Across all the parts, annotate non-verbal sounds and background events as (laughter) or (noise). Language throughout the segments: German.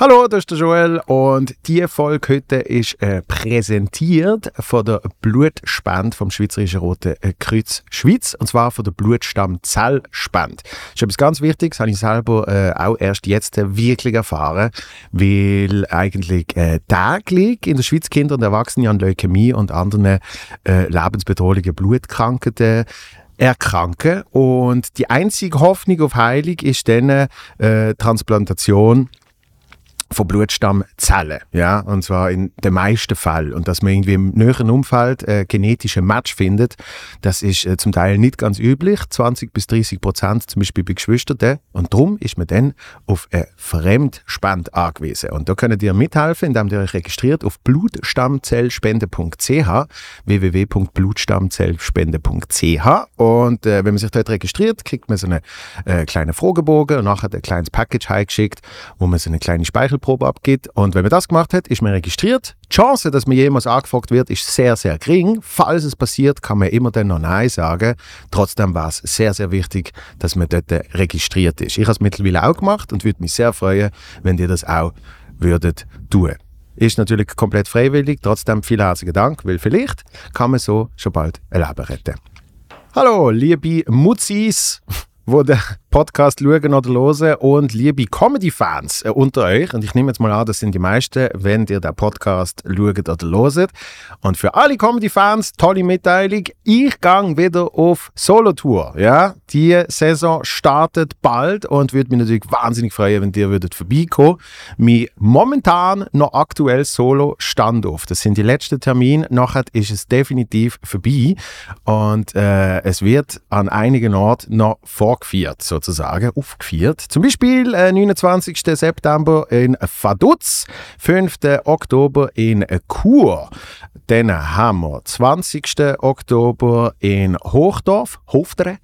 Hallo, das ist der Joel und die Folge heute ist äh, präsentiert von der Blutspende vom Schweizerischen Roten Kreuz Schweiz und zwar von der Blutstammzellspende. Das ist etwas ganz Wichtiges, habe ich selber äh, auch erst jetzt äh, wirklich erfahren, weil eigentlich äh, täglich in der Schweiz Kinder und Erwachsene an Leukämie und anderen äh, lebensbedrohlichen Blutkrankheiten erkranken und die einzige Hoffnung auf Heilung ist dann äh, Transplantation von Blutstammzellen, ja, und zwar in den meisten Fällen. Und dass man irgendwie im näheren Umfeld äh, genetische Match findet, das ist äh, zum Teil nicht ganz üblich, 20 bis 30 Prozent zum Beispiel bei Geschwistern. Und darum ist man dann auf eine Fremdspende angewiesen. Und da könnt ihr mithelfen, indem ihr euch registriert auf blutstammzellspende.ch www.blutstammzellspende.ch und äh, wenn man sich dort registriert, kriegt man so einen äh, kleinen Fragebogen und nachher ein kleines Package heimgeschickt, wo man so eine kleine Speichel Lehrprobe abgibt. Und wenn man das gemacht hat, ist man registriert. Die Chance, dass man jemals angefragt wird, ist sehr, sehr gering. Falls es passiert, kann man immer dann noch Nein sagen. Trotzdem war es sehr, sehr wichtig, dass man dort registriert ist. Ich habe es mittlerweile auch gemacht und würde mich sehr freuen, wenn ihr das auch würdet tun. Ist natürlich komplett freiwillig, trotzdem vielen herzlichen Dank, weil vielleicht kann man so schon bald ein Leben retten. Hallo, liebe Mutzis, (laughs) wo den Podcast schauen oder hören und liebe Comedy-Fans äh, unter euch, und ich nehme jetzt mal an, das sind die meisten, wenn ihr den Podcast schaut oder hört. Und für alle Comedy-Fans, tolle Mitteilung, ich gehe wieder auf Solo-Tour. Ja? Die Saison startet bald und würde mich natürlich wahnsinnig freuen, wenn ihr würdet vorbeikommen. Mein momentan noch aktuell Solo-Standoff. Das sind die letzten Termine, nachher ist es definitiv vorbei und äh, es wird an einigen Orten noch vorgeführt. So sozusagen aufgeführt. Zum Beispiel äh, 29. September in Vaduz, 5. Oktober in Chur, dann haben wir 20. Oktober in Hochdorf, Hoftere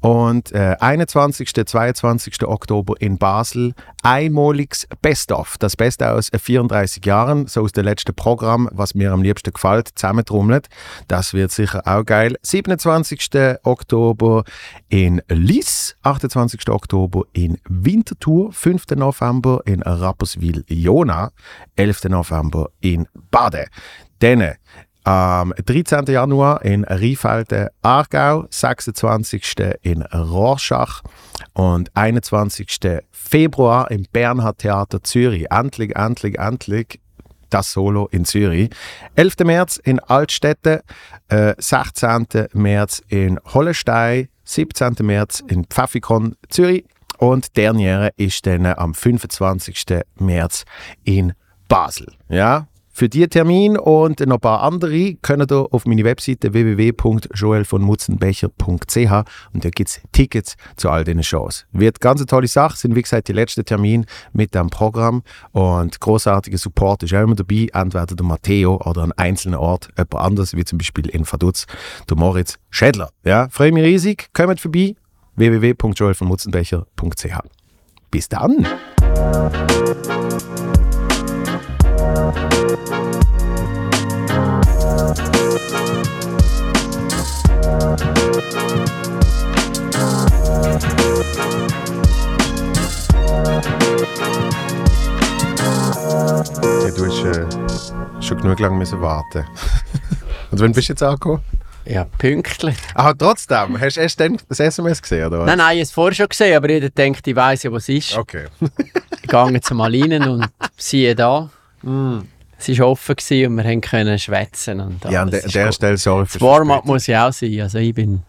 und äh, 21. 22. Oktober in Basel. Einmaliges Best-of, das Beste aus 34 Jahren, so aus dem letzten Programm, was mir am liebsten gefällt, zusammentrommelt. Das wird sicher auch geil. 27. Oktober in Liss, 28. Oktober in Winterthur, 5. November in Rapperswil-Jona, 11. November in Baden. Dann am 13. Januar in Rheinfelden, Aargau, 26. in Rorschach und 21. Februar im Bernhard Theater Zürich. Endlich, endlich, endlich das Solo in Zürich. 11. März in Altstädte, äh, 16. März in Hollestein, 17. März in Pfaffikon, Zürich und derniere ist dann am 25. März in Basel. Ja, für diesen Termin und noch ein paar andere könnt ihr auf meine Webseite www.joelvonmutzenbecher.ch und da gibt es Tickets zu all diesen Shows. Wird ganz eine tolle Sache, sind wie gesagt die letzten Termine mit dem Programm und großartiger Support ist auch immer dabei, entweder der Matteo oder an einzelnen Ort jemand anders, wie zum Beispiel in Vaduz, der Moritz Schädler. Ja, freue mich riesig, kommt vorbei, www.joelvonmutzenbecher.ch. Bis dann! Ja, du hast äh, schon genug lange müssen warten. (laughs) Und wann bist du jetzt angekommen? Ja, pünktlich. Ah, trotzdem. Hast du erst dann das SMS gesehen, oder was? Nein, nein, ich habe es vorher schon gesehen, aber jeder denkt, ich weiss ja, was es ist. Okay. Ich gehe jetzt mal rein und siehe da. Mm. (laughs) Es war offen gewesen und wir haben können schwätzen. Und Ja, an der, der. Stelle sorry für Das Warm-up Verspätung. muss ja auch sein. Also ich bin,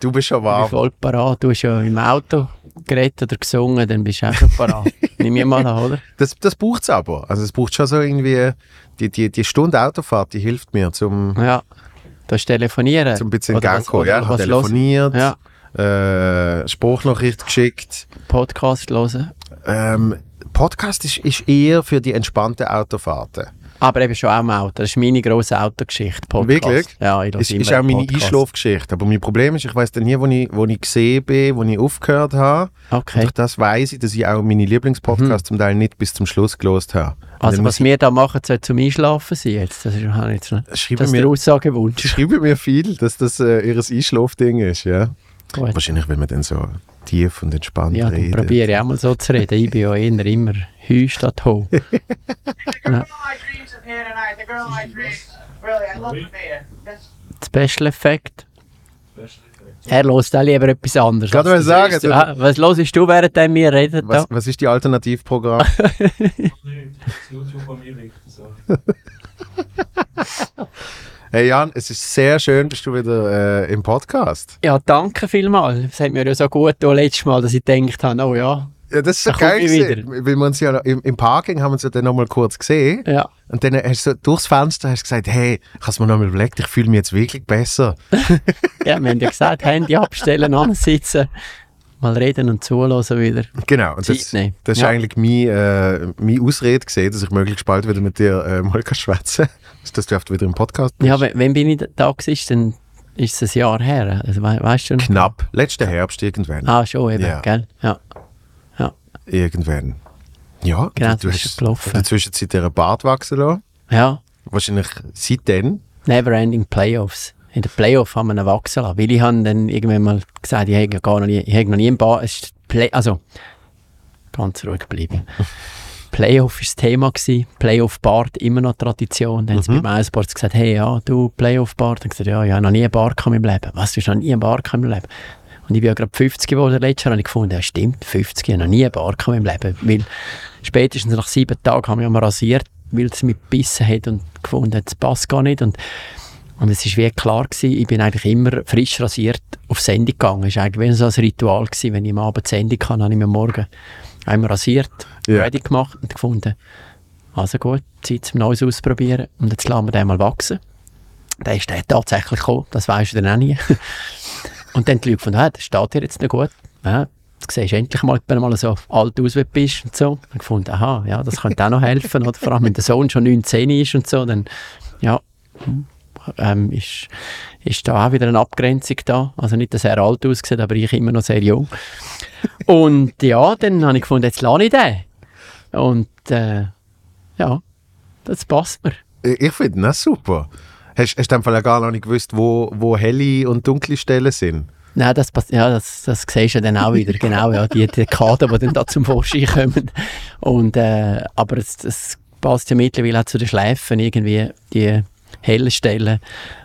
Du bist schon bin warm. voll parat. Du hast ja im Auto geredet oder gesungen, dann bist du auch schon parat. (laughs) Nimm mir mal an, oder? Das, das braucht es aber. Also es braucht schon so irgendwie, die, die, die Stunde Autofahrt, die hilft mir zum, Ja. Du hast telefonieren. zum ein bisschen in Gang kommen. Ja, ich telefoniert, Ja, äh, Spruchnachricht geschickt. Podcast hören. Ähm, Podcast ist, ist eher für die entspannten Autofahrten. Aber eben schon auch im Auto. Das ist meine grosse Autogeschichte. Podcast. Wirklich? Ja, ich Es ist auch meine Podcast. Einschlafgeschichte. Aber mein Problem ist, ich weiß dann nie, wo ich, wo ich gesehen bin, wo ich aufgehört habe. Und Okay. durch das weiß ich, dass ich auch meine Lieblingspodcasts zum Teil nicht bis zum Schluss gelost habe. Und Also was wir da machen, soll zum Einschlafen sein jetzt. Das ist, jetzt noch, ich, schreiben das ist mir, der Aussagewunsch. (laughs) schreiben mir viel, dass das äh, ihr Einschlafding ist, ja. Gut. Wahrscheinlich, wenn man dann so tief und entspannt Ja, dann redet. probiere ich auch mal so zu reden. Ich bin ja eher immer Hü statt Ho. Special Effekt. Er hört auch lieber etwas anderes. Kann man sagen, du- ist. Ah, Was hörst du, während wir reden? Was, was ist die Alternativprogramm? (laughs) YouTube an mir liegt. (laughs) Hey Jan, es ist sehr schön, bist du wieder äh, im Podcast. Ja, danke vielmals. Es hat mir ja so gut getan letztes Mal, dass ich gedacht habe, oh ja. Ja, das ist so Da geil. Weil wir uns ja im, im Parking haben wir uns ja dann nochmal kurz gesehen. Ja, Und dann hast du durchs Fenster hast du gesagt, hey, ich habe es mir nochmal überlegt, ich fühle mich jetzt wirklich besser. (laughs) ja wir haben ja gesagt, Handy abstellen, ansitzen, mal reden und zuhören wieder. Genau. Und das, nehmen. das ist Ja. eigentlich mein, äh, meine Ausrede gesehen, dass ich möglichst bald wieder mit dir äh, mal schwätzen kann. Dass du oft wieder im Podcast bist. Ja, wenn, bin ich da- da gewesen, dann ist es ein Jahr her. Also, we weißt du noch? Knapp. Letzten Herbst irgendwann. Ah, schon eben, Ja. gell? Ja. Irgendwann. Ja, Genau, du, das hast ist gelaufen. in der Zwischenzeit einen Bart wachsen lassen. Ja, Wahrscheinlich seitdem. Neverending Playoffs. In den Playoffs haben wir ihn wachsen lassen. Weil ich habe dann irgendwann mal gesagt, ich gar noch nie, ich hätte noch nie im Bar, es ist Play, also, ganz ruhig bleiben. (laughs) Playoff war das Thema. Gewesen. Playoff Bart, immer noch Tradition. Dann haben sie bei MySports gesagt, hey, ja, du Playoff Bart. Dann gesagt, ja, ich habe noch nie einen Bar gehabt in meinem Leben. Was, du hast noch nie einen Bar gehabt in meinem Leben? Und ich bin ja gerade 50 geworden letztes Jahr und ich gefunden, ja stimmt, 50, ich habe noch nie einen Bar gehabt in meinem Leben. Weil spätestens nach sieben Tagen haben wir mal rasiert, weil es mich gebissen hat und gefunden, das passt gar nicht. Und, und es war wie klar, gewesen, ich bin eigentlich immer frisch rasiert auf Sendung gegangen. Es war eigentlich so ein Ritual, gewesen, wenn ich am Abend Sendung kann, habe ich mir am morgen einmal rasiert, Ja. ready gemacht und gefunden, also gut, Zeit zum Neues ausprobieren und jetzt lassen wir den mal wachsen. Der ist dann tatsächlich gekommen, das weisst du dann auch nie. (laughs) und dann die Leute gefunden, ah, das steht dir jetzt noch gut. Ja, du siehst endlich mal, wenn du mal so alt aus wie du bist und so. Dann gefunden, aha, ja, das könnte auch noch helfen. Oder vor allem, wenn der Sohn schon 19 ist und so, dann, ja, ähm, ist, ist da auch wieder eine Abgrenzung da. Also nicht, dass er alt aussieht, aber ich immer noch sehr jung. Und ja, dann habe ich gefunden, jetzt lasse ich den. Und äh, ja, das passt mir. Ich finde das super. Hast, du in dem Fall gar noch nicht gewusst, wo, wo helle und dunkle Stellen sind? Nein, das, ja, das, das siehst du dann auch wieder, genau, ja, die, die Kader, die dann da zum Vorschein kommen. Und, äh, aber es, es passt ja mittlerweile auch zu den Schläfen, irgendwie die hellen Stellen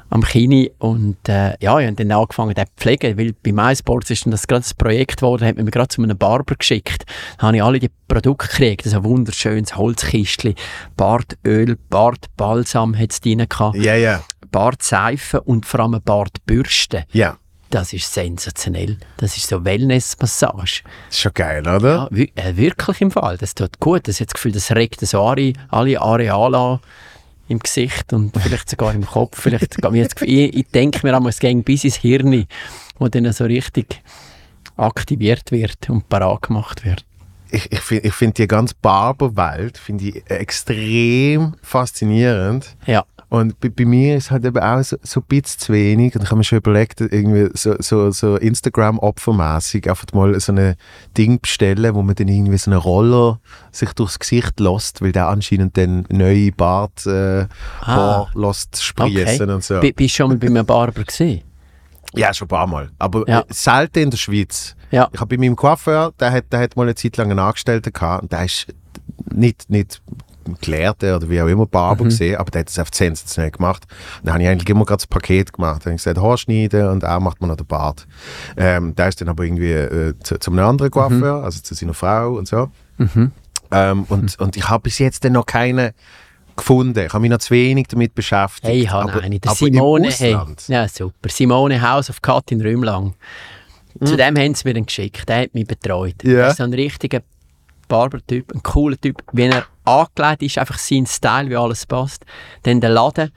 am Knie. Und äh, ja, ich habe dann angefangen, den zu pflegen, weil bei MySports ist dann das gerade ein Projekt geworden, da hat man mich gerade zu einem Barber geschickt. Da habe ich alle die Produkte gekriegt, so ein wunderschönes Holzkistchen, Bartöl, Bartbalsam hat es drin gehabt, Ja, ja. Bartseife und vor allem Bartbürste. Ja, Das ist sensationell. Das ist so Wellness-Massage. das ist schon geil, oder? Ja, äh, wirklich im Fall. Das tut gut. Das hat das Gefühl, das regt so alle, alle Areale an im Gesicht und vielleicht sogar im Kopf. Vielleicht ich, ich denke mir einmal, es ging bis ins Hirn, wo dann so richtig aktiviert wird und parat gemacht wird. Ich, ich finde ich find die ganze Barberwelt ich extrem faszinierend. Ja, Und bei, bei mir ist halt eben auch so, so ein bisschen zu wenig. Und ich habe mir schon überlegt, irgendwie so, so, so Instagram-opfermäßig einfach mal so ein Ding bestellen, wo man dann irgendwie so einen Roller sich durchs Gesicht lässt, weil der anscheinend dann neue Bart äh, Haar lässt sprießen und so. B bist du schon mal bei einem Barber gesehen? Ja, schon ein paar Mal. Aber Ja. äh, selten in der Schweiz. Ja. Ich habe bei meinem Coiffeur, der hat, der hat mal eine Zeit lang einen Angestellten gehabt und der ist nicht, nicht Gelehrter oder wie auch immer Barber Mhm. gesehen, aber der hat es einfach sensationell gemacht. Und dann habe ich eigentlich immer gerade das Paket gemacht. Dann habe ich gesagt, Haarschneiden und auch macht man noch den Bart. Ähm, der ist dann aber irgendwie äh, zu, zu einem anderen Coiffeur, Mhm. also zu seiner Frau und so. Ähm, und, und ich habe bis jetzt dann noch keine gefunden. Ich habe mich noch zu wenig damit beschäftigt. Hey, ich habe aber, eine. Der aber Simone, hey. Ja, super. Simone House of Cut in Rümlang. Zu dem haben sie mir dann geschickt. Der hat mich betreut. Ja. Er ist so ein richtiger Barbertyp, ein cooler Typ. Wenn er angelegt ist, einfach sein Style, wie alles passt. Dann der Laden.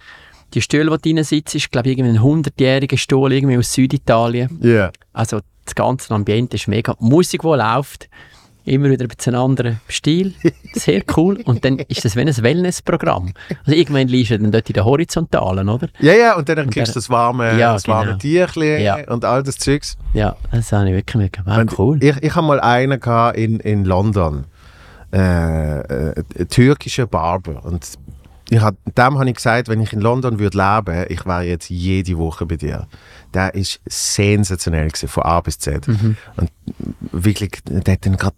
Die Stühle, die drin sitzt, ist, glaube ich, irgendwie ein 100-jähriger Stuhl irgendwie aus Süditalien. Ja. Also das ganze Ambiente ist mega. Die Musik, die läuft, immer wieder ein bisschen anderen Stil. Sehr cool. (laughs) Und dann ist das wie ein Wellnessprogramm. Also irgendwann liegst du dann dort in der Horizontalen, oder? Ja, ja, und dann kriegst du das warme, Ja, das warme genau. Tierchen Ja. und all das Zeugs. Ja, das habe ich wirklich mega. Wow, Und cool. Ich, ich habe mal einen in, in London. Äh, äh, türkischer Barber. Und ich hab, dem habe ich gesagt, wenn ich in London würde leben, ich wäre jetzt jede Woche bei dir. Der ist sensationell gewesen, von A bis Z. Mhm. Und wirklich, der hat dann grad,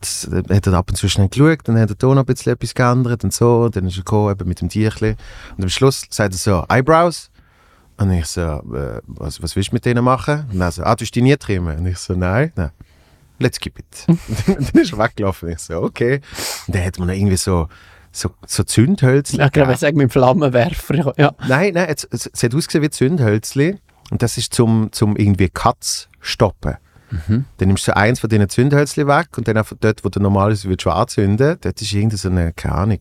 hat er ab und zu schnell geschaut, dann hat er da noch ein bisschen etwas geändert und so, dann ist er gekommen, eben mit dem Tierchen. Und am Schluss sagt er so, Eyebrows? Und ich so, äh, was, was willst du mit denen machen? Und er so, ah, du hast die nie trimmen? Und ich so, nein, nein. Let's keep it. und (laughs) dann ist er weggelaufen. Und ich so, okay. Und dann hat man irgendwie so, so, so Zündhölzchen Ich glaube, ich sage mit dem Flammenwerfer. Ja. Nein, nein, es, es, es hat ausgesehen wie Zündhölzli. Und das ist zum, zum irgendwie Katz stoppen. Dann nimmst du eins von diesen Zündhölzli weg und dann einfach dort, wo du normalerweise würdest anzünden, dort ist irgendeine, so eine, keine Ahnung,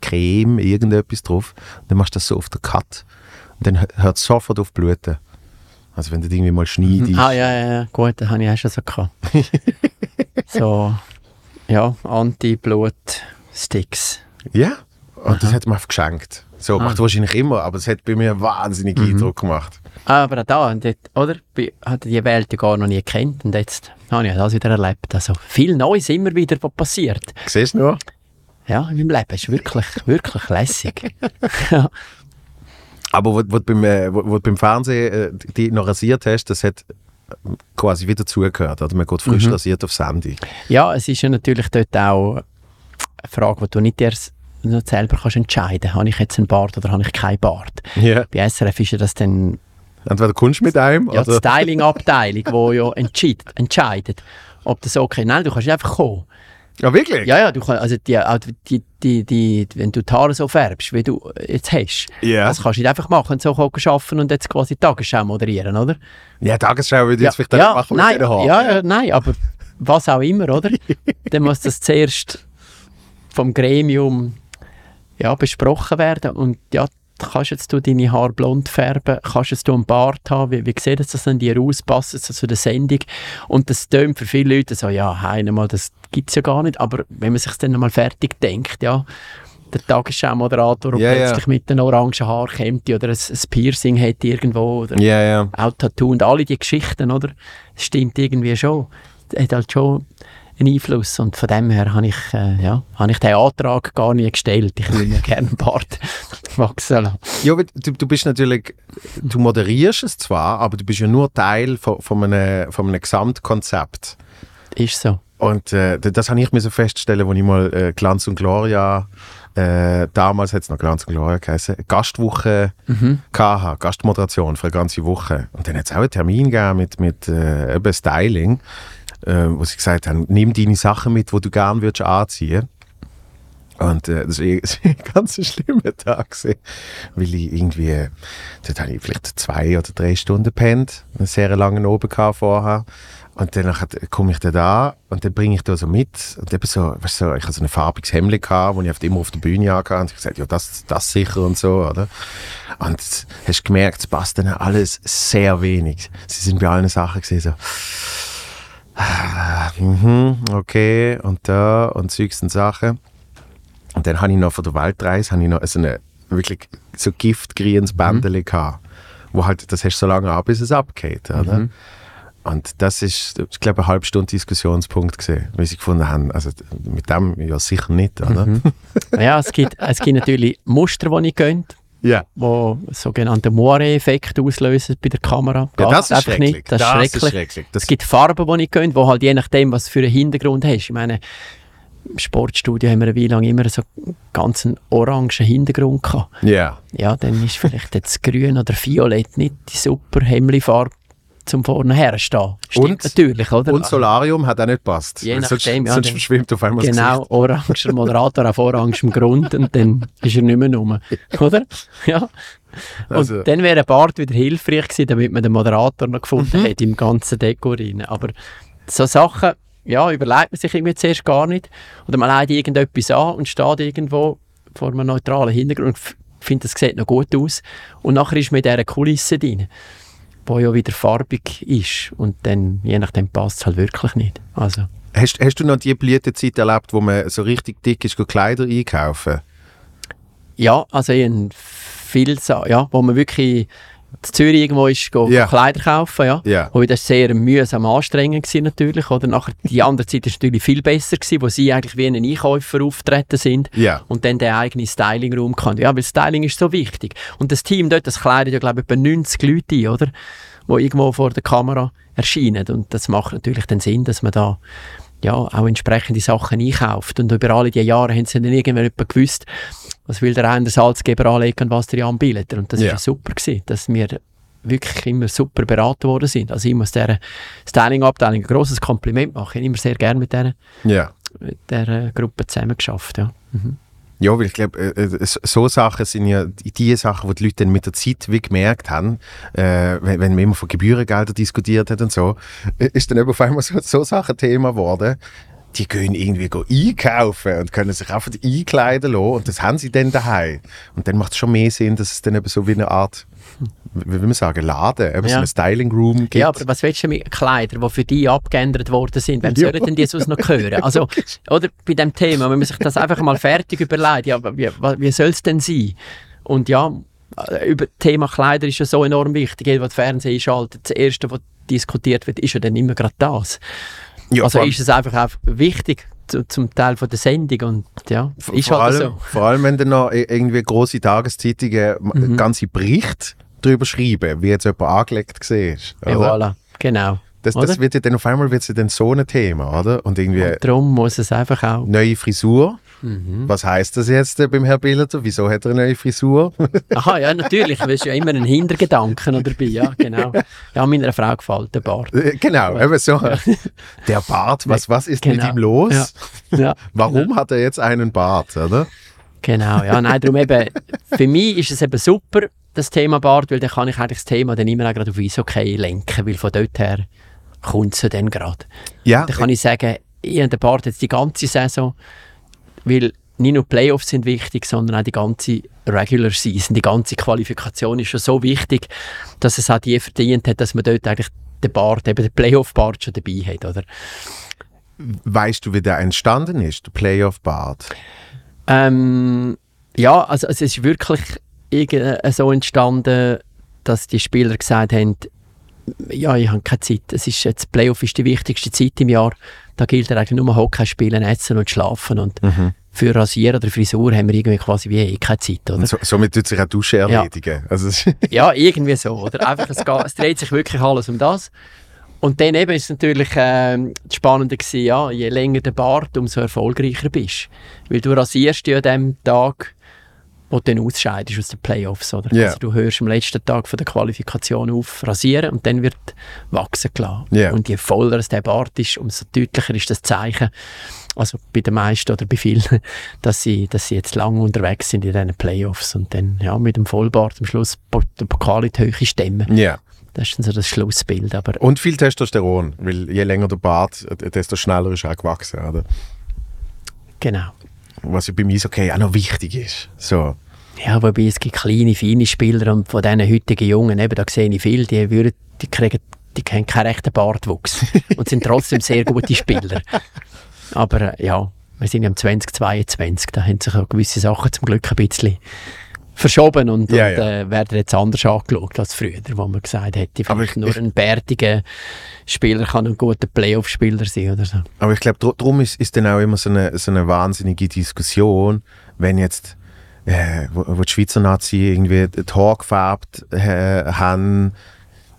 Creme, irgendetwas drauf. Und dann machst du das so auf den Cut. Und dann hört es sofort auf bluten. Also wenn du das irgendwie mal schneidest. Ah, ja, ja, ja, gut, das habe ich auch schon so gehabt. (laughs) so, ja, Anti-Blut-Sticks. Ja. Und das hat man einfach geschenkt. So, Ah. macht wahrscheinlich immer, aber es hat bei mir wahnsinnig Eindruck gemacht. Aber auch da, und dort, oder? Ich hatte die Welt gar noch nie gekannt und jetzt habe ich das wieder erlebt. Also viel Neues immer wieder, was passiert. Siehst du noch? Ja, in meinem Leben ist wirklich, (laughs) wirklich lässig. (laughs) ja. Aber wo, du beim, äh, wo, beim Fernsehen äh, die noch rasiert hast, das hat quasi wieder zugehört. Oder? Man geht frisch Mhm. rasiert aufs Handy. ja, es ist ja natürlich dort auch eine Frage, die du nicht erst noch selber kannst entscheiden. Habe ich jetzt einen Bart oder habe ich keinen Bart? Ja. Bei SRF ist ja das dann Entweder kommst du mit einem ja, die oder... Styling-Abteilung, die ja (laughs) entscheidet, entscheidet, ob das okay ist. Nein, du kannst einfach kommen. Ja, wirklich? Ja, ja, du kannst, also die, die, die, die, wenn du die Haare so färbst, wie du jetzt hast, Ja. das kannst du nicht einfach machen so arbeiten und jetzt quasi die Tagesschau moderieren, oder? Ja, Tagesschau würde ich Ja, jetzt vielleicht ja, machen mit nein, den Haaren. ja, ja, nein, aber was auch immer, oder? (laughs) Dann muss das zuerst vom Gremium ja, besprochen werden und ja, kannst jetzt du deine Haare blond färben, kannst jetzt du einen Bart haben, wie, wie sieht das dann dir aus, passt das zu der Sendung und das tönt für viele Leute so, ja, hey, mal, das gibt es ja gar nicht, aber wenn man sich dann einmal fertig denkt, ja, der Tagesschau-Moderator Ja, ja. plötzlich mit einem orangen Haar kommt oder ein, ein Piercing hat irgendwo oder Ja, ja. auch Tattoo und alle die Geschichten, oder? Das stimmt irgendwie schon. Das hat halt schon einen Einfluss und von dem her habe ich, äh, ja, habe ich den Antrag gar nie gestellt. Ich will mir (laughs) gerne einen Bart (laughs) wachsen lassen. Ja, aber du, du bist natürlich, du moderierst es zwar, aber du bist ja nur Teil von, von, einem, von einem Gesamtkonzept. Ist so. Und äh, das habe ich mir so feststellen, als ich mal äh, Glanz und Gloria, äh, damals hat es noch Glanz und Gloria geheißen, Gastwoche Mhm. hatte, Gastmoderation für eine ganze Woche. Und dann hat es auch einen Termin gegeben mit, mit äh, eben Styling, äh, wo sie gesagt haben, nimm deine Sachen mit, die du gerne würdest anziehen. Und äh, (laughs) das war ein ganz schlimmer Tag, gewesen, weil ich irgendwie, äh, dort habe ich vielleicht zwei oder drei Stunden gepennt, einen sehr langen oben vorher. Und dann komme ich da und dann bringe ich da so mit. Und eben so, weißt du, ich hatte so ein farbiges Hemd das ich oft immer auf der Bühne hatte. Und ich gesagt, ja, das, das sicher und so, oder? Und hast gemerkt, es passt dann alles sehr wenig. Sie sind bei allen Sachen gesehen so, okay, und da und Zeugs und Sachen. Und dann habe ich noch von der Weltreise habe ich noch so eine wirklich so giftgrünes Bändeli gehabt, wo halt, das hast du so lange an, bis es abgeht, oder? Und das ist, ich glaube, eine halbe Stunde Diskussionspunkt gesehen, weil sie gefunden haben, also mit dem ja sicher nicht, oder? Ja, es gibt, es gibt natürlich Muster, die nicht gehen, Ja. die sogenannten Moire-Effekt auslösen bei der Kamera. Ja, das ist schrecklich. Nicht. Das, Das ist ist schrecklich. schrecklich. Das- es gibt Farben, die nicht gehen, die halt je nachdem, was für einen Hintergrund hast. Ich meine, im Sportstudio haben wir eine Weile lang immer so ganz einen orangen Hintergrund gehabt. Ja. Ja, dann ist vielleicht jetzt grün oder violett nicht die super Hemmli-Farbe zum vorne herstehen. Stimmt Und- natürlich, oder? Und Solarium hat auch nicht gepasst. Je sonst nachdem, ja, sonst verschwimmt auf einmal das Genau, oranger Moderator auf orangem Grund und dann ist er nicht mehr rum. (laughs) Oder? Ja. Und Also- dann wäre ein Bart wieder hilfreich gewesen, damit man den Moderator noch gefunden Mhm. hätte im ganzen Dekor rein. Aber so Sachen, ja, überlegt man sich irgendwie zuerst gar nicht. Oder man legt irgendetwas an und steht irgendwo vor einem neutralen Hintergrund und findet, es sieht noch gut aus. Und nachher ist man in dieser Kulisse drin, wo ja wieder farbig ist. Und dann, je nachdem, passt es halt wirklich nicht. Also, Hast, hast du noch die Blütezeit erlebt, wo man so richtig dick ist, Kleider einkaufen? Ja, also ich habe viel Sa- ja, wo man wirklich in Zürich irgendwo ist, go Ja. Kleider kaufen, ja. Ja. Wobei das sehr mühsam anstrengend gewesen natürlich, oder? Nachher, die andere Zeit ist natürlich viel besser gewesen, wo sie eigentlich wie ein Einkäufer auftreten sind Ja. und dann den eigenen Styling-Raum kann. Ja, weil Styling ist so wichtig. Und das Team dort, das kleidet ja, glaube ich, etwa 90 Leute ein, oder? Die irgendwo vor der Kamera erscheinen. Und das macht natürlich den Sinn, dass man da ja, auch entsprechende Sachen einkauft. Und über alle die Jahre haben sie dann irgendwann gewusst, was will der eine Salzgeber anlegen was der Jan Billeter. Und das war Ja. ja super gewesen, dass wir wirklich immer super beraten worden sind. Also ich muss dieser Styling-Abteilung ein grosses Kompliment machen. Ich habe immer sehr gerne mit dieser, Ja. mit dieser Gruppe zusammen geschafft. Ja. Ja, weil ich glaube, äh, äh, so- Sachen sind ja die die Sachen, die die Leute dann mit der Zeit wie gemerkt haben, äh, wenn, wenn man immer von Gebührengeldern diskutiert hat und so, äh, ist dann eben auf einmal so, so Sachen Thema geworden. Die gehen irgendwie go einkaufen und können sich einfach einkleiden lassen und das haben sie dann daheim. Und dann macht es schon mehr Sinn, dass es dann eben so wie eine Art, wie will man sagen, Laden, eben so Ja. einen Styling Room gibt. Ja, aber was willst du mit Kleidern, die für dich abgeändert worden sind? Wem Ja. sollen denn die sonst noch hören? (laughs) Also, oder bei dem Thema, wenn man sich das einfach mal fertig überlegt, ja, wie, wie soll es denn sein? Und ja, äh, über das Thema Kleider ist ja so enorm wichtig. Jeder, der Fernsehen einschaltet, das Erste, was diskutiert wird, ist ja dann immer gerade das. Ja, also ist es einfach auch wichtig zu, zum Teil von der Sendung und ja, ist vor, halt allem, so. vor allem, wenn dann noch irgendwie große Tageszeitungen Mhm. ganze Berichte darüber schreiben, wie jetzt jemand angelegt war. Ja, voilà, genau. Das, das wird ja dann auf einmal wird's ja dann so ein Thema, oder? Und irgendwie Und darum muss es einfach auch. neue Frisur. Mhm. Was heißt das jetzt äh, beim Herrn Billeter? Wieso hat er eine neue Frisur? (laughs) Aha, ja, natürlich. Du hast ja immer einen Hintergedanken dabei. Ja, genau. Ja, meiner Frau gefällt der Bart. Äh, genau, eben so. Der Bart, was, was ist mit Genau. ihm los? Ja. Ja, Warum hat er jetzt einen Bart, oder? genau. Ja, nein, darum eben, für mich ist es eben super, das Thema Bart, weil dann kann ich eigentlich das Thema dann immer auch gerade auf Eishockey lenken, weil von dort her kommt es ja dann gerade. Ja, Dann kann ich sagen, ich habe den Bart jetzt die ganze Saison, weil nicht nur die Playoffs sind wichtig, sondern auch die ganze Regular Season, die ganze Qualifikation ist schon so wichtig, dass es auch die verdient hat, dass man dort eigentlich den Bart, eben den Playoff-Bart schon dabei hat, oder? weißt du, wie der entstanden ist, der Playoff-Bart? Ähm, ja, also, also es ist wirklich so entstanden, dass die Spieler gesagt haben, ja, ich habe keine Zeit. Es ist jetzt, Playoff ist die wichtigste Zeit im Jahr. Da gilt eigentlich nur Hockey spielen, essen und schlafen. Und für Rasieren oder Frisur haben wir irgendwie quasi wie eh keine Zeit, oder? So, somit tut sich auch Dusche erledigen. Also, es- Ja, irgendwie so, oder? Einfach, es, geht, es dreht sich wirklich alles um das. Und dann eben ist es natürlich ähm, das Spannende gewesen, ja, je länger der Bart, umso erfolgreicher bist. Weil du rasierst ja an dem Tag, wo dann ausscheidest aus den Playoffs, oder? Ja. Also du hörst am letzten Tag von der Qualifikation auf rasieren und dann wird wachsen gelassen. Ja. Und je voller es der Bart ist, umso deutlicher ist das Zeichen, also bei den meisten oder bei vielen, (laughs) dass sie, dass sie jetzt lange unterwegs sind in diesen Playoffs und dann ja, mit dem Vollbart am Schluss den Pokal in die Höhe stemmen. ja. Das ist dann so das Schlussbild. Aber Und viel Testosteron, weil je länger der Bart, äh, desto schneller ist er auch gewachsen. Oder? genau. Was ja beim Eishockey auch noch wichtig ist. So. Ja, wobei es gibt kleine, feine Spieler und von diesen heutigen Jungen, eben, da sehe ich viel, die, würden, die, kriegen, die haben keinen rechten Bartwuchs (laughs) und sind trotzdem sehr gute Spieler. Aber äh, ja, wir sind ja im 2022, da haben sich auch gewisse Sachen zum Glück ein bisschen verschoben und, Ja, und. Äh, werden jetzt anders angeschaut als früher, wo man gesagt hätte, Aber vielleicht ich- nur ich- ein bärtiger Spieler kann ein guter Playoff-Spieler sein oder so. Aber ich glaube, darum ist, ist dann auch immer so eine, so eine wahnsinnige Diskussion, wenn jetzt äh, wo, wo die Schweizer Nazi irgendwie die Haare gefärbt äh, haben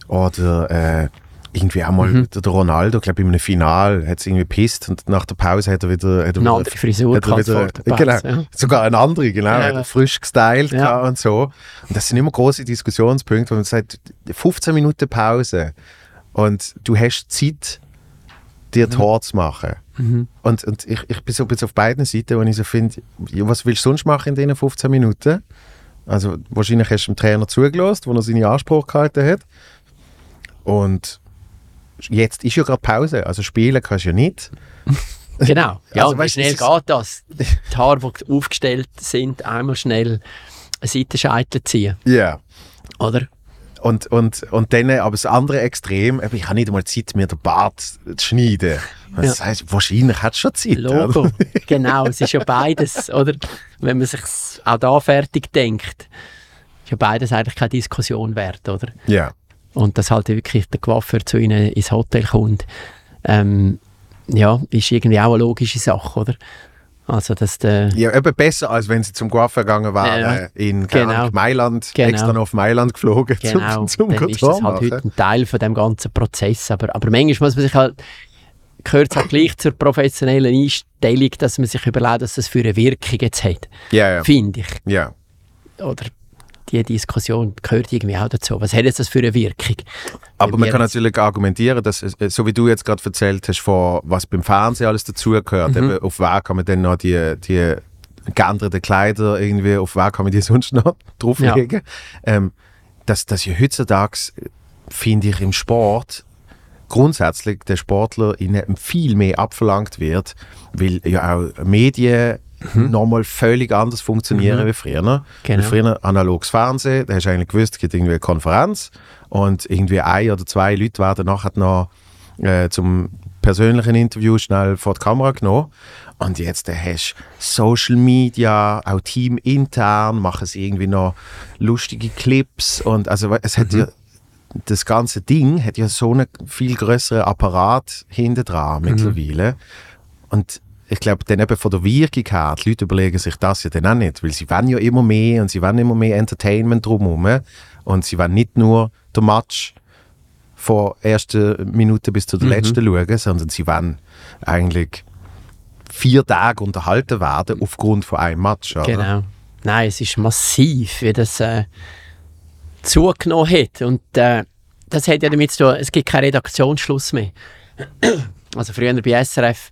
oder äh, irgendwie auch mal der Ronaldo, glaube ich, in einem Final hat es irgendwie pisst und nach der Pause hat er wieder, hat er Eine andere Frisur hat er wieder Pause, genau, ja. sogar eine andere, genau, Ja, hat er frisch gestylt Ja. und so. Und das sind immer große Diskussionspunkte, wo man sagt, 15 Minuten Pause und du hast Zeit, dir die Haare zu machen. Mhm. Und, und ich, ich bin so ein bisschen auf beiden Seiten, wo ich so finde, was willst du sonst machen in diesen 15 Minuten? Also wahrscheinlich hast du dem Trainer zugelassen, wo er seinen Anspruch gehalten hat. Und jetzt ist ja gerade Pause, also spielen kannst du ja nicht. (laughs) Genau. Ja, Also, und wie weißt du, schnell es geht das? Die Haare, die aufgestellt sind, einmal schnell eine Seitenscheitel ziehen, Ja. oder? Und, und, und dann aber das andere Extrem, ich habe nicht einmal Zeit, mir den Bart zu schneiden. Das heisst, wahrscheinlich hat schon Zeit. Logo. oder? (laughs) genau, es ist ja beides, oder? Wenn man sich auch da fertig denkt. ist ja beides eigentlich keine Diskussion wert, oder? Ja. Und dass halt wirklich der Coiffeur zu ihnen ins Hotel kommt, ähm, ja, ist irgendwie auch eine logische Sache, oder? Also, dass der, Ja, eben besser, als wenn sie zum Coiffeur gegangen wären Ja, in genau. Mailand, Genau. extra noch auf Mailand geflogen genau, zum, zum dann ist das halt heute ein Teil von dem ganzen Prozess. Aber, aber manchmal muss man sich halt, gehört es halt gleich zur professionellen Einstellung, dass man sich überlegt, dass das für eine Wirkung jetzt hat, Ja, ja. finde ich. ja. Oder die Diskussion gehört irgendwie auch dazu. Was hat jetzt das für eine Wirkung? Aber man kann natürlich argumentieren, dass, es- so wie du jetzt gerade erzählt hast, von was beim Fernsehen alles dazugehört, Mhm. eben auf wer kann man dann noch die, die geänderten Kleider irgendwie, auf wer kann man die (laughs) sonst noch drauflegen, ähm, dass, dass ja heutzutage, finde ich, im Sport grundsätzlich der Sportler viel mehr abverlangt wird, weil ja auch Medien nochmal völlig anders funktionieren wie früher. Mhm. Genau. Früher analoges Fernsehen, da hast du eigentlich gewusst, es gibt irgendwie eine Konferenz und irgendwie ein oder zwei Leute werden nachher noch äh, zum persönlichen Interview schnell vor die Kamera genommen. Und jetzt äh, hast du Social Media, auch Team intern, machen sie irgendwie noch lustige Clips und also es hat ja das ganze Ding hat ja so einen viel größeren Apparat hinten dran mittlerweile. Und ich glaube, dann eben von der Wirkung her, die Leute überlegen sich das ja dann auch nicht, weil sie wollen ja immer mehr und sie wollen immer mehr Entertainment drumherum und sie wollen nicht nur den Match von erster Minute bis zu der letzten schauen, sondern sie wollen eigentlich vier Tage unterhalten werden aufgrund von einem Match. Oder? Genau. Nein, es ist massiv, wie das äh, zugenommen hat. Und äh, das hat ja damit zu tun, es gibt keinen Redaktionsschluss mehr. (clears throat) Also früher bei SRF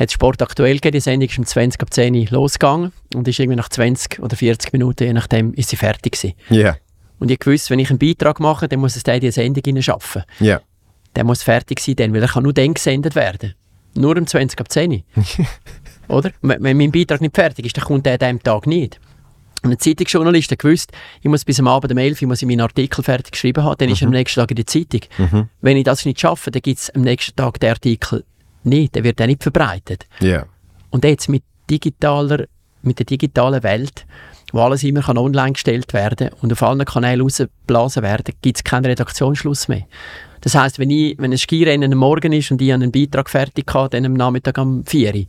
hat es Sport aktuell gegeben, die Sendung ist um 20 ab 10 Uhr losgegangen und ist irgendwie nach 20 oder 40 Minuten, je nachdem, ist sie fertig gewesen. Ja, Und ich wusste, wenn ich einen Beitrag mache, dann muss es der in die Sendung hineinschaffen. ja. Der muss fertig sein, dann, weil er kann nur dann gesendet werden. Nur um 20 ab 10 Uhr. (laughs) Oder? Wenn wenn mein Beitrag nicht fertig ist, dann kommt der an diesem Tag nicht. Und ein Zeitungsjournalist hat gewusst, ich muss bis am Abend um 11 Uhr muss ich meinen Artikel fertig geschrieben haben, dann ist er am nächsten Tag in der Zeitung. Wenn ich das nicht schaffe, dann gibt es am nächsten Tag den Artikel nicht, der wird dann nicht verbreitet. Ja. Und jetzt mit, digitaler, mit der digitalen Welt, wo alles immer kann online gestellt werden und auf allen Kanälen rausgeblasen werden, gibt es keinen Redaktionsschluss mehr. Das heißt, wenn, ich, wenn ein Skirennen am Morgen ist und ich habe einen Beitrag fertig hatte, dann am Nachmittag um 4 Uhr,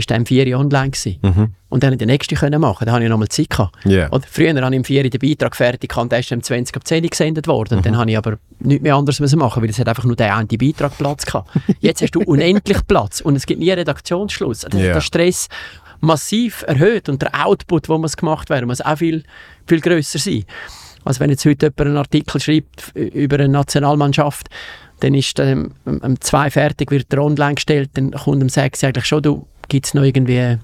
dann war der um 4 Uhr online. Gewesen. Und dann konnte ich den nächsten können machen, dann habe ich nochmal Zeit gehabt. Ja. Oder früher habe ich um 4 Uhr den Beitrag fertig und der ist dann um 20 ab 10 Uhr gesendet worden. Und dann habe ich aber nichts mehr anderes müssen machen, weil es hat einfach nur der eine Beitrag Platz gehabt. (laughs) Jetzt hast du unendlich Platz und es gibt nie Redaktionsschluss. Das Ja. hat den Stress massiv erhöht und der Output, wo muss gemacht werden, muss auch viel, viel grösser sein. Also wenn jetzt heute jemand einen Artikel schreibt über eine Nationalmannschaft, dann ist ähm, um, um zwei fertig, wird er online gestellt, dann kommt um sechs eigentlich schon, du, gibt es noch irgendwie äh,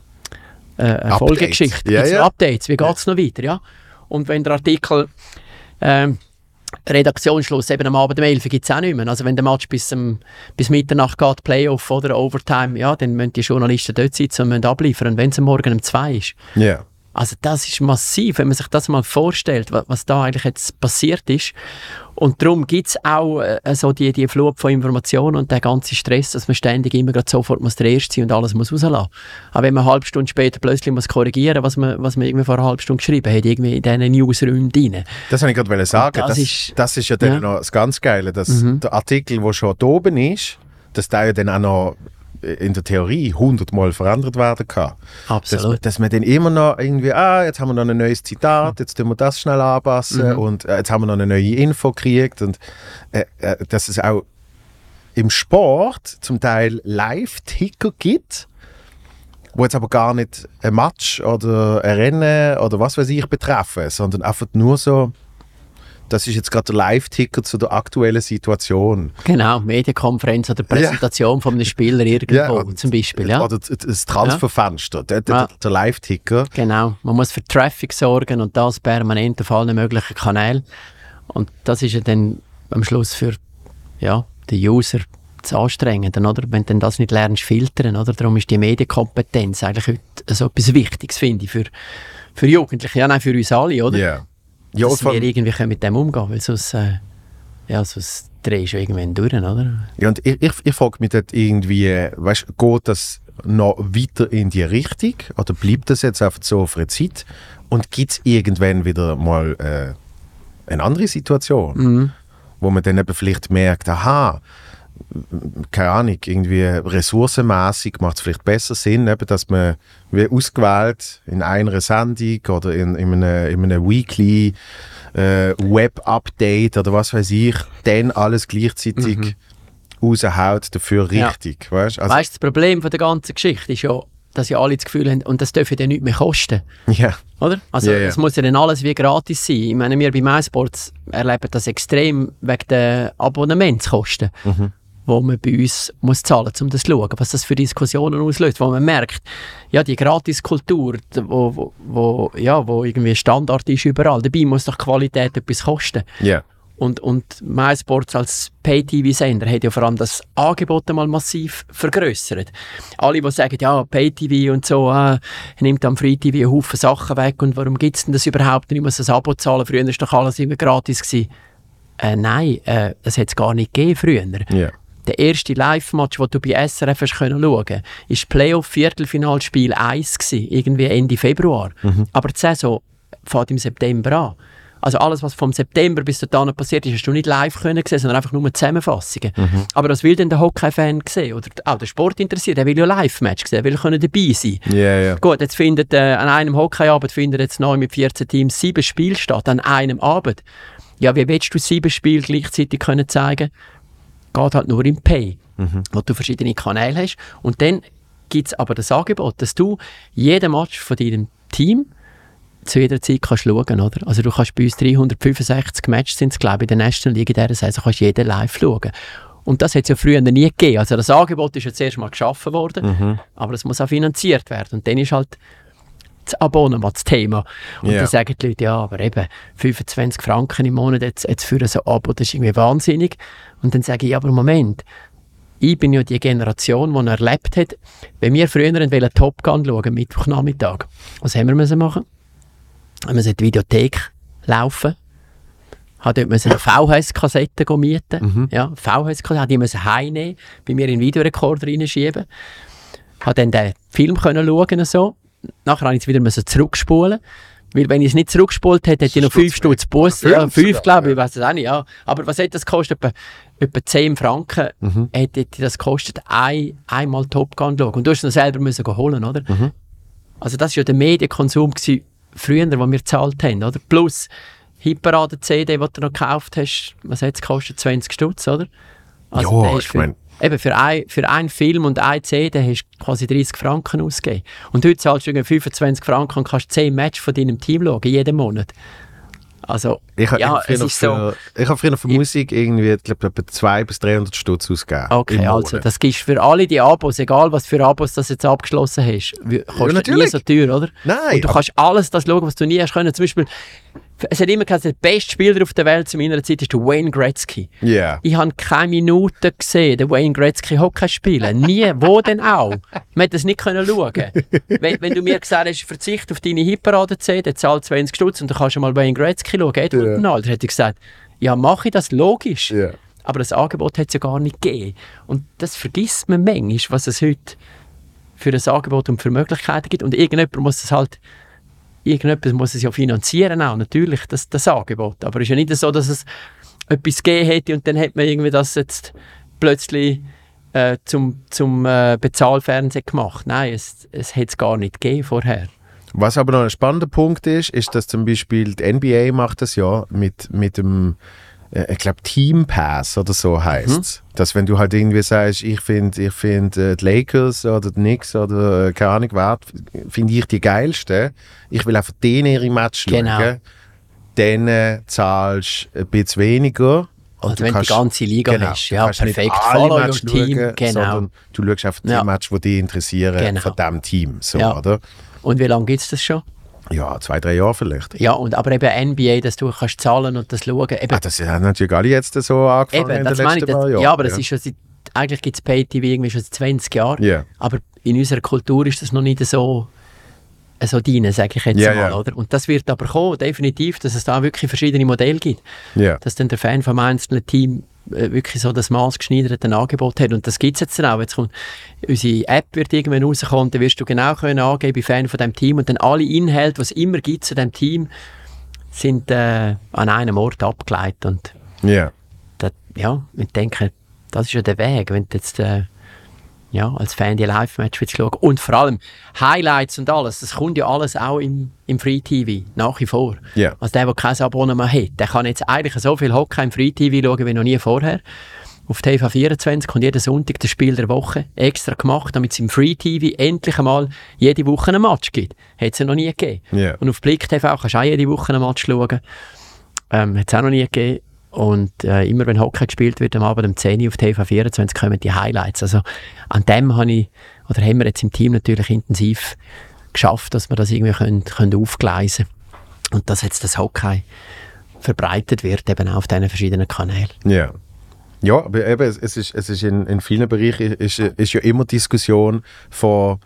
eine Updates. Folgegeschichte, Ja, ja. Updates, wie geht es noch weiter, ja? Und wenn der Artikel ähm, Redaktionsschluss eben am Abend um 11 gibt es auch nicht mehr. Also wenn der Match bis, um, bis Mitternacht geht, Playoff oder Overtime, ja, dann müssen die Journalisten dort sitzen und müssen abliefern. Und wenn es Morgen um 2 ist, Ja. Also das ist massiv, wenn man sich das mal vorstellt, wa- was da eigentlich jetzt passiert ist. Und darum gibt es auch äh, so die, die Flut von Informationen und der ganze Stress, dass man ständig immer grad sofort muss der Erste sein und alles muss rauslassen. Aber wenn man eine halbe Stunde später plötzlich muss korrigieren was man, was man irgendwie vor einer halben Stunde geschrieben hat, irgendwie in diesen Newsräumen drin. Das wollte ich gerade sagen. das Das, ist- das ist ja dann ja. Mhm. noch das ganz Geile, dass der Artikel, der schon da oben ist, dass der ja dann auch noch in der Theorie hundertmal verändert werden kann. Dass, Absolut. dass man dann immer noch irgendwie, ah, jetzt haben wir noch ein neues Zitat, jetzt tun wir das schnell anpassen Mhm. und äh, jetzt haben wir noch eine neue Info gekriegt und äh, äh, dass es auch im Sport zum Teil Live-Ticker gibt, wo jetzt aber gar nicht ein Match oder ein Rennen oder was weiß ich betreffen, sondern einfach nur so, das ist jetzt gerade der Live-Ticker zu der aktuellen Situation. Genau, Medienkonferenz oder Präsentation von einem Spieler irgendwo oder- zum Beispiel. Ja. Oder das- Transferfenster, Ja. der, der Live-Ticker. Genau, man muss für Traffic sorgen und das permanent auf allen möglichen Kanälen. Und das ist ja dann am Schluss für ja, den User zu anstrengend, oder? Wenn du das nicht lernst, filtern, oder? Darum ist die Medienkompetenz eigentlich heute so etwas Wichtiges, finde ich, für, für Jugendliche, ja, nein, für uns alle, oder? Ja. Ja, Dass wir irgendwie können mit dem umgehen weil sonst, äh, ja, sonst drehst du irgendwann durch, oder? Ja, und ich, ich, ich frage mich dort irgendwie, weißt, geht das noch weiter in die Richtung? Oder bleibt das jetzt einfach so für eine Zeit? Und gibt es irgendwann wieder mal äh, eine andere Situation, Mhm. wo man dann eben vielleicht merkt, aha, keine Ahnung, irgendwie ressourcenmäßig macht es vielleicht besser Sinn, eben, dass man wie ausgewählt in einer Sendung oder in, in, einem, in einem Weekly äh, Web-Update oder was weiß ich, dann alles gleichzeitig raushaut, dafür Mhm. Ja. richtig. Weißt? Also, Weißt du, das Problem von der ganzen Geschichte ist ja, dass ja alle das Gefühl haben, und das dürfen ja nicht mehr kosten. ja. Oder? Also Ja, ja. es muss ja dann alles wie gratis sein. Ich meine, wir bei MySports erleben das extrem wegen der Abonnementskosten, Mhm. Wo man bei uns muss zahlen muss, um das zu schauen, was das für Diskussionen auslöst, wo man merkt, ja, die Gratiskultur, d- wo, wo, wo, ja, wo irgendwie Standard ist überall, dabei muss doch Qualität etwas kosten. Ja. Und, und MySports als Pay-TV-Sender hat ja vor allem das Angebot einmal massiv vergrößert. Alle, die sagen, ja, Pay-TV und so, äh, nimmt am Free-TV einen Haufen Sachen weg und warum gibt es denn das überhaupt? Ich muss ein Abo zahlen, früher war doch alles immer gratis. Gewesen. Äh, nein, äh, das hat es gar nicht gegeben früher. Ja. Der erste Live-Match, den du bei SRF hast können schauen konntest, war Playoff-Viertelfinalspiel 1, gewesen, irgendwie Ende Februar. Aber die Saison fängt im September an. Also alles, was vom September bis dahin passiert ist, hast du nicht live können sehen, sondern einfach nur Zusammenfassungen. Aber was will denn der Hockey-Fan sehen? Oder auch der Sport interessiert, der will ja Live-Match sehen, will können dabei sein. Ja, ja. Gut, jetzt findet äh, an einem Hockeyabend findet jetzt neu mit 14 Teams sieben Spiele statt, an einem Abend. Ja, wie willst du sieben Spiele gleichzeitig können zeigen? Geht halt nur im Pay, wo du verschiedene Kanäle hast. Und dann gibt es aber das Angebot, dass du jeden Match von deinem Team zu jeder Zeit kannst schauen, oder? Also du kannst bei uns 365 Matches sind glaube ich, in der National League in dieser Saison, kannst jeden live schauen. Und das hat es ja früher nie gegeben. Also das Angebot ist jetzt erst mal geschaffen worden, aber es muss auch finanziert werden. Und dann ist halt das Abonnement das Thema. Und Ja. dann sagen die Leute, ja, aber eben 25 Franken im Monat jetzt, jetzt für so ein Abo, das ist irgendwie wahnsinnig. Und dann sage ich, ja, aber Moment, ich bin ja die Generation, die erlebt hat, wenn wir früher wollten Top Gun schauen, Mittwochnachmittag, was haben wir müssen machen? Haben wir in die Videothek laufen, hat dort müssen eine VHS-Kassette mieten, ja, VHS-Kassette, die müssen heimnehmen, bei mir in den Videorekorder reinschieben, hat dann den Film können schauen so. Nachher musste ich es wieder müssen zurückspulen. Weil wenn ich es nicht zurückgespult hätte, hätte ich noch 5 Stutz Bus. Ja, Fünf 5 sogar, glaube ich, ja. ich weiß es auch nicht. Ja. Aber was hätte das gekostet? Etwa, etwa 10 Franken Mhm. hätte das gekostet, ein, einmal Top Gun schauen. Und du hast es noch selber müssen holen, oder? Mhm. Also das war ja der Medienkonsum gewesen, früher, den wir gezahlt haben, oder? Plus Hitparade-CD, die du noch gekauft hast, was hat es gekostet? 20 Stutz, oder? Also Ja, ich für- mein- Eben, für, ein, für einen Film und eine CD hast du quasi 30 Franken ausgegeben. Und heute zahlst du irgendwie 25 Franken und kannst 10 Matches von deinem Team schauen, jeden Monat. Also, Ich habe ja, früher, es ist so... ich hab früher für Musik irgendwie, ich glaube, etwa 200 bis 300 Stutz ausgegeben. Okay, also das gibst für alle die Abos, egal was für Abos das jetzt abgeschlossen hast, kostet nie natürlich. so teuer, oder? Nein, Und du kannst alles das schauen, was du nie hast können. Zum Beispiel, es hat immer gesagt, der beste Spieler auf der Welt zu meiner Zeit ist der Wayne Gretzky. Ja. Ich habe keine Minute gesehen, den Wayne Gretzky Hockey spielen. Nie. Wo denn auch? Man hat das nicht können schauen. wenn, wenn du mir gesagt hast, verzicht auf deine Hitparade-CD, zahl 20 Stutz und dann kannst du mal Wayne Gretzky schauen, Edward. Ronaldo, dann hätte ich gesagt, ja, mache ich das, logisch. Ja. Aber das Angebot hat es ja gar nicht gegeben. Und das vergisst man manchmal, was es heute für ein Angebot und für Möglichkeiten gibt. Und irgendjemand muss es halt, irgendjemand muss es ja finanzieren auch, natürlich, das, das Angebot. Aber es ist ja nicht so, dass es etwas gegeben hätte und dann hat man irgendwie das jetzt plötzlich äh, zum, zum äh, Bezahlfernsehen gemacht. Nein, es, es hätte es gar nicht gegeben vorher. Was aber noch ein spannender Punkt ist, ist, dass zum Beispiel die NBA macht das ja mit, mit dem, ich glaube, Team Pass oder so heißt es. Dass wenn du halt irgendwie sagst, ich finde ich find, äh, die Lakers oder die Knicks oder äh, keine Ahnung wer, finde ich die geilsten. Ich will einfach den ihre Match Genau. schauen. Dann äh, zahlst du ein bisschen weniger. Und Also wenn du die kannst- ganze Liga genau, du Ja, kannst nicht perfekt. alle Follow Matches team, schauen, genau. du schaust einfach die Ja. Matches, die dich interessieren Genau. von diesem Team. So, Ja. oder? Und wie lange gibt es das schon? Ja, zwei, drei Jahre vielleicht. Ja, und aber eben NBA, dass du kannst zahlen und das schauen. Eben, Ah, das haben natürlich alle jetzt so angefangen Eben, in das den meine ich. letzten Das, paar ja, Jahren. aber das ist schon seit, eigentlich gibt es Pay-TV irgendwie schon seit 20 Jahren. Ja. Aber in unserer Kultur ist das noch nicht so, so drin, sage ich jetzt Ja, mal. ja. Oder? Und das wird aber kommen, definitiv, dass es da wirklich verschiedene Modelle gibt. Ja. Dass dann der Fan vom einzelnen Team wirklich so das maßgeschneiderte Angebot hat. Und das gibt es jetzt dann auch. Jetzt kommt, unsere App wird irgendwann rauskommen, dann wirst du genau können angeben, ich bin Fan von dem Team und dann alle Inhalte, die es immer gibt zu dem Team, sind äh, an einem Ort abgeleitet. Und Ja. das, ja, ich denke, das ist ja der Weg, wenn du jetzt äh, ja, als Fan die Live-Match schauen. Und vor allem Highlights und alles, das kommt ja alles auch im, im Free-TV, nach wie vor. Ja. Also der, der kein Abonnement hat, der kann jetzt eigentlich so viel Hockey im Free-TV schauen wie noch nie vorher. Auf TV24 kommt jeden Sonntag das Spiel der Woche extra gemacht, damit es im Free-TV endlich einmal jede Woche ein Match gibt. Hat es ja noch nie gegeben. Ja. Und auf Blick TV kannst du auch jede Woche ein Match schauen. Ähm, hat es auch noch nie gegeben. Und äh, immer wenn Hockey gespielt wird, am Abend um 10 Uhr auf TV24 kommen die Highlights. Also an dem habe ich, oder haben wir jetzt im Team natürlich intensiv geschafft, dass wir das irgendwie können, können aufgleisen Und dass jetzt das Hockey verbreitet wird, eben auch auf diesen verschiedenen Kanälen. Ja. Ja, aber eben, es, es ist, es ist in, in vielen Bereichen ist, ist ja immer Diskussion von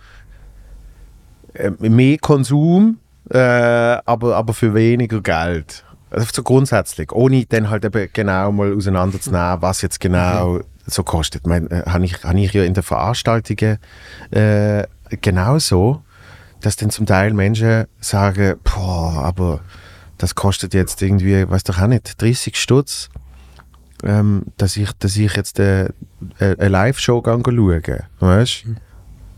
äh, mehr Konsum, äh, aber, aber für weniger Geld. Also so grundsätzlich, ohne dann halt eben genau mal auseinanderzunehmen, was jetzt genau so kostet. Ich meine, äh, habe ich, hab ich ja in den Veranstaltungen äh, genauso, dass dann zum Teil Menschen sagen, boah, aber das kostet jetzt irgendwie, weiß doch auch nicht, 30 Stutz ähm, dass, ich, dass ich jetzt äh, äh, eine Live-Show schauen weißt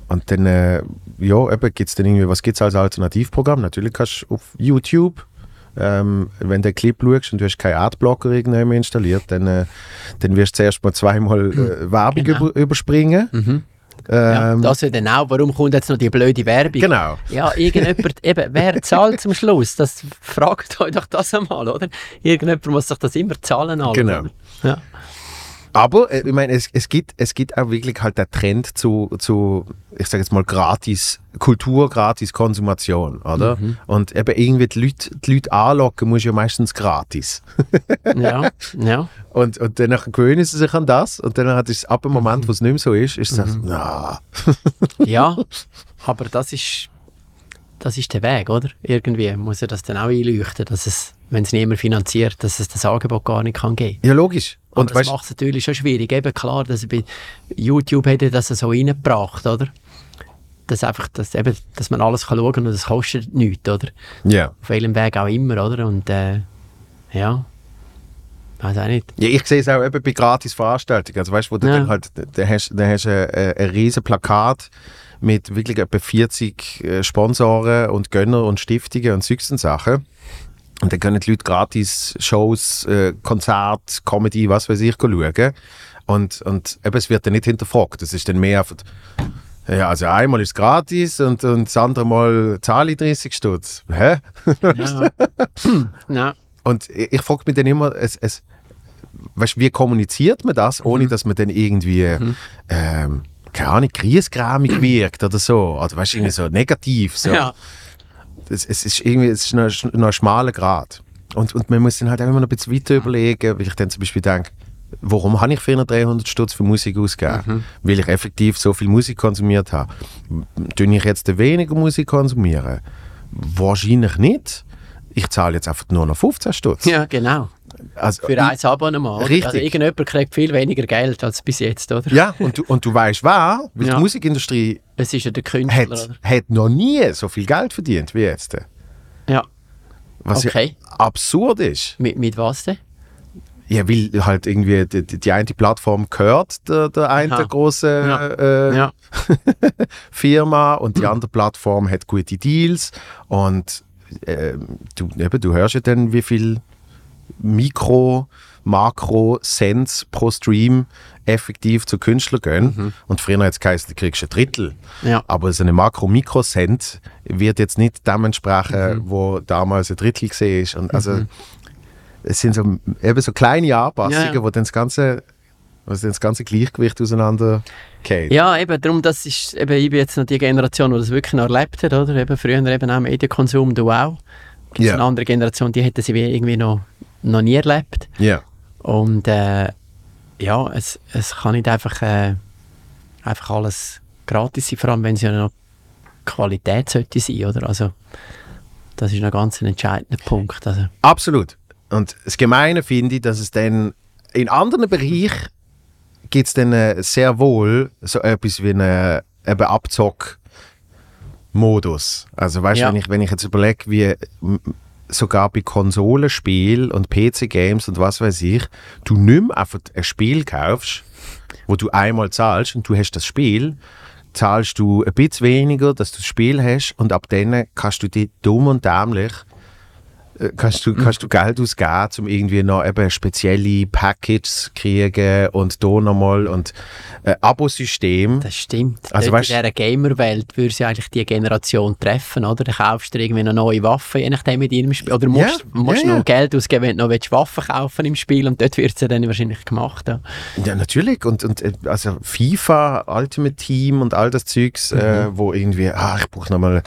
Und dann, äh, ja, eben gibt's dann irgendwie, was gibt es als Alternativprogramm? Natürlich kannst du auf YouTube, ähm, wenn du den Clip schaust und du hast keinen Adblocker irgendwann installiert, dann, äh, dann wirst du zuerst mal zweimal äh, Werbung Genau. über, überspringen. Ja, Ähm, das ja dann auch, warum kommt jetzt noch die blöde Werbung? Genau. Ja, irgendjemand, (laughs) eben, wer zahlt zum Schluss? Das fragt euch doch das einmal, oder? Irgendjemand muss sich das immer zahlen. Alles, Genau. Ja. Aber äh, ich meine, es, es, gibt, es gibt auch wirklich halt den Trend zu, zu ich sage jetzt mal, gratis Kultur, gratis Konsumation, oder? Und eben irgendwie die Leute, die Leute anlocken muss ja meistens gratis. (laughs) ja, ja. Und, und dann gewöhnen sie sich an das und dann hat es ab dem Moment, wo es nicht mehr so ist, ist es so, na, (laughs) Ja, (laughs) aber das ist, das ist der Weg, oder? Irgendwie muss er das dann auch einleuchten, dass es, wenn es niemand finanziert, dass es das Angebot gar nicht kann geben ja logisch. Und das macht es natürlich schon schwierig. Eben klar, dass bei YouTube hätte das so reingebracht, oder? Dass einfach, dass, eben, dass man alles kann schauen kann und das kostet nichts, oder? ja. Auf welchem Weg auch immer, oder? Und äh, ja, weiß auch nicht. ja, ich sehe es auch eben bei gratis Veranstaltungen. Also weißt du, wo du Ja. dann halt, da hast, du ein, ein riesen Plakat mit wirklich etwa 40 äh, Sponsoren und Gönner und Stiftungen und solchen Sachen. Und dann können die Leute gratis Shows, äh, Konzerte, Comedy, was weiß ich, schauen. Und, und eben, es wird dann nicht hinterfragt. Es ist dann mehr einfach, ja, also einmal ist es gratis und, und das andere Mal zahle ich 30 Stutz. Hä? Ja. (laughs) ja. Und ich, ich frage mich dann immer, es, es, weißt, wie kommuniziert man das, ohne Mhm. dass man dann irgendwie, ähm, keine Ahnung, griesgrämig wirkt oder so. Oder weißt, irgendwie so negativ. So. ja. Es, es ist irgendwie es ist noch, noch ein schmaler Grad. Und, und man muss dann halt auch immer noch ein bisschen weiter überlegen, weil ich dann zum Beispiel denke, warum habe ich 400, 300 Stutz für Musik ausgegeben? Weil ich effektiv so viel Musik konsumiert habe. Tue ich jetzt weniger Musik konsumieren? Wahrscheinlich nicht. Ich zahle jetzt einfach nur noch 15 Stutz. ja, genau. Also, Für ein Abonnement. oder? Richtig. Also irgendjemand kriegt viel weniger Geld als bis jetzt, oder? ja, und du, und du weißt wer, weil Ja. die Musikindustrie Es ist ja der Künstler, hat, oder? hat noch nie so viel Geld verdient wie jetzt. Ja. Was Okay. ja absurd ist. Mit, mit was denn? Ja, weil halt irgendwie die, die, die eine Plattform gehört der, der einen Aha. großen Ja. äh, Ja. (laughs) Firma und die andere Plattform hat gute Deals und äh, du, eben, du hörst ja dann, wie viel Mikro, Makro, Cents pro Stream effektiv zu Künstlern gehen. Und früher hat es geheißen, du kriegst ein Drittel. Ja. Aber so eine Makro-Mikro-Cent wird jetzt nicht dem entsprechen, Mhm. wo damals ein Drittel gesehen ist. Und also, es sind so, eben so kleine Anpassungen, Ja, ja. wo dann das ganze, dann das ganze Gleichgewicht auseinander geht. Ja, eben, darum, das ist, eben, ich bin jetzt noch die Generation, die das wirklich noch erlebt hat, oder? Eben früher eben auch Medienkonsum, du auch. Gibt Ja. eine andere Generation, die hätte sie wie irgendwie noch, noch nie erlebt. Ja. Und äh, ja, es, es kann nicht einfach, äh, einfach alles gratis sein, vor allem wenn es ja noch Qualität sollte sein, oder? Also, das ist noch ganz ein entscheidender Punkt. Also, Absolut. Und das Gemeine finde ich, dass es dann in anderen Bereichen gibt es dann äh, sehr wohl so etwas wie einen eben Abzock-Modus. Also weißt Ja. du, wenn ich, wenn ich jetzt überlege, wie sogar bei Konsolenspielen und PC-Games und was weiß ich, du nicht mehr einfach ein Spiel kaufst, wo du einmal zahlst und du hast das Spiel, zahlst du ein bisschen weniger, dass du das Spiel hast und ab dann kannst du dich dumm und dämlich kannst du, kannst du Geld ausgeben, um irgendwie noch eben spezielle Packages kriegen und da nochmal und äh, Abosystem. Das stimmt. Also weißt- in dieser Gamer-Welt würde sie eigentlich die Generation treffen, oder? Dann kaufst du irgendwie eine neue Waffe, je nachdem mit ihrem Spiel. Oder musst, Ja, musst ja, noch ja. Geld ausgeben, wenn du noch willst, Waffen kaufen im Spiel und dort wird es ja dann wahrscheinlich gemacht. Ja. Ja, natürlich. Und, und äh, also FIFA, Ultimate Team und all das Zeugs, äh, wo irgendwie, ah, ich brauche nochmal,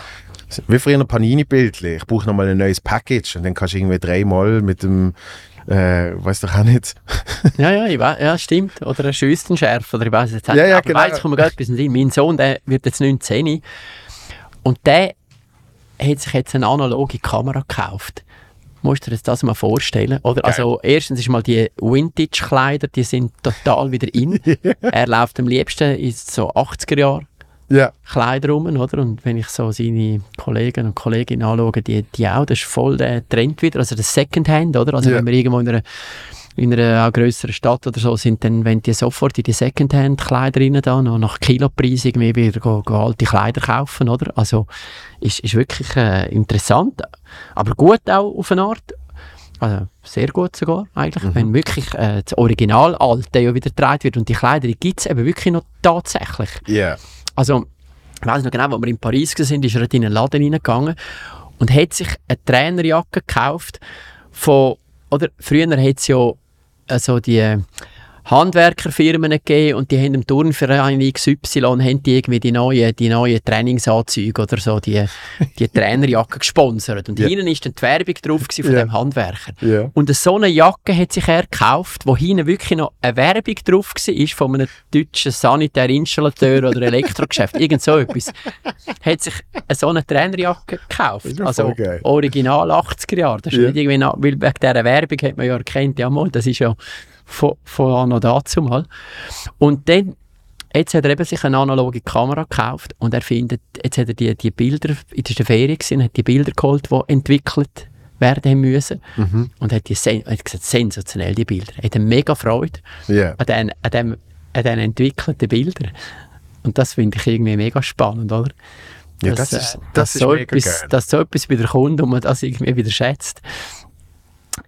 wie früher ein Panini-Bildchen, ich brauche nochmal ein neues Package und dann kannst du irgendwie dreimal mit dem, äh, weiß doch auch nicht. (laughs) Ja, ja, ich weiß, ja, stimmt. Oder ein Schüssenschärfer, oder ich weiß jetzt Ja, ja, Aber genau. weiss, kommt mir etwas in. Mein Sohn, der wird jetzt 19 und der hat sich jetzt eine analoge Kamera gekauft. Musst du dir das mal vorstellen? Oder? Also, erstens ist mal die Vintage-Kleider, die sind total wieder in. (laughs) er läuft am liebsten in so 80er-Jahre Ja. Kleider rum, oder? Und wenn ich so seine Kollegen und Kolleginnen anschaue, die, die auch, das ist voll der Trend wieder, also das Secondhand, oder? Also Ja. wenn wir irgendwo in einer, in einer auch grösseren Stadt oder so sind, dann wenn die sofort in die Secondhand-Kleider rein da, noch nach Kilopreis irgendwie wieder go, go alte Kleider kaufen, oder? Also ist, ist wirklich äh, interessant, aber gut auch auf eine Art. Also sehr gut sogar eigentlich, Mhm. wenn wirklich äh, das Original Alte ja wieder getragen wird und die Kleider, die gibt es eben wirklich noch tatsächlich. Ja. Also, ich weiß noch genau, als wir in Paris waren, ist er in einen Laden reingegangen und hat sich eine Trainerjacke gekauft von, oder früher hat es ja also die Handwerkerfirmen gegeben und die haben im Turnverein XY haben die irgendwie die neuen, die neuen Trainingsanzüge oder so, die, die Trainerjacke gesponsert. Und Ja. hinten ist dann die Werbung drauf von Ja. dem Handwerker. Ja. Und so eine Jacke hat sich er gekauft, wo hinten wirklich noch eine Werbung drauf war von einem deutschen Sanitärinstallateur oder Elektrogeschäft, (laughs) irgend so etwas. Hat sich so eine Trainerjacke gekauft. Also original 80er Jahre. Das ist nicht irgendwie, weil wegen dieser Werbung hat man ja erkannt, ja mal, das ist ja von, von anno dazu mal. Und dann Jetzt hat er eben sich eine analoge Kamera gekauft und er findet, jetzt hat er die, die Bilder, in der Ferien, gewesen, hat die Bilder geholt, die entwickelt werden müssen. Mhm. Und hat, die, hat gesagt, sensationell, die Bilder. Er hat mega Freude Ja. an den, an dem, an den entwickelten Bildern. Und das finde ich irgendwie mega spannend, oder? Ja, Dass, das ist, äh, das dass ist so mega etwas, geil. Dass so etwas wieder kommt und man das irgendwie wieder schätzt.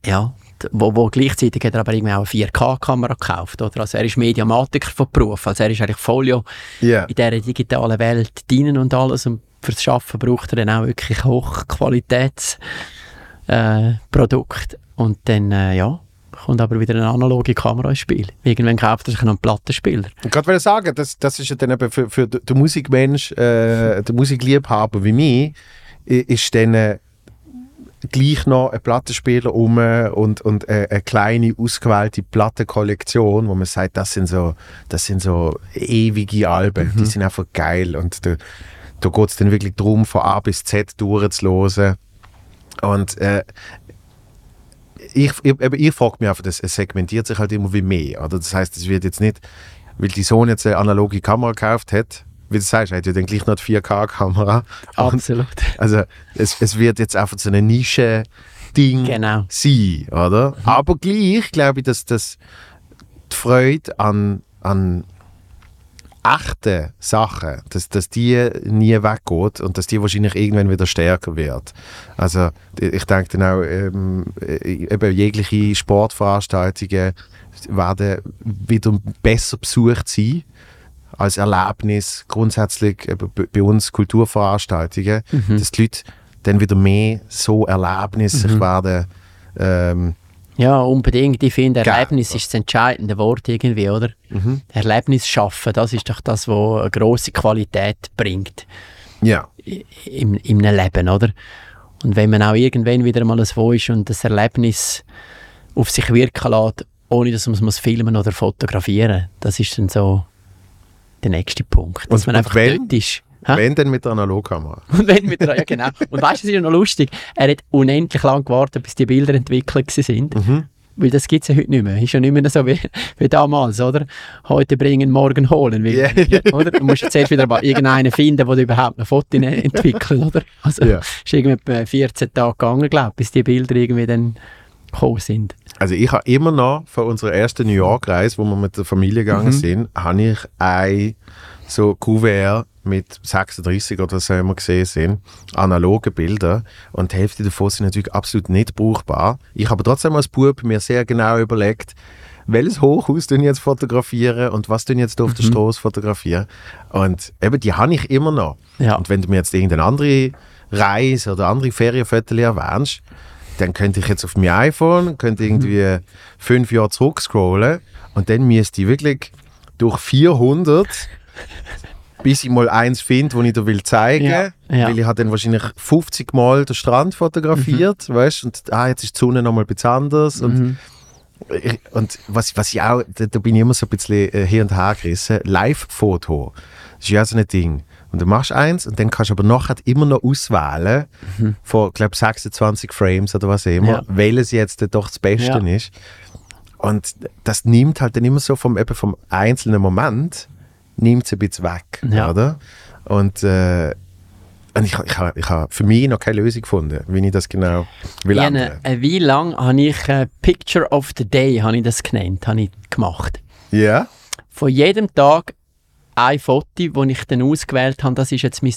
Ja, wo, wo gleichzeitig hat er aber irgendwie auch eine 4K-Kamera gekauft, oder? Also er ist Mediamatiker von Beruf, also er ist eigentlich voll ja Ja. in dieser digitalen Welt dienen und alles und fürs Schaffen braucht er dann auch wirklich Hochqualitäts äh, und dann, äh, ja, kommt aber wieder eine analoge Kamera ins Spiel. Irgendwann kauft er sich noch einen Plattenspieler. Ich wollte sagen, das, das ist ja dann eben für, für den Musikmensch, äh, den Musikliebhaber wie mich, ist dann äh, gleich noch ein Plattenspieler um und, und äh, eine kleine, ausgewählte Plattenkollektion, wo man sagt, das sind so, das sind so ewige Alben, die sind einfach geil und da, da geht es dann wirklich darum, von A bis Z durchzuhören. Und äh, ich, ich, ich frage mich einfach, das es segmentiert sich halt immer wie mehr. Oder? Das heißt, es wird jetzt nicht, weil die Sohn jetzt eine analoge Kamera gekauft hat, wie du sagst, er hat ja dann gleich noch die 4K-Kamera. Und Absolut. Also es, es wird jetzt einfach so eine Nische-Ding Genau. sein, oder? Aber gleich glaube ich, dass das die Freude an, an echten Sachen, dass, dass die nie weggeht und dass die wahrscheinlich irgendwann wieder stärker wird. Also ich denke dann auch, ähm, äh, eben jegliche Sportveranstaltungen werden wieder besser besucht sein als Erlebnis grundsätzlich bei- uns Kulturveranstaltungen, dass die Leute dann wieder mehr so Erlebnisse sich werden ähm, Ja, unbedingt. Ich finde. Erlebnis ist das entscheidende Wort irgendwie, oder? Mhm. Erlebnis schaffen, das ist doch das, was eine grosse Qualität bringt ja, im, im Leben, oder? Und wenn man auch irgendwann wieder mal so ist und das Erlebnis auf sich wirken lässt, ohne dass man es filmen oder fotografieren das ist dann so der nächste Punkt. Dass Und- man einfach wenn- dort ist. Hä? wenn dann mit der Analogkamera. (laughs) Und wenn mit der, ja genau. Und weißt du, es ist ja noch lustig, er hat unendlich lang gewartet, bis die Bilder entwickelt waren. Mhm. weil das gibt es ja heute nicht mehr. Ist ja nicht mehr so wie, wie damals, oder? Heute bringen, morgen holen. Weil, Ja. (laughs) oder? Du musst jetzt erst wieder irgendeinen finden, der überhaupt noch Fotos ne- entwickelt, oder? Also, Ja. ist irgendwie etwa 14 Tage gegangen, glaube ich, bis die Bilder irgendwie dann gekommen sind. Also ich habe immer noch von unserer ersten New York-Reise, wo wir mit der Familie gegangen Mhm. sind, habe ich ein so Kuvert mit 36 oder so wir gesehen sind, analoge Bilder und die Hälfte davon sind natürlich absolut nicht brauchbar. Ich habe trotzdem als Bub mir sehr genau überlegt, welches Hochhaus ich jetzt fotografieren und was ich jetzt auf der Mhm. Straße fotografieren. Und eben, die habe ich immer noch. Ja. Und wenn du mir jetzt irgendeine andere Reise oder andere Ferienfotos erwähnst, dann könnte ich jetzt auf mein iPhone, könnte irgendwie fünf Jahre zurückscrollen und dann müsste ich wirklich durch 400 bis ich mal eins finde, wo ich dir will zeigen Ja, ja. weil ich habe dann wahrscheinlich 50 Mal den Strand fotografiert, weißt und ah, jetzt ist die Sonne noch mal ein bisschen anders und Mhm. ich- und was, was ich auch, da, da bin ich immer so ein bisschen äh, hier und her gerissen, Live-Foto, das ist ja so ein Ding. Und du machst eins und dann kannst du aber nachher immer noch auswählen von, glaube 26 Frames oder was immer, Mhm. Ja. welches jetzt doch das Beste Ja. ist. Und das nimmt halt dann immer so vom, eben vom einzelnen Moment, nimmt es ein bisschen weg, Ja. oder? Und, äh, und ich, ich habe ich hab für mich noch keine Lösung gefunden, wie ich das genau will Ich ändern. habe, eine Weile lang habe ich äh, Picture of the Day, habe ich das genannt, habe ich gemacht. Ja? Von jedem Tag ein Foto, das ich dann ausgewählt habe, das ist jetzt mein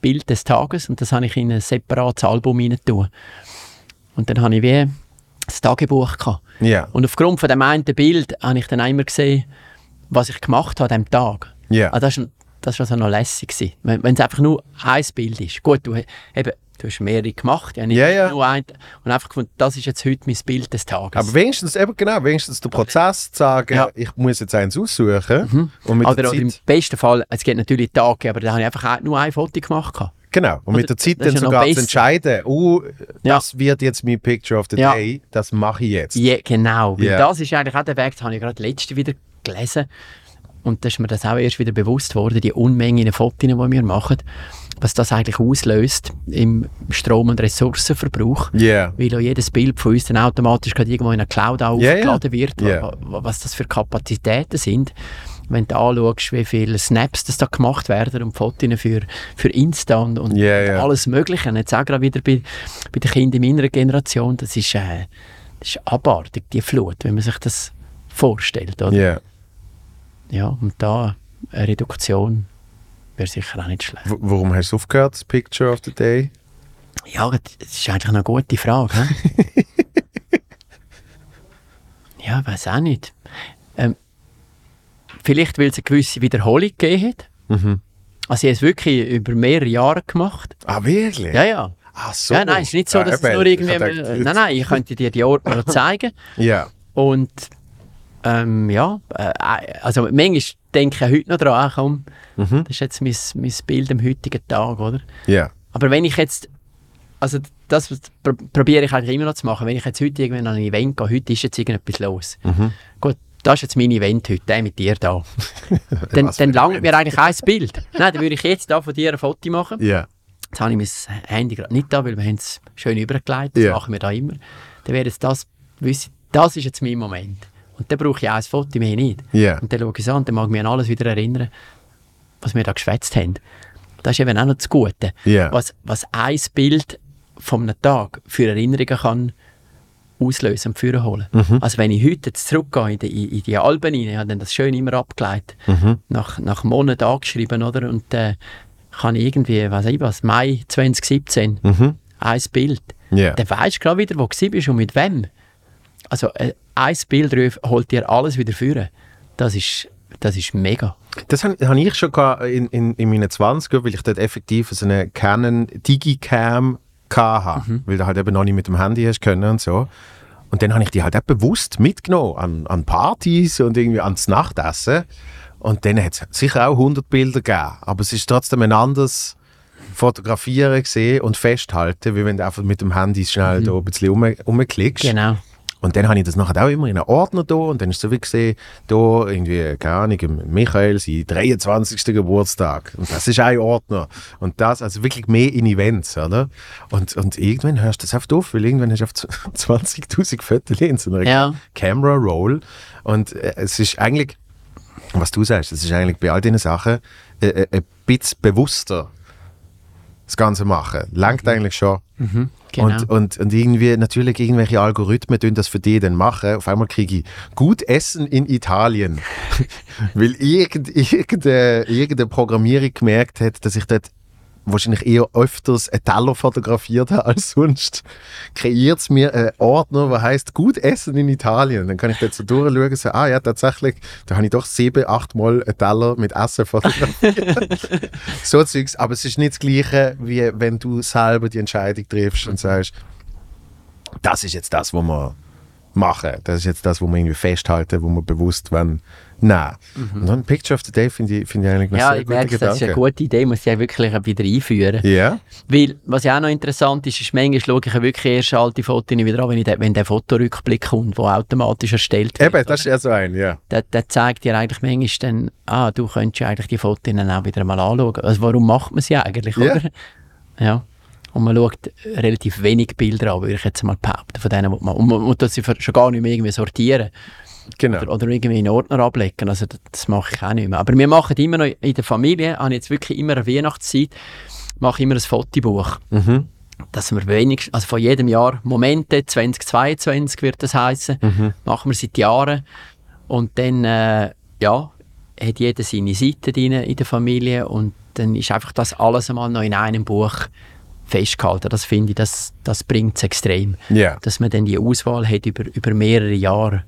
Bild des Tages und das habe ich in ein separates Album tun. Und dann habe ich wie das Tagebuch gehabt. Ja. Und aufgrund von dem einen Bild habe ich dann immer gesehen, was ich gemacht habe an diesem Tag. Ja. Ah, das war das war also noch lässig. gewesen. Wenn es einfach nur ein Bild ist. Gut, du, eben, du hast mehrere gemacht, ja, nicht Ja, ja. nur ein. Und einfach gefunden, das ist jetzt heute mein Bild des Tages. Aber wenigstens, eben genau, wenigstens der Prozess zu sagen, Ja. Mhm. ich muss jetzt eins aussuchen und mit oder, der oder im Zeit, besten Fall, es gibt natürlich Tage, aber da habe ich einfach nur ein Foto gemacht. genau, und mit der Zeit dann ja sogar zu entscheiden, oh, Ja. das wird jetzt mein Picture of the Ja. Day, das mache ich jetzt. Ja, genau. Weil Ja. das ist eigentlich auch der Weg, das habe ich gerade letzte wieder gelesen. Und da ist mir das auch erst wieder bewusst worden, die Unmenge an Fotos, die wir machen, was das eigentlich auslöst im Strom- und Ressourcenverbrauch. Ja. Weil auch jedes Bild von uns dann automatisch gerade irgendwo in einer Cloud auch ja. aufgeladen wird, wa- was das für Kapazitäten sind. Wenn du anschaust, wie viele Snaps das da gemacht werden und Fotos für, für Insta und, und Ja, ja. alles Mögliche. Und jetzt auch gerade wieder bei, bei den Kindern in meiner Generation, das ist, äh, das ist abartig, die Flut, wenn man sich das vorstellt. Oder? Ja. Ja, und da eine Reduktion wäre sicher auch nicht schlecht. W warum hast du aufgehört, das Picture of the Day? Ja, das ist eigentlich eine gute Frage. (laughs) ja, ich weiß auch nicht. Ähm, vielleicht, weil es eine gewisse Wiederholung gegeben hat. Mhm. Also ich habe es wirklich über mehrere Jahre gemacht. Ah, wirklich? Ja, ja. Ach so. Ja, nein, es ist nicht so, dass es eben, nur irgendwie... gedacht, nein, nein, ich könnte dir die Ordner zeigen. (laughs) Ja. Und ähm, ja, äh, also manchmal denke ich heute noch dran, komm, Mhm. das ist jetzt mein, mein Bild am heutigen Tag, oder? Ja. Aber wenn ich jetzt, also das pr probiere ich eigentlich immer noch zu machen, wenn ich jetzt heute irgendwann an ein Event gehe, heute ist jetzt irgendetwas los. Mhm. Gut, das ist jetzt mein Event heute, der mit dir da. (laughs) dann dann langt mir eigentlich ein Bild. Nein, dann würde ich jetzt da von dir ein Foto machen. Ja. Jetzt habe ich mein Handy gerade nicht da, weil wir haben es schön übergelegt. Das Ja. machen wir da immer. Dann wäre jetzt das, das ist jetzt mein Moment. Und dann brauche ich auch ein Foto, mehr nicht. Ja. Und dann schaue ich es an und dann mag ich mich an alles wieder erinnern, was wir da geschwätzt haben. Das ist eben auch noch das Gute. Ja. Was, was ein Bild von einem Tag für Erinnerungen kann auslösen und führen holen. Mhm. Also wenn ich heute jetzt zurückgehe in die, in, die Alben rein, ich habe dann das schön immer abgeleitet, Mhm. nach, nach Monaten angeschrieben, oder? Und äh, kann ich irgendwie, was ich was, Mai 2017, Mhm. ein Bild. Ja. Dann weisst du gerade wieder, wo du bist und mit wem. Also äh, ein Bild ruf- holt dir alles wieder führen. Das ist, das ist mega. Das habe hab ich schon in, in, in meinen 20ern, weil ich dort effektiv so eine Canon Digicam hatte, Mhm. weil du halt eben noch nicht mit dem Handy hast können und so. Und dann habe ich die halt auch bewusst mitgenommen an, an Partys und irgendwie ans Nachtessen. Und dann hat es sicher auch 100 Bilder gegeben, aber es ist trotzdem ein anderes Fotografieren gesehen und Festhalten, wie wenn du einfach mit dem Handy schnell da ein bisschen um, umklickst. Mhm. Genau. Und dann habe ich das nachher auch immer in einen Ordner da und dann ist so wie gesehen, da irgendwie, keine Ahnung, Michael, sein 23. Geburtstag. Und das ist ein Ordner. Und das, also wirklich mehr in Events, oder? Und, und irgendwann hörst du das auf, weil irgendwann hast du auf 20.000 (laughs) Fotos in so einer Ja. Camera Roll. Und äh, es ist eigentlich, was du sagst, es ist eigentlich bei all diesen Sachen äh, äh, ein bisschen bewusster das Ganze machen. Langt eigentlich schon. Genau. Und, und, und irgendwie, natürlich, irgendwelche Algorithmen tun das für die dann machen. Auf einmal kriege ich gut Essen in Italien. (laughs) Weil irgend, irgendeine, irgendeine Programmierung gemerkt hat, dass ich dort wahrscheinlich eher öfters einen Teller fotografiert habe als sonst, kreiert es mir einen Ordner, der heißt gut Essen in Italien. Dann kann ich dort so durchschauen und sagen, ah ja, tatsächlich, da habe ich doch sieben, acht Mal einen Teller mit Essen fotografiert. (laughs) so Zeugs. Aber es ist nicht das Gleiche, wie wenn du selber die Entscheidung triffst und sagst, das ist jetzt das, was wir machen. Das ist jetzt das, was wir irgendwie festhalten, wo wir bewusst wollen. Nein. Und dann Picture of the Day finde ich, finde ich eigentlich ja, sehr ich merke, das ist eine gute Idee, muss ich wirklich wieder einführen. Ja. Weil, was ja auch noch interessant ist, ist, manchmal schaue ich wirklich erst alte Fotos wieder an, wenn, ich wenn der Fotorückblick kommt, der automatisch erstellt wird. Eben, das ist ja so ein, ja. der, der zeigt dir eigentlich manchmal dann, ah, du könntest eigentlich die Fotos dann auch wieder mal anschauen. Also warum macht man sie eigentlich, Ja. oder? Ja. Und man schaut relativ wenig Bilder an, würde ich jetzt mal behaupten, von denen, wo man, und man muss das schon gar nicht mehr irgendwie sortieren Genau. oder, oder irgendwie in Ordner ablegen. Also das, mache ich auch nicht mehr. Aber wir machen immer noch in der Familie, habe ich jetzt wirklich immer eine Weihnachtszeit, mache immer ein Fotobuch. Mhm. Dass wir wenigstens, also von jedem Jahr Momente, 2022 wird das heißen, Mhm. machen wir seit Jahren. Und dann, äh, ja, hat jeder seine Seite drin in der Familie und dann ist einfach das alles einmal noch in einem Buch festgehalten. Das finde ich, das, das bringt es extrem. Ja, Dass man dann die Auswahl hat über, über mehrere Jahre.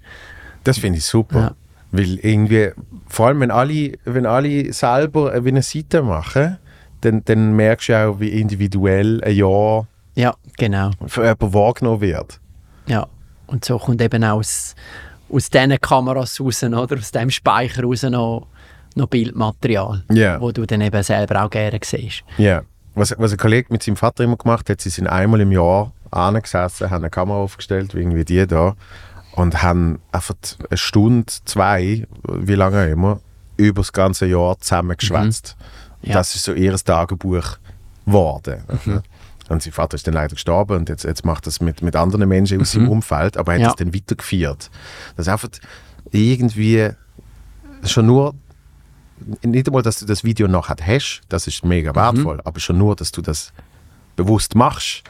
Das finde ich super. Ja. Weil irgendwie, vor allem wenn alle, wenn alle selber wie eine Seite machen, dann, dann merkst du auch, wie individuell ein Jahr Ja, genau. für jemanden wahrgenommen wird. Ja. Und so kommt eben aus, aus diesen Kameras raus, oder? aus dem Speicher raus noch, noch Bildmaterial, Ja. wo du dann eben selber auch gerne siehst. Ja. Was, was ein Kollege mit seinem Vater immer gemacht hat, sie sind einmal im Jahr angesessen, haben eine Kamera aufgestellt, wie irgendwie die da, und haben einfach eine Stunde, zwei, wie lange auch immer, über das ganze Jahr zusammengeschwätzt. Ja. Das ist so ihr Tagebuch geworden. Und sein Vater ist dann leider gestorben und jetzt, jetzt macht das mit, mit anderen Menschen aus seinem Umfeld, aber er hat Ja. das dann weitergeführt. Das ist einfach irgendwie schon nur nicht einmal, dass du das Video noch hast, das ist mega wertvoll, aber schon nur, dass du das bewusst machst,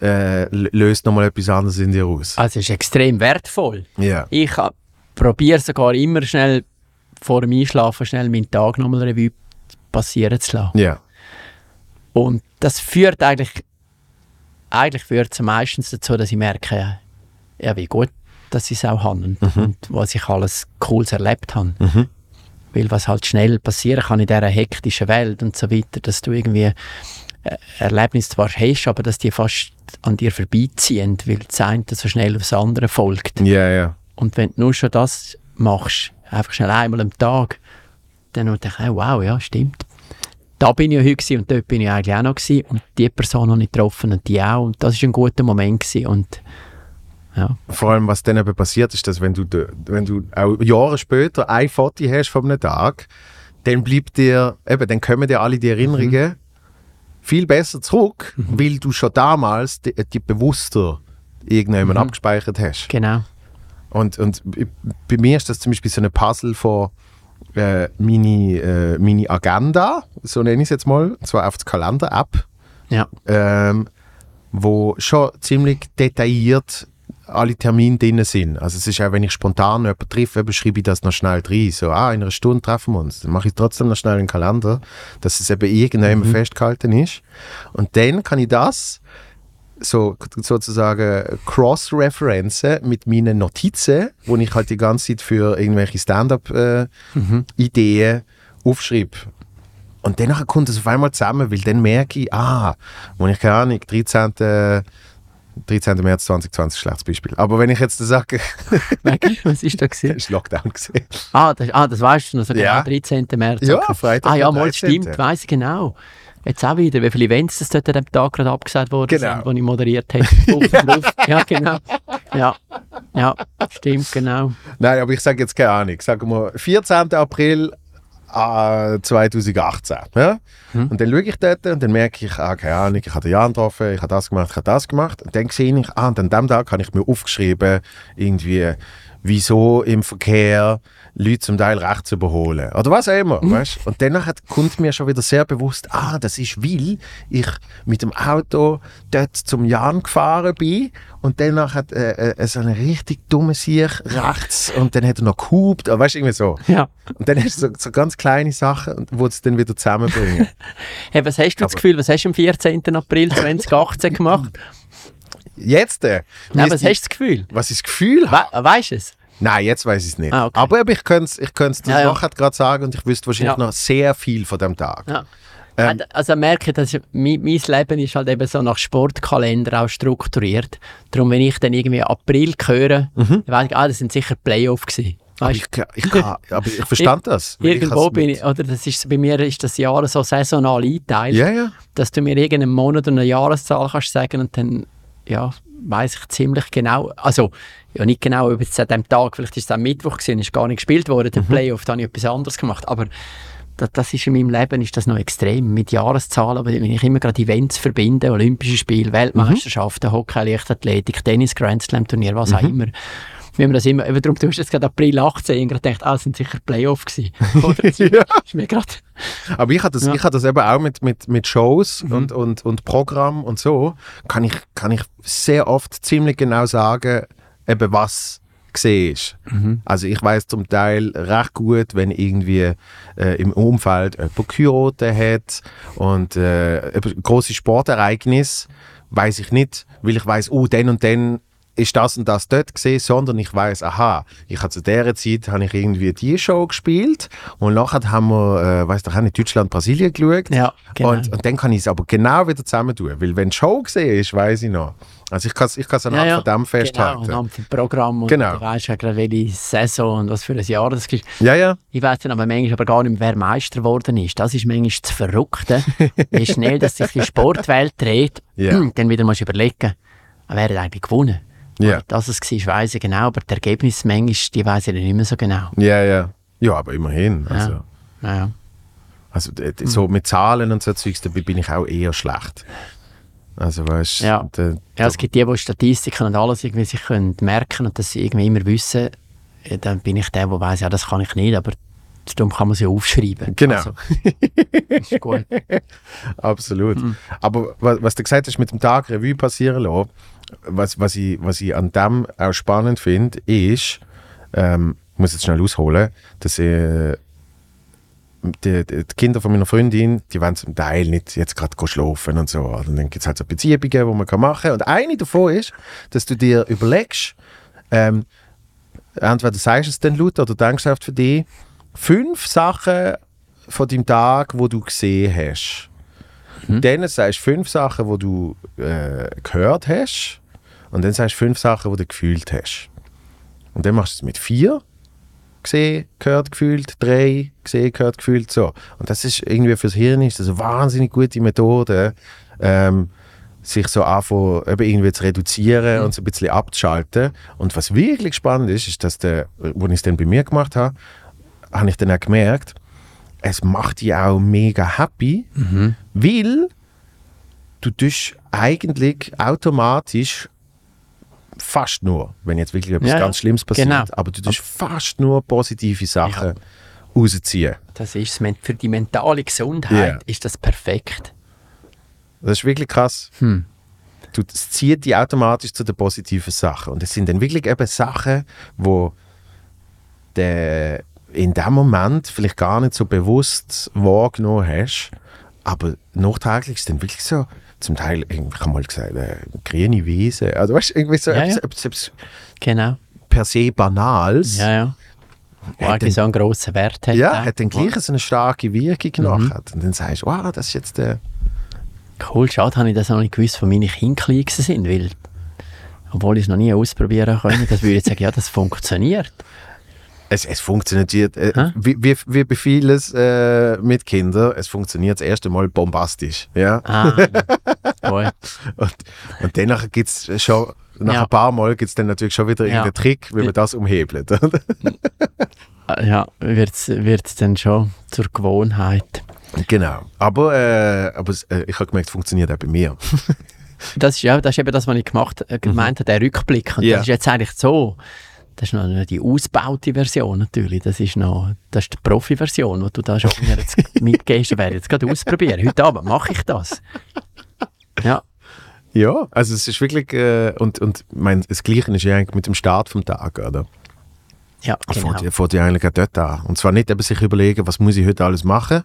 äh, löst nochmal etwas anderes in dir aus. Also es ist extrem wertvoll. Ja. Ich probiere sogar immer schnell vor dem Einschlafen schnell meinen Tag nochmal Revue passieren zu lassen. Ja. Und das führt eigentlich, eigentlich führt es meistens dazu, dass ich merke, ja, wie gut, dass ich es auch habe und, und was ich alles Cooles erlebt habe. Weil was halt schnell passieren kann in dieser hektischen Welt und so weiter, dass du irgendwie Erlebnisse zwar hast, aber dass die fast an dir vorbeiziehen, weil das eine so schnell aufs andere folgt. Ja, ja. Und wenn du nur schon das machst, einfach schnell einmal am Tag, dann denke ich, wow, ja, stimmt. Da bin ich ja heute und dort bin ich eigentlich auch noch gewesen und die Person habe ich getroffen und die auch und das war ein guter Moment gewesen und ja, Vor allem, was dann eben passiert, ist, dass wenn du, wenn du auch Jahre später ein Foto hast von einem Tag, dann bleibt dir, eben, dann kommen dir alle die Erinnerungen viel besser zurück, weil du schon damals die, die bewusster irgendjemand abgespeichert hast. genau. Und, und bei mir ist das zum Beispiel so ein Puzzle von äh, meine, äh, meine Agenda, so nenne ich es jetzt mal, und zwar auf das Kalender-App, Ja, ähm, wo schon ziemlich detailliert alle Termine drin sind. Also es ist auch, wenn ich spontan jemanden treffe, eben schreibe ich das noch schnell rein. So, ah, in einer Stunde treffen wir uns. Dann mache ich trotzdem noch schnell einen Kalender, dass es eben irgendjemand festgehalten ist. Und dann kann ich das so sozusagen cross-referenzen mit meinen Notizen, wo ich halt die ganze Zeit für irgendwelche Stand-up-Ideen aufschreibe. Und dann kommt es auf einmal zusammen, weil dann merke ich, ah, wo ich keine Ahnung, 13. 13. März 2020, schlechtes Beispiel. Aber wenn ich jetzt sage, (laughs) was ist da gewesen? (laughs) ist Lockdown gesehen. Ah, das, ah, das weißt du noch, so genau, Ja. 13. März. Ja, okay. Freitag Ah ja, mal 13.. stimmt, weiss ich genau. Jetzt auch wieder, wie viele Events das dort an dem Tag gerade abgesagt worden Genau. sind, die ich moderiert habe. (laughs) Ja, genau. Ja, ja, stimmt, genau. Nein, aber ich sage jetzt keine Ahnung. Sagen wir 14. April äh, 2018. Ja? Und dann schaue ich dort und dann merke ich, ah, keine Ahnung, ich habe den Jan getroffen, ich habe das gemacht, ich habe das gemacht. Und dann sehe ich, ah, und an dem Tag habe ich mir aufgeschrieben, irgendwie, wieso im Verkehr Leute zum Teil rechts überholen. Oder was auch immer. Weißt? Und danach kommt mir schon wieder sehr bewusst, ah, das ist, weil ich mit dem Auto dort zum Jan gefahren bin und danach hat äh, äh, so eine richtig dumme Sieg rechts und dann hat er noch gehupt, weißt du, irgendwie so. Ja. Und dann hast du so, so ganz kleine Sachen, die es dann wieder zusammenbringen. (laughs) Hey, was hast du das Gefühl, was hast du am 14. April 2018 gemacht? Jetzt, äh, Nein, was hast du das Gefühl? was ich das Gefühl. We weißt du es? Nein, jetzt weiß ich es nicht. Ah, okay. Aber ich könnte es ich Ja, ja. nachher gerade sagen und ich wüsste wahrscheinlich Ja. noch sehr viel von dem Tag. Ähm. also ich merke, dass ich, mein, mein Leben ist halt eben so nach Sportkalender auch strukturiert. Darum, wenn ich dann irgendwie April höre, dann weiss ich, ah, das sind sicher Playoff gewesen. Aber ich, ich, kann, aber ich verstand das. ich irgendwo has bin ich, oder das ist, bei mir ist das Jahr so saisonal eingeteilt, Ja, ja. dass du mir irgendeinen Monat oder eine Jahreszahl kannst sagen und dann, ja, weiß ich ziemlich genau, also, ja nicht genau, ob es an dem Tag, vielleicht ist es am Mittwoch gewesen, ist gar nicht gespielt worden, Mhm. der Playoff, da habe ich etwas anderes gemacht, aber das, das ist in meinem Leben ist das noch extrem mit Jahreszahlen, aber wenn ich immer gerade Events verbinde, Olympische Spiele, Weltmeisterschaften, Hockey, Leichtathletik, Tennis, Grand Slam Turnier, was auch immer. Wie man das immer, eben darum, du hast jetzt gerade April 18 und gerade gedacht, ah, sind sicher Playoff gewesen. (laughs) (laughs) Ja. ist mir gerade, Aber ich hatte das, Ja. Mhm. ich hatte das eben auch mit, mit, mit Shows und, und, und Programm und so. Kann ich, kann ich sehr oft ziemlich genau sagen, eben was gesehen ist. Mhm. Also ich weiß zum Teil recht gut, wenn irgendwie äh, im Umfeld jemand geheiratet hat und äh, große Sportereignis weiß ich nicht, weil ich weiß, oh, dann und dann ist das und das dort gesehen, sondern ich weiß, aha, ich habe zu dieser Zeit habe ich irgendwie die Show gespielt und nachher haben wir, äh, weiß doch nicht, Deutschland, Brasilien geschaut. ja, genau. Und, und dann kann ich es aber genau wieder zusammen tun, weil wenn die Show gesehen ist, weiß ich noch. Also ich kann es ich kann's anhand ja, ja. von dem Genau, festhalten. anhand vom Programm und Genau. du weißt ja gerade, welche Saison und was für ein Jahr das ist. Ja, ja. Ich weiß dann aber manchmal aber gar nicht mehr, wer Meister geworden ist. Das ist manchmal das Verrückte. (laughs) Wie schnell dass sich die Sportwelt dreht, Ja. (clears throat) dann wieder musst du überlegen, wer hat eigentlich gewonnen. Ja. Dass es war, weiss ich genau, aber die Ergebnisse manchmal, die weiss ich nicht mehr so genau. Ja, ja. Ja, aber immerhin. Also, Ja. Ja. also so mit Zahlen und so Zeugs, dabei bin ich auch eher schlecht. Also weißt Ja. d- Ja, es gibt die, die Statistiken und alles irgendwie sich können merken und das sie irgendwie immer wissen. Dann bin ich der, der weiss, ja, das kann ich nicht, aber darum kann man sie aufschreiben. Genau. Also, (laughs) ist gut. (laughs) Absolut. Mhm. Aber was, was du gesagt hast, mit dem Tag Revue passieren lassen, was, was, ich, was ich an dem auch spannend finde, ist, ähm, ich muss jetzt schnell ausholen, dass äh, die, die, Kinder von meiner Freundin, die wollen zum Teil nicht jetzt gerade schlafen und so. Und dann gibt es halt so Beziehungen, die man kann machen kann. Und eine davon ist, dass du dir überlegst, ähm, entweder sagst du es dann laut oder denkst einfach für dich, fünf Sachen von deinem Tag, wo du gesehen hast. Dann sagst du fünf Sachen, wo du äh, gehört hast. Und dann sagst du fünf Sachen, wo du gefühlt hast. Und dann machst du es mit vier. Gesehen, gehört, gefühlt. Drei, gesehen, gehört, gefühlt. So. Und das ist irgendwie fürs Hirn ist das eine wahnsinnig gute Methode, ähm, sich so anfangen, irgendwie zu reduzieren und so ein bisschen abzuschalten. Und was wirklich spannend ist, ist, dass der, wo ich es dann bei mir gemacht habe, habe ich dann auch gemerkt, es macht dich auch mega happy, weil du tust eigentlich automatisch fast nur, wenn jetzt wirklich etwas Ja, ja. ganz Schlimmes passiert, Genau. aber du tust fast nur positive Sachen rausziehen. Das ist für die mentale Gesundheit Ja. ist das perfekt. Das ist wirklich krass. Hm. Du, es zieht dich automatisch zu den positiven Sachen. Und es sind dann wirklich eben Sachen, wo der in dem Moment vielleicht gar nicht so bewusst wahrgenommen hast, aber nachträglich ist dann wirklich so, zum Teil, ich habe mal gesagt, äh, grüne Wiese, also weißt du, irgendwie so Ja, etwas, ja. etwas, etwas Genau. per se Banales, Ja, ja. Hat dann- so einen grossen Wert hat. ja, auch. hat dann gleich so eine starke Wirkung Mhm. nachher. Und dann sagst du, wow, das ist jetzt der... Cool, schade, habe ich das noch nicht gewusst, wo meine Kinder klein sind, weil, obwohl ich es noch nie ausprobieren konnte, das würde ich sagen, ja, das funktioniert. Es, es funktioniert, äh, wie, wie, wie bei vieles äh, mit Kindern, es funktioniert das erste Mal bombastisch. Ja? Ah, gut. (laughs) Und, und danach gibt es schon, nach Ja. ein paar Mal gibt es dann natürlich schon wieder Ja. irgendeinen Trick, wie man das umhebelt. Ja, wird es dann schon zur Gewohnheit. genau. Aber, äh, aber äh, ich habe gemerkt, es funktioniert auch bei mir. (laughs) Das ist, ja, das ist eben das, was ich gemacht, äh, gemeint habe, der Rückblick. Und Ja. das ist jetzt eigentlich so, das ist noch nicht die ausgebaute Version natürlich. Das ist noch das ist die Profi-Version, die du da schon mir jetzt (laughs) mitgehst. Ich werde jetzt gerade ausprobieren. Heute Abend mache ich das. Ja, Ja, also es ist wirklich, äh, und, und mein, das Gleiche ist ja eigentlich mit dem Start vom Tag, oder? ja genau. Fängt Fängt ja eigentlich auch dort an. Und zwar nicht eben sich überlegen, was muss ich heute alles machen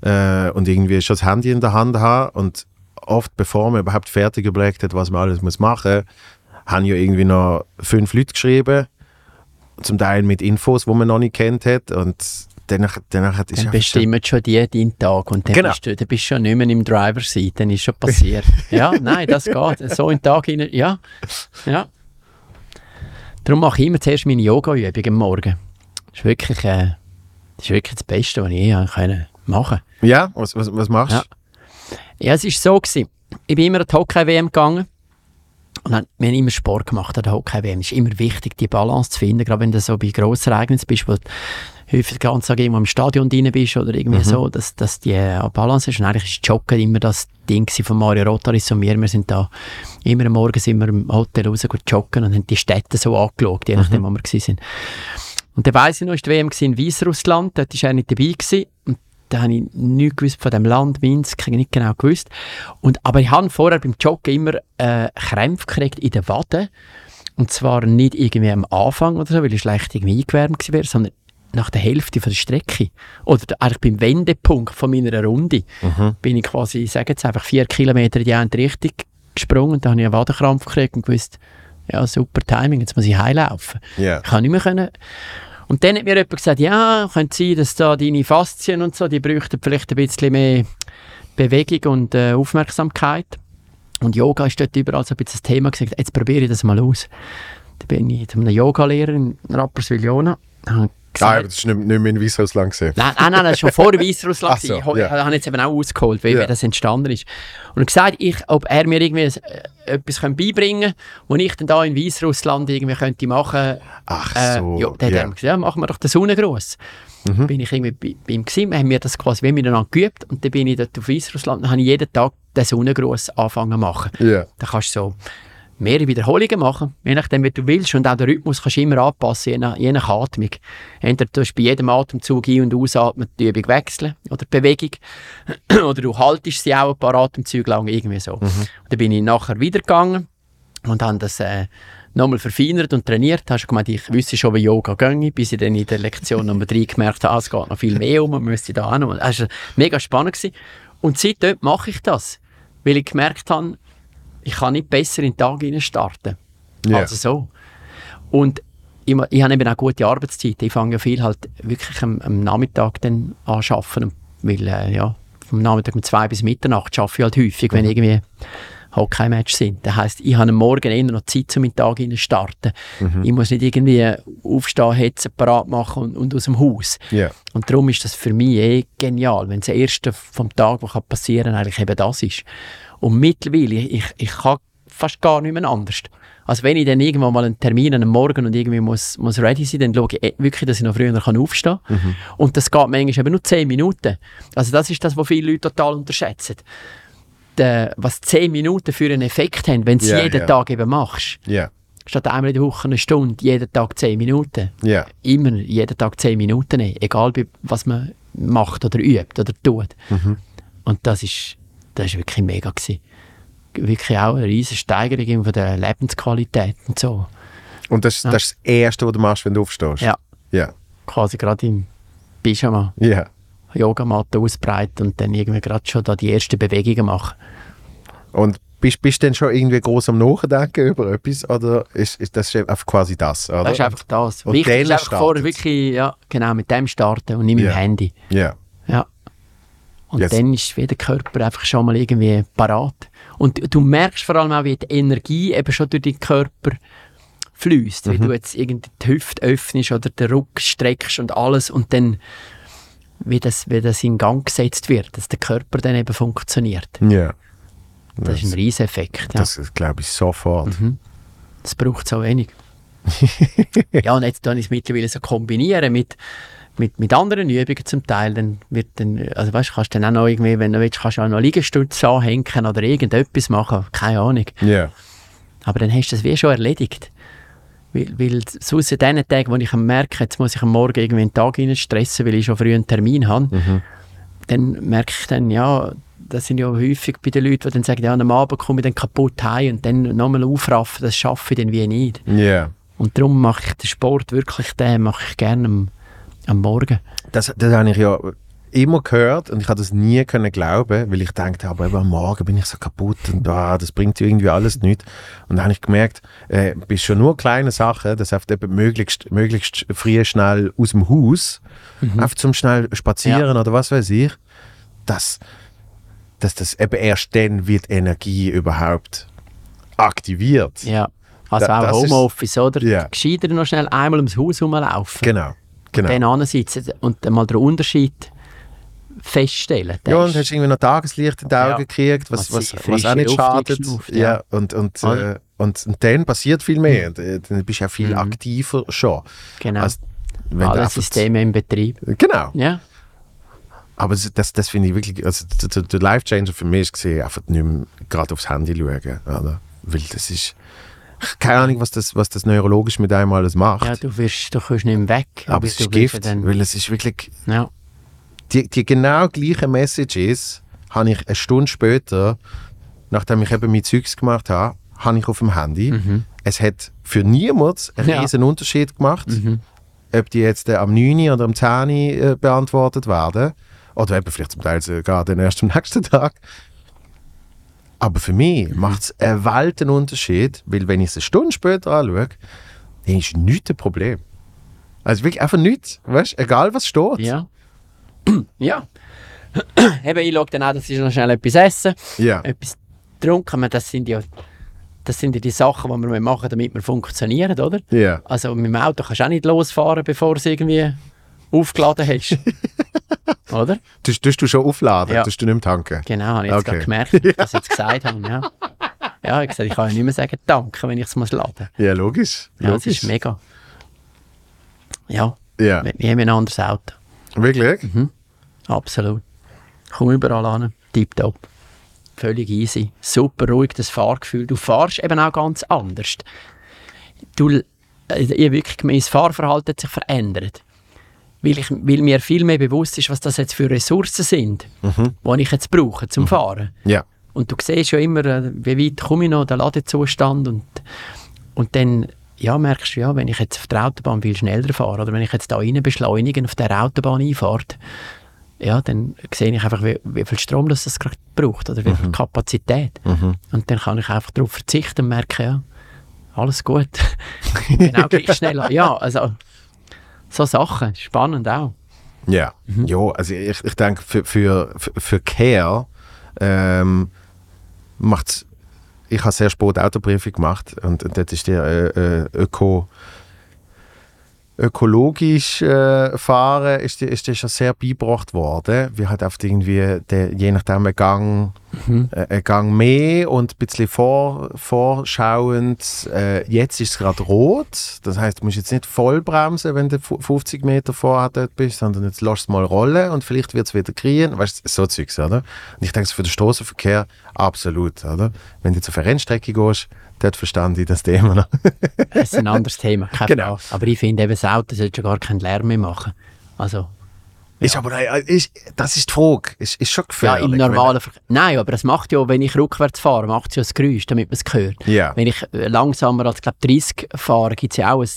äh, und irgendwie schon das Handy in der Hand haben und oft, bevor man überhaupt fertig überlegt hat, was man alles muss machen, haben ja irgendwie noch fünf Leute geschrieben, zum Teil mit Infos, die man noch nicht kennt hat und danach, danach ist Dann bestimmen schon die deinen Tag und dann, Genau. bist du, dann bist du schon nicht mehr im Driver Seat, dann ist schon passiert. (laughs) ja, nein, das geht. So in den Tag hinein, ja. ja. Darum mache ich immer zuerst meine Yoga-Übung am Morgen. Das ist wirklich, äh, das ist wirklich das Beste, was ich je können machen Ja, was, was, was machst du? Ja. Ja, es war so. Gewesen. Ich bin immer an die Hockey-WM gegangen. Und dann, wir haben immer Sport gemacht an der Hockey-WM. Es ist immer wichtig, die Balance zu finden, gerade wenn du so bei grossen Ereignissen bist, wo du häufig den ganzen Tag irgendwo im Stadion drin bist oder irgendwie so, dass, dass die äh, Balance ist. Und eigentlich ist Joggen immer das Ding von Mario Rotaris und mir. Wir sind da immer am Morgen sind wir im Hotel raus joggen und haben die Städte so angeschaut, je nachdem, wo wir sind. Und dann weiss ich noch, ist die WM in Weißrussland, dort war er nicht dabei gewesen. Und da habe ich nichts gewusst von dem Land, Minsk, ich nicht genau gewusst. Und, aber ich habe vorher beim Joggen immer äh, Krämpfe gekriegt in den Waden. Und zwar nicht irgendwie am Anfang oder so, weil ich schlecht irgendwie eingewärmt wäre, sondern nach der Hälfte von der Strecke. Oder eigentlich beim Wendepunkt von meiner Runde bin ich quasi, ich sage jetzt einfach, vier Kilometer in die eine Richtung gesprungen. Und da habe ich einen Wadenkrampf gekriegt und gewusst, ja, super Timing, jetzt muss ich heimlaufen. Ja. Ich kann nicht mehr können. Und dann hat mir jemand gesagt, ja, könnte sein, dass da deine Faszien und so, die bräuchten vielleicht ein bisschen mehr Bewegung und äh, Aufmerksamkeit. Und Yoga ist dort überall so ein bisschen das Thema gesagt, jetzt probiere ich das mal aus. Da bin ich zu einem Yoga-Lehrer in Rapperswil-Jona. habe gesagt, aber das ist nicht, nicht mehr in Weißrussland gesehen. Nein, nein, nein, das ist schon vor Weißrussland. Ach so, ich ich habe jetzt eben auch ausgeholt, wie, wie das entstanden ist. Und gesagt, ich, ob er mir irgendwie äh, etwas können beibringen könnte, was ich dann da in Weißrussland irgendwie könnte machen Ach äh, so, ja, dann er mir gesagt, ja, machen wir doch den Sonnengruß. Mhm. Bin ich irgendwie bei, bei ihm gewesen, haben wir das quasi wie miteinander geübt und dann bin ich dort auf Weißrussland und habe jeden Tag den Sonnengruß angefangen zu machen. Ja. Da kannst du so mehrere Wiederholungen machen, je nachdem, wie du willst. Und auch den Rhythmus kannst du immer anpassen, je nach, je nach Atmung. Entweder du bei jedem Atemzug ein- und ausatmen die Übung wechseln oder die Bewegung. (clears throat) oder du haltest sie auch ein paar Atemzüge lang, irgendwie so. Und dann bin ich nachher wieder gegangen und habe das äh, nochmal verfeinert und trainiert. Hast du gemeint, ich wüsste schon, wie Yoga ginge, bis ich dann in der Lektion Nummer 3 gemerkt habe, ah, es geht noch viel mehr um, man müsste da auch noch. Das war mega spannend. Gewesen. Und seitdem mache ich das, weil ich gemerkt habe, ich kann nicht besser in den Tag starten. Ja. Also so. Und ich, ich habe eben auch gute Arbeitszeit. Ich fange ja viel halt wirklich am, am Nachmittag dann an zu arbeiten, weil äh, ja, vom Nachmittag um zwei bis Mitternacht arbeite ich halt häufig, wenn irgendwie Hockey-Match sind. Das heisst, ich habe am Morgen eher noch Zeit, um in den Tag zu starten. Ich muss nicht irgendwie aufstehen, hetzen, parat machen und, und aus dem Haus. Ja. Und darum ist das für mich eh genial, wenn das Erste vom Tag, was passieren kann, eigentlich eben das ist. Und mittlerweile, ich, ich, kann fast gar nicht mehr anders. Also wenn ich dann irgendwann mal einen Termin am Morgen und irgendwie muss, muss ready sein, dann schaue ich eh wirklich, dass ich noch früher kann aufstehen kann. Und das geht manchmal eben nur 10 Minuten. Also das ist das, was viele Leute total unterschätzen. Der, was 10 Minuten für einen Effekt haben, wenn du es jeden ja. Tag eben machst. Ja. Statt einmal in der Woche eine Stunde, jeden Tag 10 Minuten immer jeden Tag 10 Minuten nehmen, egal was man macht oder übt oder tut. Und das ist, das ist wirklich mega gewesen. Wirklich auch eine riesige Steigerung von der Lebensqualität und so. Und das, Ja. das ist das Erste, was du machst, wenn du aufstehst? Ja, Ja. quasi gerade im Pyjama, Ja. Yogamatte ausbreiten und dann irgendwie gerade schon da die ersten Bewegungen machen. Und bist, bist du denn schon irgendwie groß am Nachdenken über etwas? Oder ist, ist das einfach quasi das? Oder? Das ist einfach das. Und Wichtig ist einfach startet's. vorher wirklich, ja, genau, mit dem starten und nicht mit Ja. dem Handy. Ja. Und Jetzt- dann ist wie der Körper einfach schon mal irgendwie parat. Und du merkst vor allem auch, wie die Energie eben schon durch den Körper fließt, weil du jetzt irgendwie die Hüfte öffnest oder den Rücken streckst und alles und dann wie das, wie das in Gang gesetzt wird, dass der Körper dann eben funktioniert. Ja. Das ist ein riesen Effekt. Ja. Das glaube ich sofort. Das braucht so wenig. (laughs) ja, und jetzt kann ich es mittlerweile so kombinieren mit, mit, mit anderen Übungen zum Teil. Dann wird dann, also weißt, kannst du dann auch noch irgendwie, wenn du willst, kannst du auch noch Liegestütze anhängen oder irgendetwas machen. Keine Ahnung. Ja. Aber dann hast du das wie schon erledigt. Weil, weil sonst an den Tagen, wo ich merke, jetzt muss ich am Morgen irgendwie einen Tag rein stressen, weil ich schon früh einen Termin habe, dann merke ich dann, ja, das sind ja häufig bei den Leuten, die dann sagen, ja, am Abend komme ich dann kaputt heim und dann nochmal aufraffen, das schaffe ich dann wie nicht. Ja. Und darum mache ich den Sport wirklich, den mache ich gerne am, am Morgen. Das, das habe ich ja immer gehört und ich habe das nie können glauben, weil ich dachte, aber eben am Morgen bin ich so kaputt und ah, das bringt irgendwie alles nichts. Und dann habe ich gemerkt, äh, bist schon nur kleine Sachen, das heißt eben möglichst, möglichst früh schnell aus dem Haus, einfach zum schnell spazieren oder was weiß ich, dass, dass das eben erst dann wird Energie überhaupt aktiviert. Ja. Also Da- auch ist- Homeoffice, oder? Ja. Gescheiter noch schnell einmal ums Haus herumlaufen. Genau. Genau. Dann ansitzen und dann mal den Unterschied feststellen. Ja, und hast irgendwie noch Tageslicht in die Augen Ja. gekriegt, was, Was was, was auch nicht schadet. Ja, ja. und, und, Oder? äh, und, und dann passiert viel mehr. Und, äh, Dann bist du ja viel Mhm. aktiver schon. genau. als wenn du Alle Systeme im Betrieb. Genau. Ja. Aber das, das, finde ich wirklich, also der, der- Life-Changer für mich gesehen, einfach nicht mehr gerade aufs Handy schauen. Oder? Weil das ist, keine Ahnung, was das, was das neurologisch mit einem alles macht. ja, du wirst, du kommst nicht mehr weg. aber weil es ist Gift, weil es ist wirklich, ja. die, die genau gleiche Message ist, habe ich eine Stunde später, nachdem ich eben mein Zeugs gemacht habe, habe ich auf dem Handy. Es hat für niemand einen Ja. riesen Unterschied gemacht, ob die jetzt äh, am 9. oder am 10. Äh, beantwortet werden. Oder eben vielleicht zum Teil sogar dann erst am (laughs) nächsten Tag. Aber für mich macht es einen welten Unterschied, weil wenn ich es eine Stunde später anschaue, dann ist nichts ein Problem. Also wirklich einfach nichts. Weißt? Egal was steht. Ja. (clears throat) ja. (clears throat) Eben, ich schaue dann auch, dass ich noch schnell etwas essen, Ja. etwas trinken. Das sind ja das sind ja die Sachen, die wir machen, damit wir funktionieren, oder? Ja. Also mit dem Auto kannst du auch nicht losfahren, bevor es irgendwie aufgeladen hast. (laughs) oder? Tust, tust du schon aufladen? Ja. Tust du nicht mehr tanken? Genau, habe ich jetzt Okay. gerade gemerkt, dass ich das jetzt (laughs) gesagt habe. Ja. ja, ich, gesagt, ich kann ja nicht mehr sagen Danke, wenn ich es muss laden. Ja, logisch. Ja, das logisch. ist mega. Ja, Ja, wir wir haben ein anderes Auto. wirklich? Mhm. Absolut. Komm überall an. Tipptopp. Völlig easy. Super ruhig, das Fahrgefühl. Du fahrst eben auch ganz anders. Du, äh, ich habe wirklich gemeint, das Fahrverhalten hat sich verändert. Weil, ich, weil mir viel mehr bewusst ist, was das jetzt für Ressourcen sind, die ich jetzt brauche zum Fahren. Ja. Und du siehst ja immer, äh, wie weit komme ich noch, der Ladezustand. Und, und dann ja, merkst du, ja, wenn ich jetzt auf der Autobahn viel schneller fahre oder wenn ich jetzt da rein beschleunige und auf der Autobahn einfahrt, ja, dann sehe ich einfach, wie, wie viel Strom das, das gerade braucht oder wie viel Kapazität. Und dann kann ich einfach darauf verzichten und merke, ja, alles gut. (laughs) genau gleich schnell. Ja, also so Sachen, spannend auch. Ja, Mhm. ja also ich, ich denke, für, für, für, Care ähm, macht ich habe sehr spät Autoprüfung gemacht und, und dort ist der äh, äh, Öko, ökologisch äh, fahren ist ist dir schon sehr beigebracht worden. Wir halt oft irgendwie, der, je nachdem, ein Gang, äh, ein Gang mehr und ein bisschen vor, vorschauend. Äh, jetzt ist es gerade rot. Das heißt, du musst jetzt nicht voll bremsen, wenn du fu- 50 Meter vorher dort bist, sondern jetzt lass es mal rollen und vielleicht wird es wieder grün. Weißt du, so Zeugs, oder? Und ich denke, für den Straßenverkehr absolut, oder? Wenn du jetzt auf eine Rennstrecke gehst, dort verstand ich das Thema noch. (laughs) Das ist ein anderes Thema, keine Genau. Frage. Aber ich finde eben, das Auto sollte schon gar keinen Lärm mehr machen. Also, Ist aber, nein, ist, das ist die Frage. Ist, ist schon ja, gefährlich. im normalen Verkehr. Nein, aber das macht ja, wenn ich rückwärts fahre, macht es ja ein Geräusch, damit man es hört. Ja. Wenn ich äh, langsamer als glaub, 30 fahre, gibt es ja auch ein,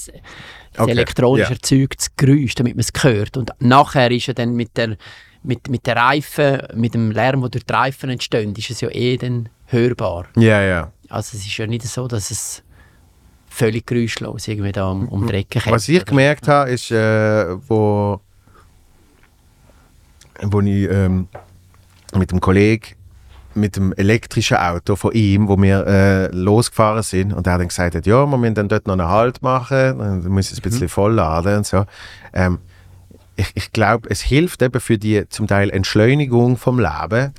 Okay, elektronisch ja. erzeugtes Geräusch, damit man es hört. Und nachher ist ja dann mit der, mit, mit der Reifen, mit dem Lärm, der durch die Reifen entsteht, ist es ja eh dann hörbar. Ja, ja. Also es ist ja nicht so, dass es völlig geräuschlos irgendwie da um, um die Ecke. Was ich gemerkt habe, ist, äh, wo, wo ich ähm, mit dem Kollegen mit dem elektrischen Auto von ihm, wo wir äh, losgefahren sind und er dann gesagt hat, ja, wir müssen dann dort noch einen Halt machen, dann muss ich es ein bisschen vollladen und so. Ähm, ich ich glaube, es hilft eben für die zum Teil Entschleunigung vom Leben,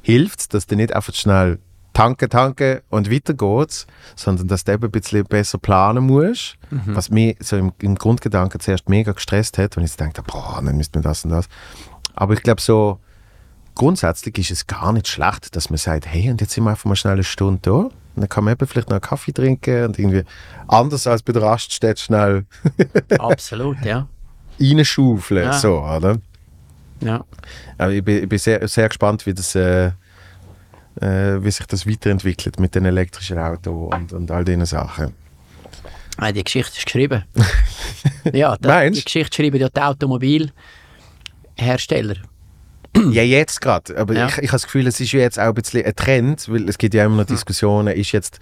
hilft es, dass du nicht einfach schnell tanken, tanken und weiter geht's, sondern dass du eben ein bisschen besser planen musst, was mich so im, im Grundgedanken zuerst mega gestresst hat, wenn ich dachte, boah, dann müsste man das und das. Aber ich glaube so, grundsätzlich ist es gar nicht schlecht, dass man sagt, hey, und jetzt sind wir einfach mal schnell eine Stunde da. Und dann kann man eben vielleicht noch einen Kaffee trinken und irgendwie anders als bei der Raststätte schnell (laughs) Absolut, ja. reinschaufeln. Ja. So, oder? ja. Aber ich bin, ich bin sehr, sehr gespannt, wie, das, äh, wie sich das weiterentwickelt mit den elektrischen Autos und, und all diesen Sachen. Ah, die Geschichte ist geschrieben. (laughs) ja, Meinst? die Geschichte schreiben ja die Automobilhersteller. (clears throat) ja, jetzt gerade. Aber Ja. ich, ich habe das Gefühl, es ist jetzt auch ein bisschen ein Trend, weil es gibt ja immer noch Diskussionen, ist jetzt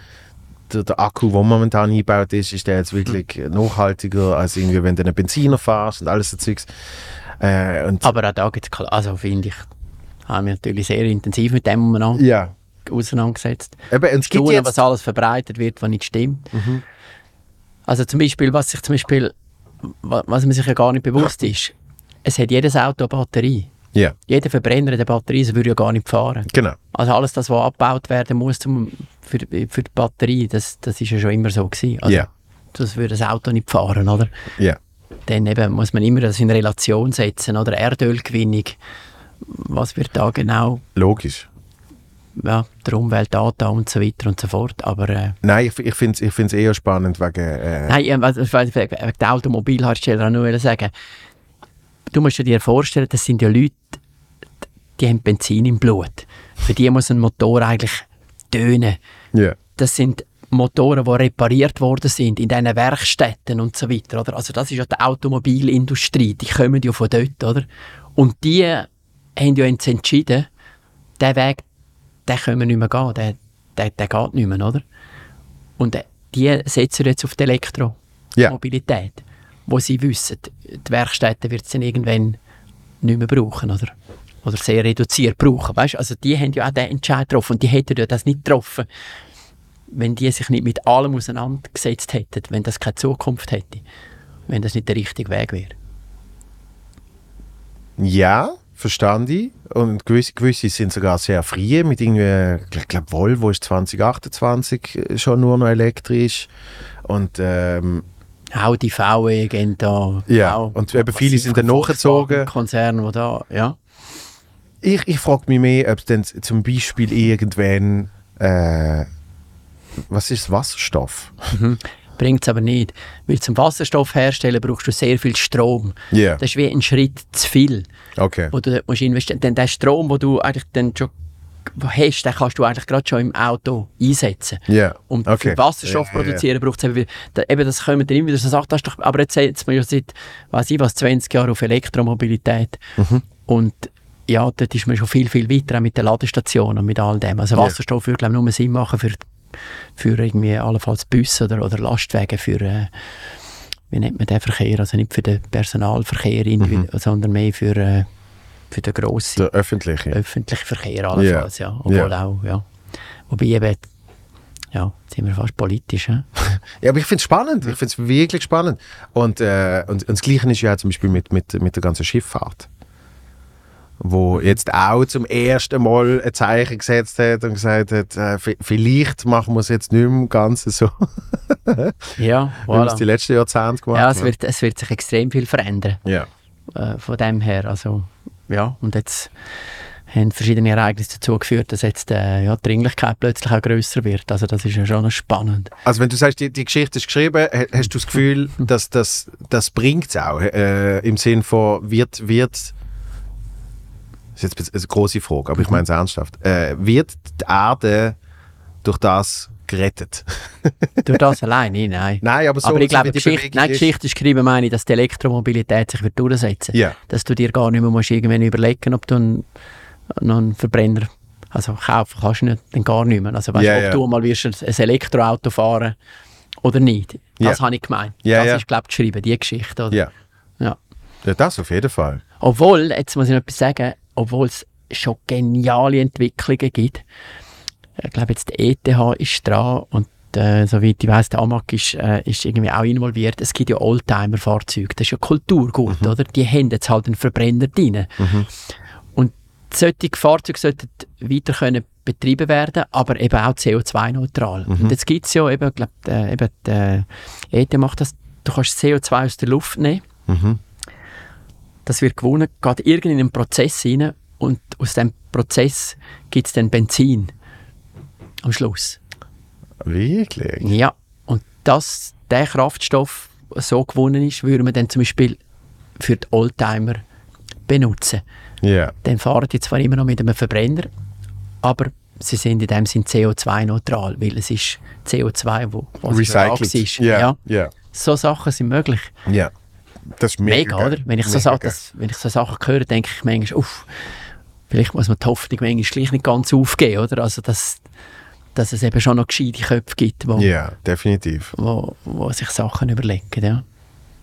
der, der Akku, der momentan eingebaut ist, ist der jetzt wirklich nachhaltiger, als irgendwie, wenn du einen Benziner fährst und alles so Zeugs. Äh, Aber auch da gibt es, also finde ich, haben wir natürlich sehr intensiv mit dem umeinander ja, auseinandergesetzt. eben, und es gibt Tun, was alles verbreitet wird, was nicht stimmt. Also zum Beispiel, was sich zum Beispiel, wa- was man sich ja gar nicht bewusst ist, es hat jedes Auto eine Batterie. Ja, Jeder Verbrenner eine Batterie, so würde ja gar nicht fahren. genau. Also alles das, was abgebaut werden muss zum, für, für die Batterie, das, das ist ja schon immer so gewesen. Also, Ja. Das würde das Auto nicht fahren, oder? Ja. Dann eben muss man immer das in Relation setzen, oder? Erdölgewinnung, was wird da genau, Logisch. ja, der Umwelt angetan und so weiter und so fort. Aber äh, Nein, ich, ich finde es ich find's eher spannend wegen... Äh, Nein, ich wollte wegen der Automobilhersteller nur sagen, du musst dir vorstellen, das sind ja Leute, die haben Benzin im Blut. Für die muss ein Motor eigentlich tönen. ja. Das sind Motoren, die repariert worden sind in diesen Werkstätten und so weiter. Oder? Also das ist ja die Automobilindustrie, die kommen ja von dort. Oder? Und die haben ja jetzt entschieden, der Weg, den können wir nicht mehr gehen, der, der, der geht nicht mehr. Oder? Und äh, die setzen jetzt auf die Elektromobilität, Ja. wo sie wissen, die Werkstätten wird es irgendwann nicht mehr brauchen. Oder? Oder sehr reduziert brauchen. Weißt? Also die haben ja auch den Entscheid getroffen und die hätten ja das nicht getroffen, wenn die sich nicht mit allem auseinandergesetzt hätten, wenn das keine Zukunft hätte, wenn das nicht der richtige Weg wäre. Ja, verstand ich. Und gewisse, gewisse sind sogar sehr früh mit irgendwie, ich glaube Volvo ist 2028 schon nur noch elektrisch. Und ähm, Audi, VW gehen da. Ja, auch und eben viele sind dann nachgezogen. Konzerne, die da, ja. ich, ich frage mich mehr, ob es denn zum Beispiel irgendwann, äh, was ist Wasserstoff? Bringt es aber nicht. Weil zum Wasserstoff herstellen brauchst du sehr viel Strom. Ja, Das ist wie ein Schritt zu viel, okay. wo du musst investieren Denn der Strom, den du eigentlich dann schon hast, den kannst du eigentlich gerade schon im Auto einsetzen. Ja, Und okay. für Wasserstoff ja. produzieren braucht es eben, wieder- da, eben, das kommen immer wieder so Sachen, das doch, aber jetzt setzt man ja seit, weiß ich was, 20 Jahren auf Elektromobilität. Mhm. Und ja, dort ist man schon viel, viel weiter, mit den Ladestationen und mit all dem. Also. Wasserstoff würde, glaube ich, nur Sinn machen für, für irgendwie allenfalls Busse oder, oder Lastwagen für, äh, wie nennt man den Verkehr, also nicht für den Personalverkehr, individu- sondern mehr für, äh, für den grossen Der öffentliche. öffentlichen Verkehr allenfalls, ja. Obwohl Ja. auch, ja. Wobei eben, ja, jetzt sind wir fast politisch, ja. (laughs) Ja, aber ich finde es spannend. Ich finde es wirklich spannend. Und, äh, und, und das Gleiche ist ja zum Beispiel mit, mit, mit der ganzen Schifffahrt. Wo jetzt auch zum ersten Mal ein Zeichen gesetzt hat und gesagt hat, äh, vi- vielleicht machen wir es jetzt nicht mehr ganz so, (laughs) Ja, (laughs) wie wir es die voilà. letzten Jahrzehnte gemacht Ja, es wird, es wird sich extrem viel verändern Ja. äh, von dem her. Also, ja, und jetzt haben verschiedene Ereignisse dazu geführt, dass jetzt äh, ja, die Dringlichkeit plötzlich auch grösser wird. Also das ist ja schon spannend. Also wenn du sagst, die, die Geschichte ist geschrieben, ha- hast du das Gefühl, (laughs) dass das, das bringt es auch? Äh, Im Sinn von, wird, wird, das ist jetzt eine große Frage, aber ich meine es ernsthaft, äh, wird die Erde durch das gerettet? (laughs) Durch das alleine, nein. Nein, aber so aber ich glaube, die Geschichte, Bewegung nein, die Geschichte ist geschrieben, meine ich, dass die Elektromobilität sich wird durchsetzen Ja. Dass du dir gar nicht mehr musst irgendwann überlegen ob du einen, noch einen Verbrenner also kaufen kannst du nicht, dann gar nicht mehr. Also weißt, Ja, ob ja. du mal wirst ein Elektroauto fahren oder nicht. Das habe ich gemeint. Das ist, glaube ich, geschrieben, die Geschichte. Oder? Ja. ja, das auf jeden Fall. Obwohl, jetzt muss ich noch etwas sagen, obwohl es schon geniale Entwicklungen gibt. Ich glaube, jetzt die ETH ist dran und äh, soweit ich weiß, der Amag ist, äh, ist irgendwie auch involviert. Es gibt ja Oldtimer-Fahrzeuge, das ist ja Kulturgut, oder? Die haben jetzt halt einen Verbrenner drin. Und solche Fahrzeuge sollten weiter können betrieben werden, aber eben auch CO2-neutral. Und jetzt gibt es ja eben, glaub, äh, eben die ETH macht das, du kannst CO2 aus der Luft nehmen, das wird gewonnen, geht irgendwie in einen Prozess rein und aus dem Prozess gibt es dann Benzin am Schluss. Wirklich? Ja, und dass der Kraftstoff so gewonnen ist, würde man dann zum Beispiel für die Oldtimer benutzen. Ja. Dann fahren die zwar immer noch mit einem Verbrenner, aber sie sind in dem Sinn CO2-neutral, weil es ist CO2, wo was Recycelt. ist. Ja. Ja. Ja. So Sachen sind möglich. Ja. Das ist mega, Mega, oder? Wenn ich, so Sachen, wenn ich so Sachen höre, denke ich manchmal, uff, vielleicht muss man die Hoffnung manchmal gleich nicht ganz aufgeben, oder? Also, dass, dass es eben schon noch gescheite Köpfe gibt, wo, Ja, definitiv. wo, wo sich Sachen überlegen, ja.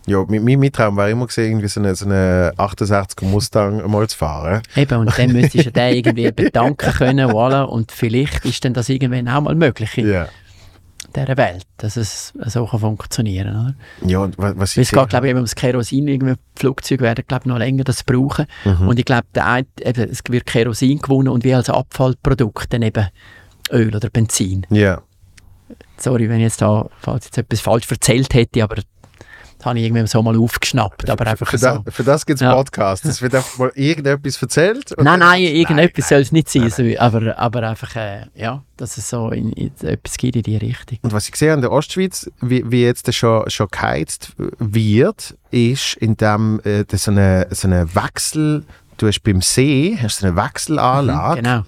Ja, mein, mein Traum war immer gesehen, irgendwie so eine, so eine 68er Mustang mal zu fahren. Eben, und dann (laughs) müsstest du den irgendwie bedanken können, voilà, und vielleicht ist dann das irgendwann auch mal möglich Ja. Dieser Welt, dass es so kann funktionieren kann? Ja, was Weil es geht, glaube ich, eben ums Kerosin. Irgendwie Flugzeuge werden, glaube ich, noch länger das brauchen. Mhm. Und ich glaube, es wird Kerosin gewonnen und wie als Abfallprodukt dann eben Öl oder Benzin. Ja. Sorry, wenn ich jetzt da falls jetzt etwas falsch erzählt hätte, aber habe ich irgendwie so mal aufgeschnappt. Aber einfach Für, so. da, für das gibt es Ja. Podcasts. Es wird einfach mal irgendetwas erzählt. Nein, nein, irgendetwas soll es nicht sein. So, aber, aber einfach, äh, ja, dass es so in, in, etwas gibt in die Richtung. Und was ich sehe in der Ostschweiz, wie, wie jetzt das schon, schon geheizt wird, ist, indem äh, das so eine, so eine Wechsel, du hast beim See hast du eine Wechselanlage. Genau.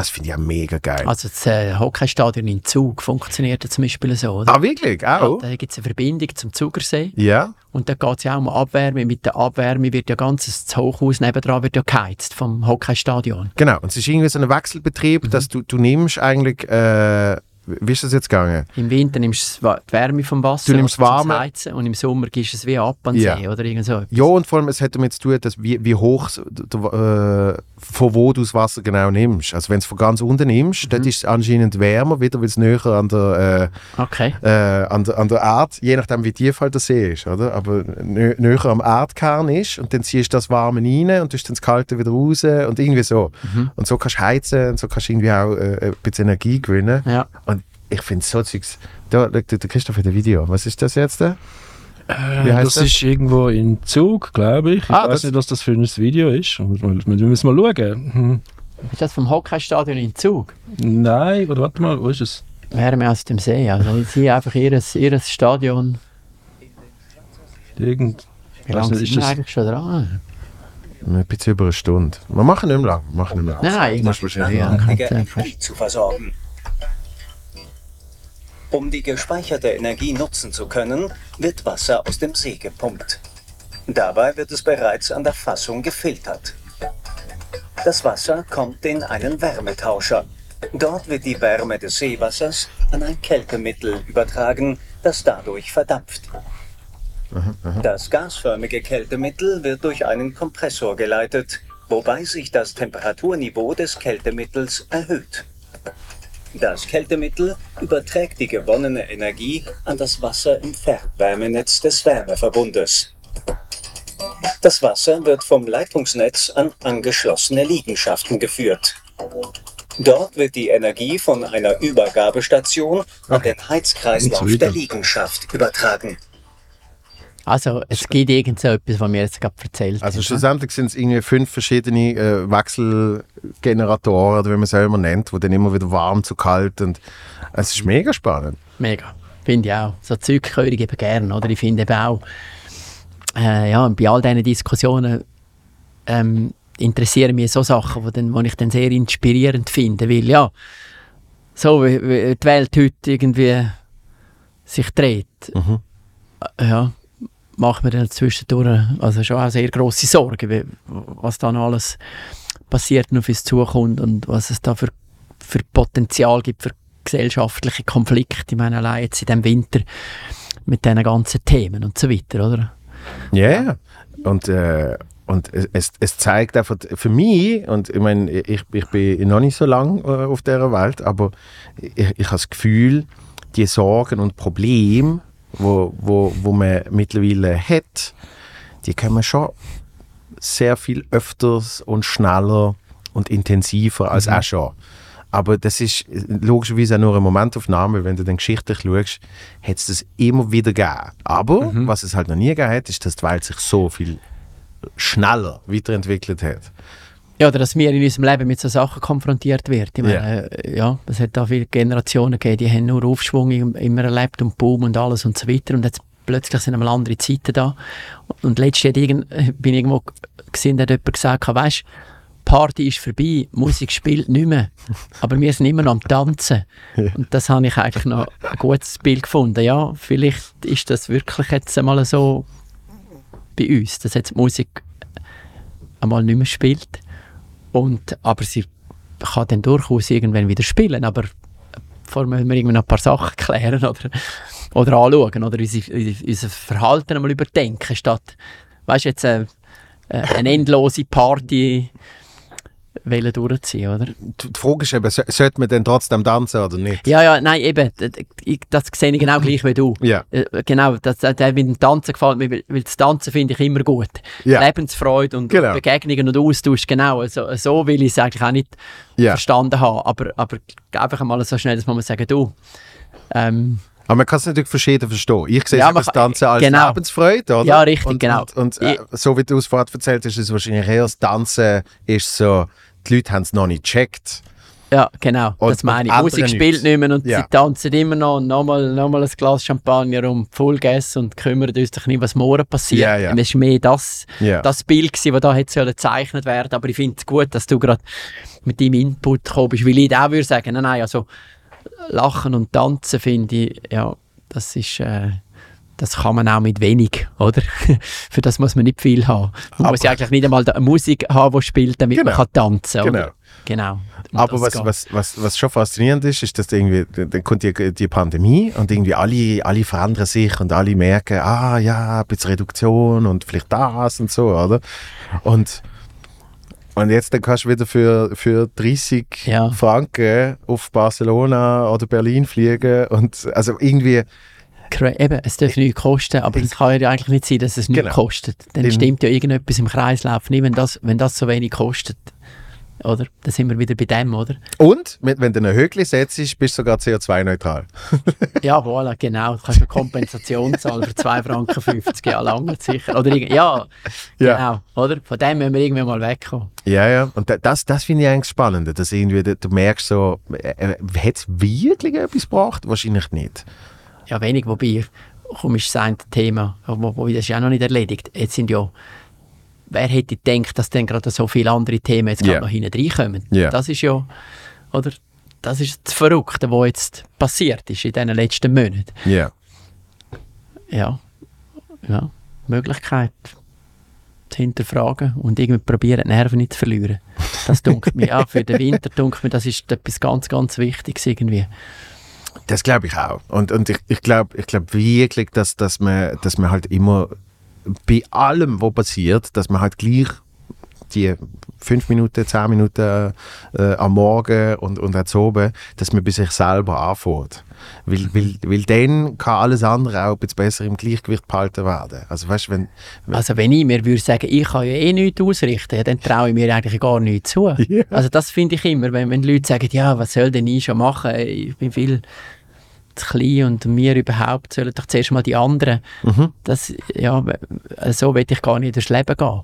Das finde ich ja mega geil. Also das äh, Hockeystadion in Zug funktioniert ja zum Beispiel so, oder? ah, wirklich? Auch? Da gibt es eine Verbindung zum Zugersee. Ja. Und da geht es ja auch um Abwärme. Mit der Abwärme wird ja ganz das Hochhaus nebendran wird ja geheizt vom Hockeystadion. Genau. Und es ist irgendwie so ein Wechselbetrieb, Mhm. dass du, du nimmst eigentlich, äh, wie ist das jetzt gegangen? Im Winter nimmst du die Wärme vom Wasser Du nimmst warme- Heizen und im Sommer gibst du es wie ab an den Ja. See oder irgend so. Ja, und vor allem, es hat damit zu tun, dass wie, wie hoch, äh, von wo du das Wasser genau nimmst. Also wenn du es von ganz unten nimmst, Mhm. dann ist es anscheinend wärmer, wieder weil es näher an der, Okay. äh, äh, an, der, an der Erde, je nachdem wie tief halt der See ist, oder? Aber nö, näher am Erdkern ist und dann ziehst du das Warme rein und tust dann das Kalte wieder raus und irgendwie so. Mhm. Und so kannst du heizen und so kannst du irgendwie auch äh, ein bisschen Energie gewinnen. Ja. Und ich finde so Zeugs... Da, der, der Christoph hat ein Video. Was ist das jetzt? Da? Wie heißt das, das? ist irgendwo in Zug, glaube ich. Ich Ah, weiß nicht, was das für ein Video ist. Wir müssen wir mal schauen. Hm. Ist das vom Hockeystadion in Zug? Nein, oder warte mal, wo ist es? Wärme aus dem See. Also sie einfach ihres, ihres Stadion. Irgend Wie lange sind ist wir das- eigentlich schon dran? Ein bisschen über eine Stunde. Wir machen nicht mehr lang. Wir machen nicht mehr lang. Nein, nein, Musst wahrscheinlich- Energie zu versorgen. Um die gespeicherte Energie nutzen zu können, wird Wasser aus dem See gepumpt. Dabei wird es bereits an der Fassung gefiltert. Das Wasser kommt in einen Wärmetauscher. Dort wird die Wärme des Seewassers an ein Kältemittel übertragen, das dadurch verdampft. Das gasförmige Kältemittel wird durch einen Kompressor geleitet, wobei sich das Temperaturniveau des Kältemittels erhöht. Das Kältemittel überträgt die gewonnene Energie an das Wasser im Fernwärmenetz des Wärmeverbundes. Das Wasser wird vom Leitungsnetz an angeschlossene Liegenschaften geführt. Dort wird die Energie von einer Übergabestation an den Heizkreislauf der Liegenschaft übertragen. Also es gibt irgend so etwas, was mir jetzt gerade erzählt Also haben. schlussendlich sind es irgendwie fünf verschiedene äh, Wechselgeneratoren, oder wie man es auch immer nennt, wo dann immer wieder warm zu kalt und es ist mega spannend. Mega. Finde ich auch. So Zeug höre ich eben gerne. Oder? Ich finde eben auch, äh, ja, bei all diesen Diskussionen ähm, interessieren mich so Sachen, die dann, wo ich dann sehr inspirierend finde. Weil ja, so wie, wie die Welt heute irgendwie sich dreht, äh, ja, macht mir dann zwischendurch also schon auch sehr grosse Sorgen, was da noch alles passiert und auf uns zukommt und was es da für, für Potenzial gibt für gesellschaftliche Konflikte. Ich meine, allein jetzt in diesem Winter mit diesen ganzen Themen und so weiter, oder? Ja, yeah. und, äh, und es- es, es zeigt einfach für mich, und ich meine, ich, ich bin noch nicht so lange äh, auf dieser Welt, aber ich, ich habe das Gefühl, die Sorgen und Probleme, wo, wo, wo man mittlerweile hat, die können wir schon sehr viel öfters und schneller und intensiver als auch schon. Aber das ist äh, logischerweise auch nur eine Momentaufnahme. Wenn du dann geschichtlich schaust, hat es das immer wieder gegeben. Aber was es halt noch nie gegeben hat, ist, dass die Welt sich so viel schneller weiterentwickelt hat. Ja, oder dass wir in unserem Leben mit so Sachen konfrontiert werden. Ich meine, äh, ja, es hat da viele Generationen gegeben, die haben nur Aufschwung im- immer erlebt und Boom und alles und so weiter. Und jetzt plötzlich sind einmal andere Zeiten da. Und irgend, äh, (laughs) bin ich irgendwo gesehen, da hat jemand gesagt, weißt Party ist vorbei, Musik spielt nicht mehr, aber wir sind immer noch am Tanzen. Und das habe ich eigentlich noch ein gutes Bild gefunden. Ja, vielleicht ist das wirklich jetzt einmal so bei uns, dass jetzt die Musik einmal nicht mehr spielt. Und, aber sie kann dann durchaus irgendwann wieder spielen. Aber vorher müssen wir irgendwie noch ein paar Sachen klären oder, oder anschauen oder unser, Verhalten einmal überdenken, statt, weißt jetzt äh, äh, eine endlose Party wollen durchziehen, oder? Die Frage ist eben, so- sollte man denn trotzdem tanzen oder nicht? Ja, ja, nein, eben, ich- das sehe ich genau (laughs) gleich wie du. Ja. Äh, Genau, das, das, der mit dem Tanzen gefällt mir, weil, das Tanzen finde ich immer gut. Ja. Lebensfreude und Genau. Begegnungen und Austausch, genau. Also, so will ich es eigentlich auch nicht Ja. verstanden haben. Aber, aber einfach mal so schnell, dass man sagen, du, ähm, Aber man kann es natürlich verschieden verstehen. Ich sehe Ja, das Tanzen als genau. Lebensfreude, oder? Ja, richtig, und, genau. Und, und äh, so wie du es vorhin erzählt hast, ist es wahrscheinlich eher das Tanzen ist so, die Leute haben es noch nicht gecheckt. ja, genau, Und- das meine ich. und Musik spielt nicht mehr und Ja. sie tanzen immer noch und nochmal noch mal ein Glas Champagner um Full Gas und kümmern uns doch nicht, was morgen passiert. Ja, ja. Es ist mehr das, Ja. das Bild gewesen, das da hätte gezeichnet werden. Aber ich finde es gut, dass du gerade mit deinem Input gekommen bist, weil ich auch würde sagen, nein, nein, also Lachen und Tanzen finde ich, ja, das ist, äh, das kann man auch mit wenig, oder? (laughs) Für das muss man nicht viel haben. Man muss ja eigentlich nicht einmal Musik haben, die spielt, damit Genau. man kann tanzen kann. Genau. Genau. Aber was, geht. was, was, was schon faszinierend ist, ist, dass irgendwie, dann kommt die, die Pandemie und irgendwie alle, alle verändern sich und alle merken, ah ja, ein bisschen Reduktion und vielleicht das und so, oder? Und, und jetzt dann kannst du wieder für, für 30 Ja. Franken auf Barcelona oder Berlin fliegen und also irgendwie, Eben, es darf nichts kosten, aber es kann ja eigentlich nicht sein, dass es nichts Genau. kostet. Dann stimmt ja irgendetwas im Kreislauf nicht, wenn das, wenn das so wenig kostet. Oder? Dann sind wir wieder bei dem, oder? und wenn du ein Höckli setzt, bist du sogar CO2-neutral. (laughs) Ja, voilà, genau. Du kannst eine Kompensation zahlen für 2,50 Franken, ja, lange sicher. Oder ja, Ja. genau. Oder? Von dem müssen wir irgendwann mal wegkommen. Ja, ja. Und da- das, das finde ich eigentlich spannend, dass irgendwie, du, merkst so, äh, äh, hat es wirklich etwas gebracht? Wahrscheinlich nicht. Ja, wenig, wobei, komm, ist das eine Thema, das ist ja noch nicht erledigt. Jetzt sind ja, wer hätte gedacht, dass dann gerade so viele andere Themen jetzt gerade noch hinten reinkommen? Ja. Das ist ja, oder, das ist das Verrückte, was jetzt passiert ist in diesen letzten Monaten. Ja. Ja, ja, Möglichkeit zu hinterfragen und irgendwie probieren, die Nerven nicht zu verlieren. Das dunkelt mir, (laughs) ja, für den Winter dunkelt mir, das ist etwas ganz, ganz Wichtiges irgendwie. Das glaube ich auch. Und, und ich, ich glaube ich glaub wirklich, dass, dass, man, dass man halt immer bei allem, was passiert, dass man halt gleich die fünf Minuten, zehn Minuten äh, am Morgen und, und zu oben, dass man bei sich selber anfängt. Weil, weil, weil dann kann alles andere auch ein bisschen besser im Gleichgewicht behalten werden. Also weißt, wenn, wenn Also wenn ich mir würde sagen, ich kann ja eh nichts ausrichten, dann traue ich mir eigentlich gar nichts zu. (laughs) Ja. Also das finde ich immer, wenn, wenn Leute sagen, ja, was soll denn ich schon machen? Ich bin viel zu klein und mir überhaupt sollen doch zuerst mal die anderen. Das, ja, so will ich gar nicht durchs Leben gehen.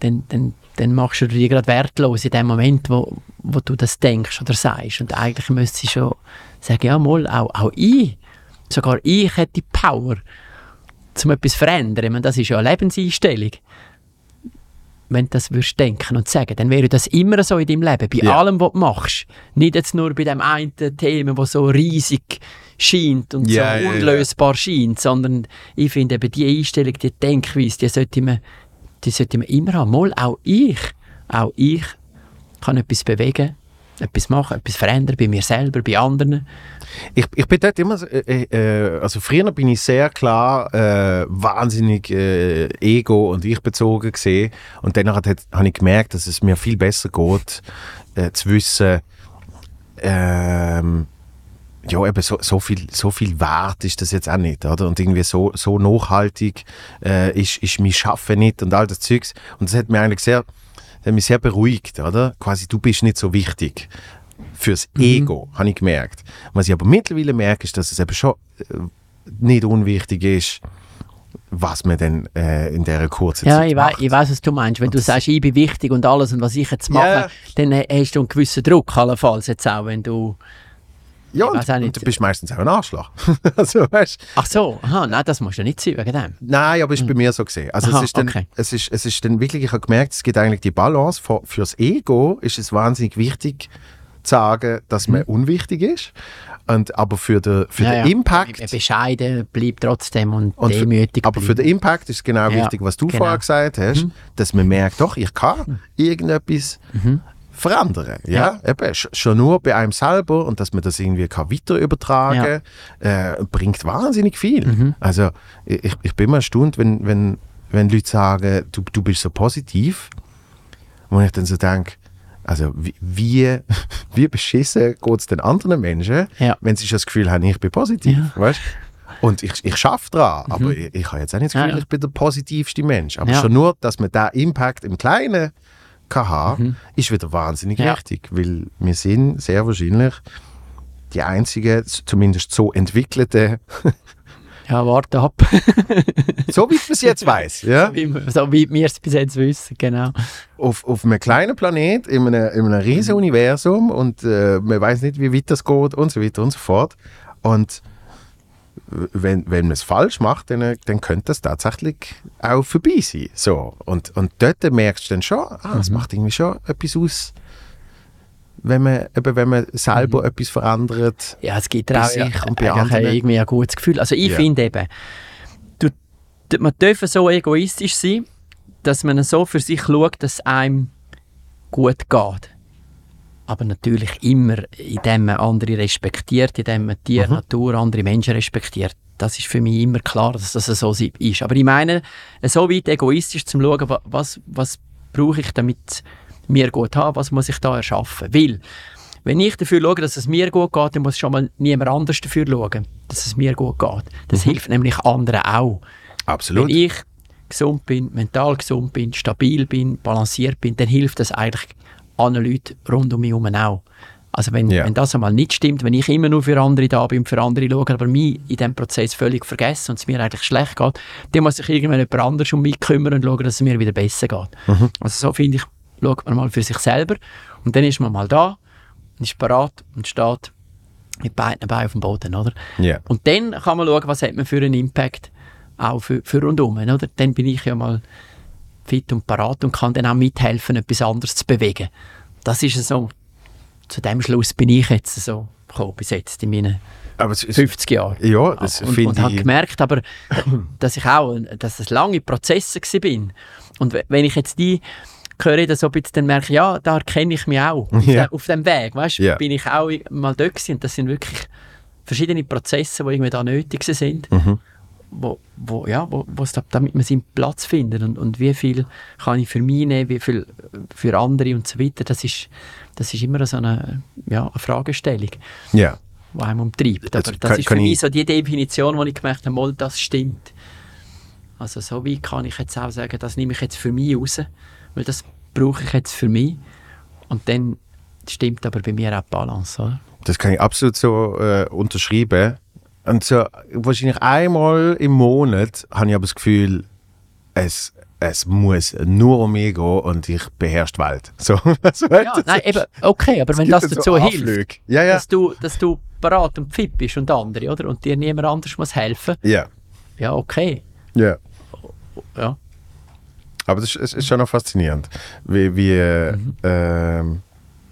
Dann, dann, dann machst du dich gerade wertlos in dem Moment, wo, wo du das denkst oder sagst. Und eigentlich müsstest du schon sagen, ja mal, auch, auch ich, sogar ich hätte die Power, um etwas zu verändern. Ich meine, das ist ja eine Lebenseinstellung. Wenn du das würdest denken und sagen, dann wäre das immer so in deinem Leben, bei Ja. allem, was du machst. Nicht jetzt nur bei dem einen Thema, das so riesig scheint und Ja, so ja, ja. unlösbar scheint, sondern ich finde eben die Einstellung, die Denkweise, die sollte man, die sollte man immer haben. Mal auch ich, auch ich kann etwas bewegen etwas machen, etwas verändern, bei mir selber, bei anderen. Ich, ich bin dort immer, so, äh, äh, also früher bin ich sehr klar äh, wahnsinnig äh, ego- und ich-bezogen gesehen und danach habe ich gemerkt, dass es mir viel besser geht, äh, zu wissen, ähm, ja, eben so, so, viel, so viel wert ist das jetzt auch nicht, oder? Und irgendwie so, so nachhaltig äh, ist, ist mein Schaffen nicht und all das Zeugs. Und das hat mich eigentlich sehr, hat mich sehr beruhigt, oder? Quasi, du bist nicht so wichtig fürs Ego, habe ich gemerkt. Was ich aber mittlerweile merke, ist, dass es eben schon äh, nicht unwichtig ist, was man dann äh, in dieser kurzen Ja, Zeit ich, macht. ich weiß, was du meinst. Wenn Und du sagst, ich bin wichtig und alles und was ich jetzt mache, Ja. dann ha- hast du einen gewissen Druck, allenfalls jetzt auch, wenn du... ja, und, und du bist meistens auch ein Arschloch. (laughs) also, weißt, Ach so, aha, nein, das musst du nicht sein, wegen dem. Nein, aber es ist bei mir so gesehen. Also Aha, es, ist dann, okay. es, ist, es ist dann wirklich, ich habe gemerkt, es gibt eigentlich die Balance. Für, fürs Ego ist es wahnsinnig wichtig sagen, dass man unwichtig ist. Und, aber für den, für Mhm. Ja, den ja. Impact... Bescheiden, bleib trotzdem und, Und für, demütig aber für den. Impact ist es genau Ja, wichtig, was du genau. vorher gesagt hast, dass man merkt, doch, ich kann irgendetwas verändern. Ja? Eben, sch- schon nur bei einem selber und dass man das irgendwie kann weiter übertragen äh, bringt wahnsinnig viel. Also ich, ich bin immer erstaunt, wenn, wenn, wenn Leute sagen, du, du bist so positiv, wo ich dann so denke, also wie, wie, (laughs) wie beschissen geht es den anderen Menschen, Ja. wenn sie schon das Gefühl haben, ich bin positiv. Ja. Weißt? Und ich, ich schaffe daran, aber ich, ich habe jetzt auch nicht das Gefühl, Ja, ich bin der positivste Mensch. Aber schon nur, dass man da Impact im Kleinen kann haben, ist wieder wahnsinnig wichtig, weil wir sind sehr wahrscheinlich die einzigen, zumindest so entwickelte, (laughs) Ja, warte ab. (laughs) so wie man es jetzt weiß, ja, wie, so wie wir es bis jetzt wissen, genau. auf, auf einem kleinen Planet, in einem, in einem riesen Mhm. Universum und äh, man weiß nicht, wie weit das geht und so weiter und so fort. Und wenn, wenn man es falsch macht, dann, dann könnte das tatsächlich auch vorbei sein. So. Und, und dort merkst du dann schon, ah, Mhm. es macht irgendwie schon etwas aus, wenn man, eben, wenn man selber Mhm. etwas verändert. Ja, es gibt auch sich eigentlich und bei anderen. irgendwie ein gutes Gefühl. Also ich Ja. finde eben, du, man darf so egoistisch sein, dass man so für sich schaut, dass es einem gut geht. Aber natürlich immer, indem man andere respektiert, indem man Tier, Natur, andere Menschen respektiert. Das ist für mich immer klar, dass das so ist. Aber ich meine, so weit egoistisch zu schauen, wa- was, was brauche ich, damit mir gut hat, was muss ich da erschaffen. Weil, wenn ich dafür schaue, dass es mir gut geht, dann muss schon mal niemand anders dafür schauen, dass es mir gut geht. Das hilft nämlich anderen auch. Absolut. Wenn ich gesund bin, mental gesund bin, stabil bin, balanciert bin, dann hilft das eigentlich anderen Leuten rund um mich herum auch. Also wenn, Ja. wenn das einmal nicht stimmt, wenn ich immer nur für andere da bin, für andere schaue, aber mich in diesem Prozess völlig vergesse und es mir eigentlich schlecht geht, dann muss sich irgendwann jemand anders um mich kümmern und schauen, dass es mir wieder besser geht. Also so finde ich, schaut man mal für sich selber und dann ist man mal da, und ist parat und steht mit beiden Beinen auf dem Boden, oder? Ja. Und dann kann man schauen, was hat man für einen Impact auch für, für rundum. Oder? Dann bin ich ja mal fit und parat und kann dann auch mithelfen, etwas anderes zu bewegen. Das ist so, zu dem Schluss bin ich jetzt so gekommen, bis jetzt in meinen Aber es ist, 50 Jahren. ja, das und, und finde habe ich... gemerkt, aber, dass ich auch, dass es lange Prozesse bin. Und we- wenn ich jetzt die höre, dann so ein bisschen, dann merke ich, ja, da erkenne ich mich auch auf, Ja. de, auf dem Weg. Weißt, Ja. bin ich auch mal dort gewesen. Und das sind wirklich verschiedene Prozesse, die irgendwie da nötig sind, Mhm. wo, wo, ja, wo, da, damit man seinen Platz findet und, und wie viel kann ich für mich nehmen, wie viel für andere und so weiter. Das ist, das ist immer so eine, ja, eine Fragestellung Ja. die einem umtreibt. Aber Also das kann- ist für mich ich- so die Definition, wo ich gemerkt habe, mal, das stimmt. Also so wie kann ich jetzt auch sagen, das nehme ich jetzt für mich raus, weil das brauche ich jetzt für mich. Und dann stimmt aber bei mir auch die Balance. Oder? Das kann ich absolut so äh, unterschreiben. Und so wahrscheinlich einmal im Monat habe ich aber das Gefühl, es, es muss nur um mich gehen und ich beherrsche die Welt. So, (laughs) Ja, nein, eben, okay, aber wenn das so dazu hilft, Anflüge. Ja, ja. dass du, dass du parat und fit bist und andere, oder? Und dir niemand anders muss helfen, Ja, ja, okay. ja. Ja. Aber das ist, es ist schon noch faszinierend, wie, wie, äh, Mhm. ähm,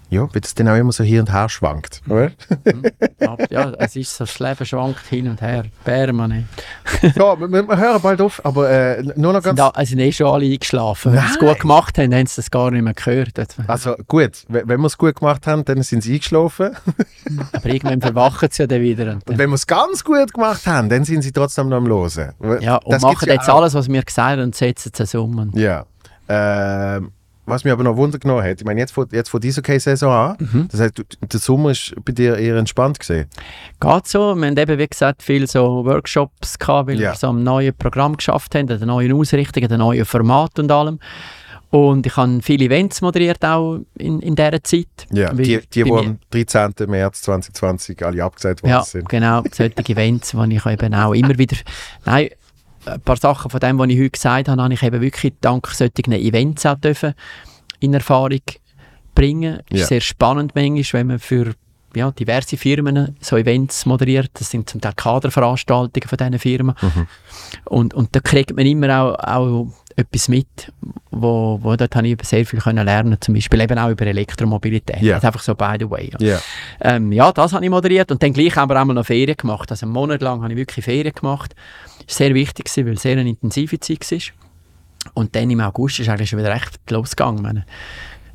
ja, wie das dann auch immer so hier und her schwankt. Oder? Aber, ja, es ist so, das Leben schwankt hin und her, permanent. (laughs) Ja, wir, wir hören bald auf, aber äh, nur noch ganz... da, also sind eh schon alle eingeschlafen. Wenn sie es gut gemacht haben, haben sie das gar nicht mehr gehört. Also gut, wenn wenn wir es gut gemacht haben, dann sind sie eingeschlafen. (laughs) Aber irgendwann verwachen sie ja dann wieder. Und Und wenn wir es ganz gut gemacht haben, dann sind sie trotzdem noch am Losen. ja, und Das machen ja jetzt auch. alles, was wir gesagt haben, und setzen es um. Und Ja. Ähm, was mich aber noch Wunder genommen hat, ich meine, jetzt von, jetzt von dieser Saison an, Mhm. das heißt, der Sommer ist bei dir eher entspannt gesehen. Geht so. Wir haben eben, wie gesagt, viele so Workshops gehabt, weil Ja. wir so ein neues Programm geschafft haben, eine neue Ausrichtung, ein neues Format und allem. Und ich habe viele Events moderiert auch in, in dieser Zeit. Ja, die, die, die am 13. März 2020 alle abgesagt worden Ja, sind. genau. Solche Events, wo ich eben auch immer wieder... Nein, ein paar Sachen von dem, was ich heute gesagt habe, habe ich eben wirklich dank solchen Events auch dürfen in Erfahrung bringen. Es Ja. ist sehr spannend manchmal, wenn man für ja, diverse Firmen so Events moderiert. Das sind zum Teil Kaderveranstaltungen von diesen Firmen. Mhm. Und, und da kriegt man immer auch, auch etwas mit, wo, wo dort habe ich sehr viel können lernen Zum Beispiel eben auch über Elektromobilität. Ist einfach so by the way. Ja. Ähm, ja, das habe ich moderiert und dann gleich haben wir einmal noch Ferien gemacht. Also einen Monat lang habe ich wirklich Ferien gemacht. Das war sehr wichtig, weil es sehr eine intensive Zeit war. Und dann im August ist eigentlich schon wieder recht losgegangen.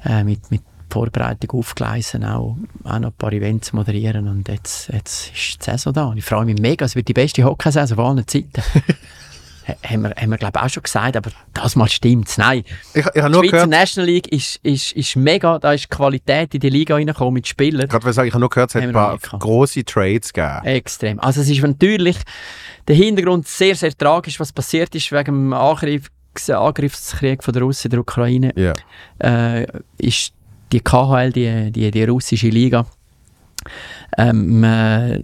Äh, mit, mit Vorbereitung aufgleisen, auch, auch noch ein paar Events moderieren und jetzt, jetzt ist die Saison da. Und ich freue mich mega, es wird die beste Hockeysaison von allen Zeiten. (laughs) Ha- haben wir, haben wir glaube ich auch schon gesagt, aber das mal stimmt's. Nein, Ich, ich habe die nur Schweizer gehört, National League ist, ist, ist mega, da ist Qualität in die Liga reingekommen mit Spielern. gerade will sagen, ich habe nur gehört, es hat ein paar grosse Trades gegeben. Extrem. Also es ist natürlich der Hintergrund sehr, sehr tragisch, was passiert ist wegen dem Angriff, Angriffskrieg von der Russen in der Ukraine. Ja. Äh, ist die KHL, die, die, die russische Liga, ähm, äh,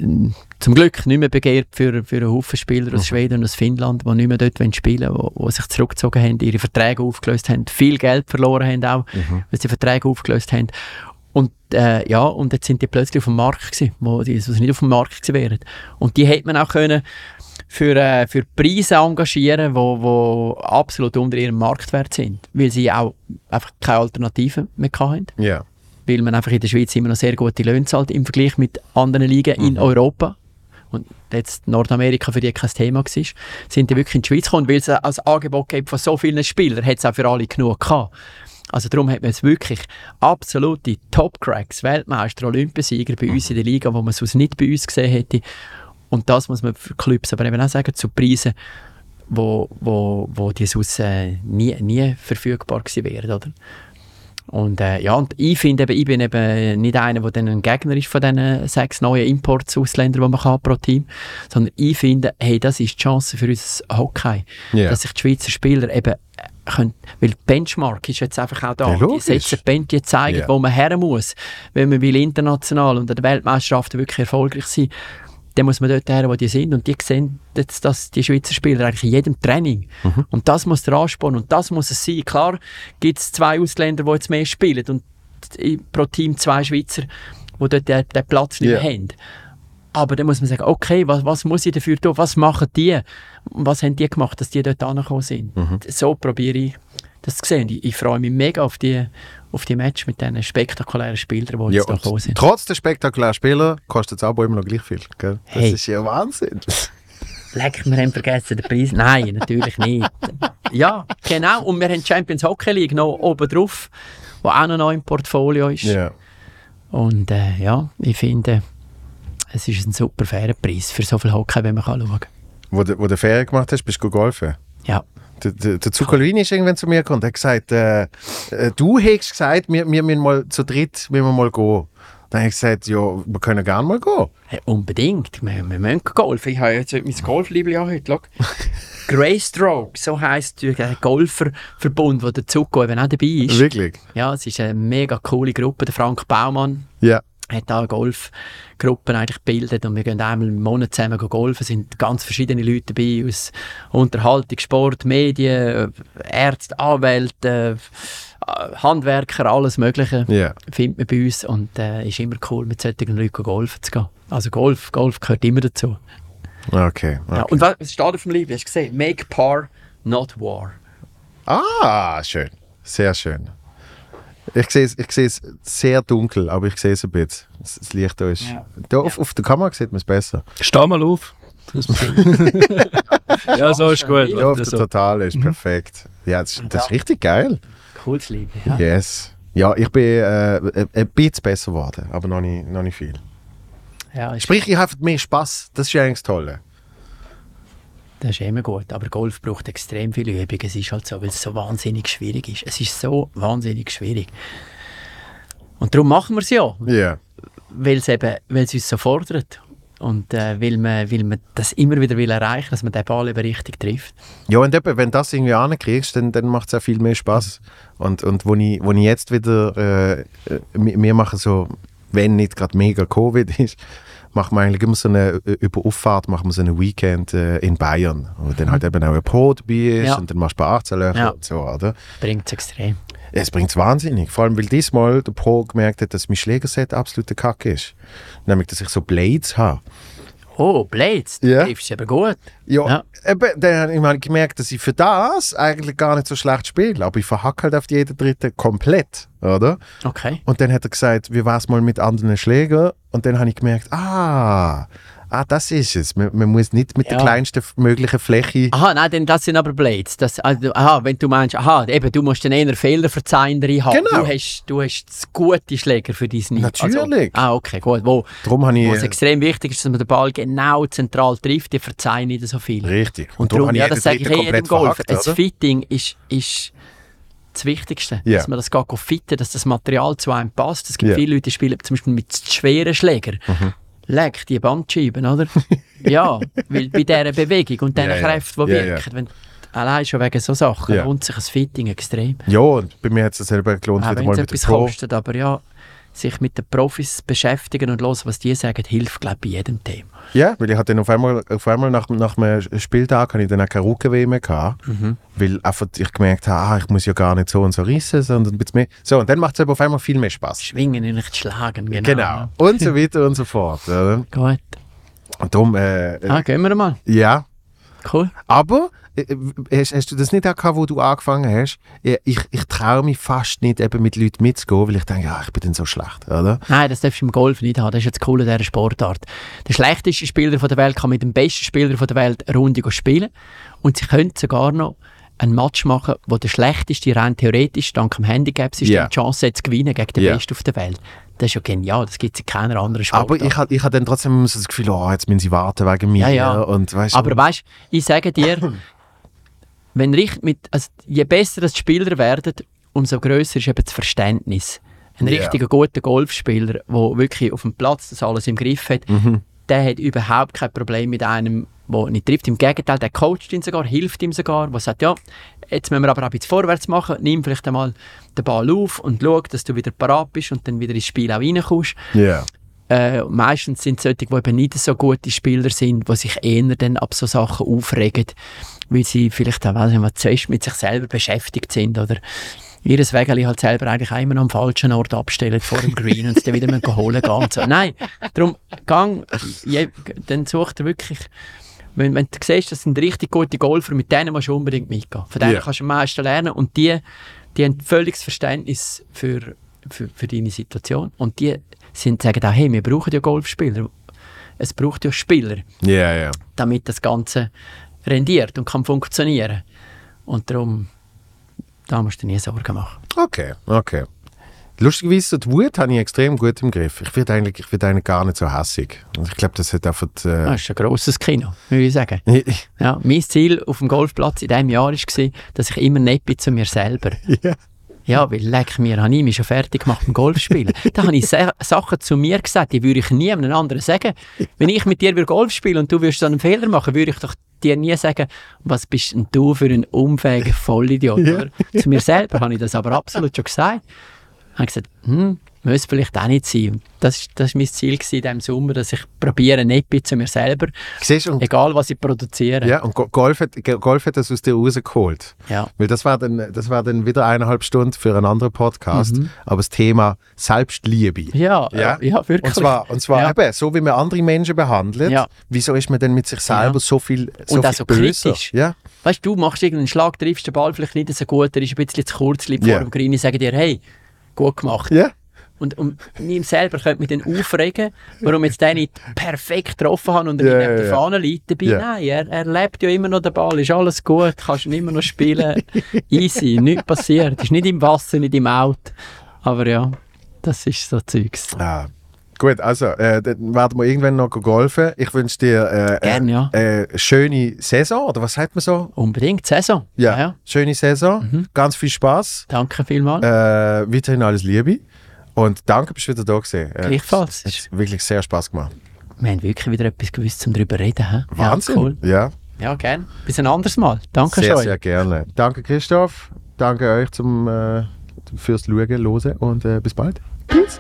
zum Glück nicht mehr begehrt für, für einen Haufen Spieler aus Schweden und aus Finnland, die nicht mehr dort spielen wollen, die sich zurückgezogen haben, ihre Verträge aufgelöst haben, viel Geld verloren haben auch, weil sie Verträge aufgelöst haben. Und äh, ja, und jetzt sind die plötzlich auf dem Markt gewesen, wo die also nicht auf dem Markt gewesen wären. Und die hätte man auch können für, äh, für Preise engagieren, wo, wo absolut unter ihrem Marktwert sind, weil sie auch einfach keine Alternative mehr hatten Ja. weil man einfach in der Schweiz immer noch sehr gute Löhne zahlt im Vergleich mit anderen Ligen in Europa. Und jetzt Nordamerika für die kein Thema war, sind die wirklich in die Schweiz gekommen, weil es als Angebot gibt von so vielen Spielern, hat es auch für alle genug gehabt. Also darum hat man jetzt wirklich absolute Top-Cracks, Weltmeister, Olympiasieger bei uns in der Liga, wo man sonst nicht bei uns gesehen hätte. Und das muss man für Clubs aber eben auch sagen, zu Preisen, wo, wo, wo die sonst äh, nie, nie verfügbar gewesen wären, oder? Und äh, ja, und ich finde eben, ich bin eben nicht einer, der dann ein Gegner ist von diesen sechs neuen Imports Ausländern, die man kann pro Team, sondern ich finde, hey, das ist die Chance für unser Hockey, Ja. dass sich die Schweizer Spieler eben äh, können, weil die Benchmark ist jetzt einfach auch da. Ja, die setzen Band, die zeigen, Ja. wo man her muss. Wenn man will international und an der Weltmeisterschaft wirklich erfolgreich sein dann muss man dort her, wo die sind. Und die sehen jetzt, dass die Schweizer Spieler eigentlich in jedem Training. Mhm. Und das muss der Ansporn und das muss es sein. Klar gibt es zwei Ausländer, die jetzt mehr spielen und pro Team zwei Schweizer, die dort den, den Platz nicht mehr haben. Aber dann muss man sagen, okay, was, was muss ich dafür tun? Was machen die? Was haben die gemacht, dass die dort angekommen sind? Mhm. So probiere ich das zu sehen. Ich, ich freue mich mega auf die, auf die Match mit diesen spektakulären Spielern, die Ja, jetzt da gekommen sind. trotz der spektakulären Spieler kostet das Abo immer noch gleich viel. Gell? Das Hey. ist ja Wahnsinn. (laughs) Leck, wir haben vergessen den Preis. Nein, natürlich nicht. Ja, genau. Und wir haben die Champions Hockey League noch oben drauf, wo auch noch im Portfolio ist. ja. Und äh, ja, ich finde, es ist ein super fairer Preis für so viel Hockey, wenn man kann schauen kann. Wo du, wo du Ferien gemacht hast, bist du golfen. Ja. Der, der, der Zuccolini ist irgendwann zu mir gekommen und hat gesagt, äh, äh, du hättest gesagt, wir, wir müssen mal zu dritt müssen wir mal gehen. Dann habe ich gesagt, ja, wir können gerne mal gehen. Hey, unbedingt. Wir, wir müssen golfen. Ich habe jetzt mein Golfliebling an heute. Schau. (laughs) Greystroke, so heisst der Golferverbund, der der Zucco eben auch dabei ist. Wirklich? Ja, es ist eine mega coole Gruppe. Der Frank Baumann Ja. Hat auch Golfgruppen eigentlich gebildet und wir gehen einmal im Monat zusammen golfen. Es sind ganz verschiedene Leute dabei aus Unterhaltung, Sport, Medien, Ärzte, Anwälte, äh, Handwerker, alles Mögliche Ja. findet man bei uns und äh, ist immer cool, mit solchen Leuten golfen zu gehen. Also Golf, Golf gehört immer dazu. Okay. Ja, okay. und was, was steht auf dem Lied? Hast du gesehen? Make par, not war. Ah, schön. Sehr schön. Ich sehe es, ich sehe es sehr dunkel, aber ich sehe es ein bisschen. Das Licht da ist. Ja. Da auf, auf der Kamera sieht man es besser. Steh mal auf. (laughs) Ja, so ist gut. Ja, auf der Das so. Totale ist perfekt. Ja, das, das ist richtig geil. Cooles Leben, ja. Yes. Ja, ich bin äh, ein- ein bisschen besser geworden, aber noch nicht, noch nicht viel. ja Sprich, ich habe mehr Spaß. Das ist ja eigentlich das Tolle. Das ist immer gut. Aber Golf braucht extrem viel Übung. Es ist halt so, weil es so wahnsinnig schwierig ist. Es ist so wahnsinnig schwierig. Und darum machen wir es ja. Ja. weil es eben, weil es uns so fordert und äh, weil, man, weil man das immer wieder will erreichen, dass man den Ball eben richtig trifft. Ja, und eben, wenn du das irgendwie ankriegst, dann, dann macht es auch viel mehr Spaß. Und, und wo, ich, wo ich jetzt wieder, äh, äh, wir wir machen so, wenn nicht gerade mega Covid ist, machen wir eigentlich immer so eine, äh, über Auffahrt machen wir so eine Weekend äh, in Bayern. Wo dann halt eben auch ein Pro dabei ist Ja. und dann machst du ein paar 18 Löcher Ja. und so, oder? Bringt es extrem. Es bringt es wahnsinnig. Vor allem, weil diesmal der Pro gemerkt hat, dass mein Schlägerset absolute Kacke ist. Nämlich, dass ich so Blades habe. Oh, Blades, Ja. triffst eben gut. Ja, Ja. Eben, dann habe ich mal gemerkt, dass ich für das eigentlich gar nicht so schlecht spiele. Aber ich verhacke halt auf jeden dritten komplett, oder? Okay. Und dann hat er gesagt, wie war es mal mit anderen Schlägern? Und dann habe ich gemerkt, ah, ah das ist es. Man, man muss nicht mit Ja. der kleinsten möglichen Fläche... Aha, nein, denn das sind aber Blades. Das, also, aha, wenn du meinst, aha, eben, du musst den eher Fehlerverzeihender haben. Genau. Du hast, du hast das gute Schläger für dein Niveau. Natürlich. Also, ah, okay, gut. Wo, Darum wo es ich... extrem wichtig ist, dass man den Ball genau zentral trifft, die verzeihen nicht so viel. Richtig. Und darum darum, habe ja, das sage ich eh jedem verhackt, Das? Fitting ist, ist das Wichtigste. Ja. Dass man das geht fitten, dass das Material zu einem passt. Es gibt. Mhm. viele Leute, die spielen zum Beispiel mit schweren Schlägern. Leck, die Bandscheiben, oder? (laughs) ja, weil bei dieser Bewegung und diesen Ja. Kräften, die Ja, wirken, wenn, allein schon wegen so Sachen, Ja. lohnt sich ein Fitting extrem. Ja, und bei mir hat es sich selber gelohnt, Auch wieder mal mit etwas kostet, aber ja, sich mit den Profis beschäftigen und hören, was die sagen, hilft, glaube ich, bei jedem Thema. Ja, weil ich hatte dann auf einmal, auf einmal nach, nach einem Spieltag hatte ich dann auch keine Rückenweh mehr gehabt, Mhm. weil einfach ich gemerkt habe, ah, ich muss ja gar nicht so und so rissen, sondern ein bisschen mehr. So, und dann macht es aber auf einmal viel mehr Spaß. Schwingen und nicht schlagen, genau. Genau. Und so weiter und so fort. Oder? Gut. Und darum, äh, äh, Ah, gehen wir mal. ja. Cool. Aber hast, hast du das nicht auch gehabt, wo du angefangen hast? Ich, ich traue mich fast nicht, eben mit Leuten mitzugehen, weil ich denke, ja, ich bin dann so schlecht, oder? Nein, das darfst du im Golf nicht haben. Das ist jetzt cool an dieser Sportart. Der schlechteste Spieler von der Welt kann mit dem besten Spieler von der Welt eine Runde spielen. Und sie können sogar noch ein Match machen, wo der schlechteste rein theoretisch dank dem Handicap-System Ja. die Chance hat zu gewinnen gegen den Ja. Besten auf der Welt. Das ist ja genial. Das gibt es in keiner anderen Sportart. Aber ich hatte ich hat dann trotzdem immer so das Gefühl, oh, jetzt müssen sie warten wegen mir. Ja, ja. Und, weißt, du, Aber weißt ich sage dir, (clears throat) wenn richt mit, also je besser das die Spieler werden, umso größer ist eben das Verständnis. Ein richtiger guter Golfspieler, der wirklich auf dem Platz das alles im Griff hat, Mhm. der hat überhaupt kein Problem mit einem, der nicht trifft. Im Gegenteil, der coacht ihn sogar, hilft ihm sogar, der sagt, ja, jetzt müssen wir aber auch ein bisschen vorwärts machen, nimm vielleicht einmal den Ball auf und schau, dass du wieder parat bist und dann wieder ins Spiel auch reinkommst. ja. Äh, meistens sind es solche, die eben nicht so gute Spieler sind, die sich eher dann ab so Sachen aufregen, weil sie vielleicht auch weiss ich, nicht, zuerst mit sich selber beschäftigt sind oder ihr Wägeli halt selber eigentlich auch immer am falschen Ort abstellen vor dem Green und es dann wieder müssen holen gehen und so. Nein, darum, gang, je, dann sucht er wirklich wenn, wenn du siehst, das sind richtig gute Golfer, mit denen musst du unbedingt mitgehen. Von denen Ja. kannst du am meisten lernen und die, die haben völliges Verständnis für, für, für deine Situation und die sind, sagen auch, hey, wir brauchen ja Golfspieler. Es braucht ja Spieler, Ja, ja. damit das Ganze rendiert und kann funktionieren. Und darum, da musst du nie Sorgen machen. Okay, okay. Lustigerweise, die Wut habe ich extrem gut im Griff. Ich werde eigentlich, ich werde eigentlich gar nicht so hässig. Und ich glaube, das hat einfach... Das Äh, ist ein grosses Kino, würde ich sagen. (laughs) Ja, mein Ziel auf dem Golfplatz in diesem Jahr war, dass ich immer nett bin zu mir selber. (laughs) Ja. Ja, weil leck mir, habe ich mich schon fertig gemacht beim Golfspielen. (laughs) da habe ich Sa Sachen zu mir gesagt, die würde ich nie einem anderen sagen. Wenn ich mit dir Golf spielen und du würdest so einen Fehler machen, würde ich doch dir nie sagen, was bist denn du für ein unfähiger Vollidiot. Oder? Zu mir selber habe ich das aber absolut schon gesagt. Ich habe gesagt, hm, muss vielleicht auch nicht sein. Und Das ist mein Ziel in diesem Sommer, dass ich probiere, bin zu mir selber, Siehst egal was ich produziere. ja, und Go- Golf hat, Golf hat das aus dir rausgeholt. Ja. Weil das war, dann, das war dann wieder eineinhalb Stunden für einen anderen Podcast. Mhm. Aber das Thema Selbstliebe. Ja, Ja. ja, ja, wirklich. Und zwar, und zwar Ja. eben, so wie man andere Menschen behandelt, Ja. wieso ist man denn mit sich selber so viel, so Und auch viel so böser? kritisch. Ja? Weißt du, du machst irgendeinen Schlag, triffst den Ball vielleicht nicht so gut, der ist ein bisschen zu kurz, liegt vor dem Green, ich sage dir, hey, gut gemacht. Ja. Und, und ihm selber könnte mich dann aufregen, warum jetzt der nicht perfekt getroffen hat und er Ja, nicht ja, der. Fahne liegt dabei. Ja. Nein, er, er lebt ja immer noch den Ball, ist alles gut, kannst ihn immer noch spielen. (laughs) Easy, nichts passiert. Ist nicht im Wasser, nicht im Auto. Aber ja, das ist so Zeugs. Ah, gut, also äh, dann werden wir irgendwann noch golfen. Ich wünsche dir äh, Gern, ja. äh, äh, schöne Saison, oder was sagt man so? Unbedingt, Saison. Ja, ja. schöne Saison, ganz viel Spaß, Danke vielmals. äh, weiterhin alles Liebe und danke, bist du wieder da gewesen. Äh, Gleichfalls. Es hat wirklich sehr Spaß gemacht. Wir haben wirklich wieder etwas gewusst, um darüber zu reden. hä? Wahnsinn. Ja, cool. Ja, Ja, gerne. Bis ein anderes Mal. Danke sehr, schön. sehr gerne. Danke Christoph, danke euch zum, äh, fürs Schauen, Hören und äh, bis bald. Peace.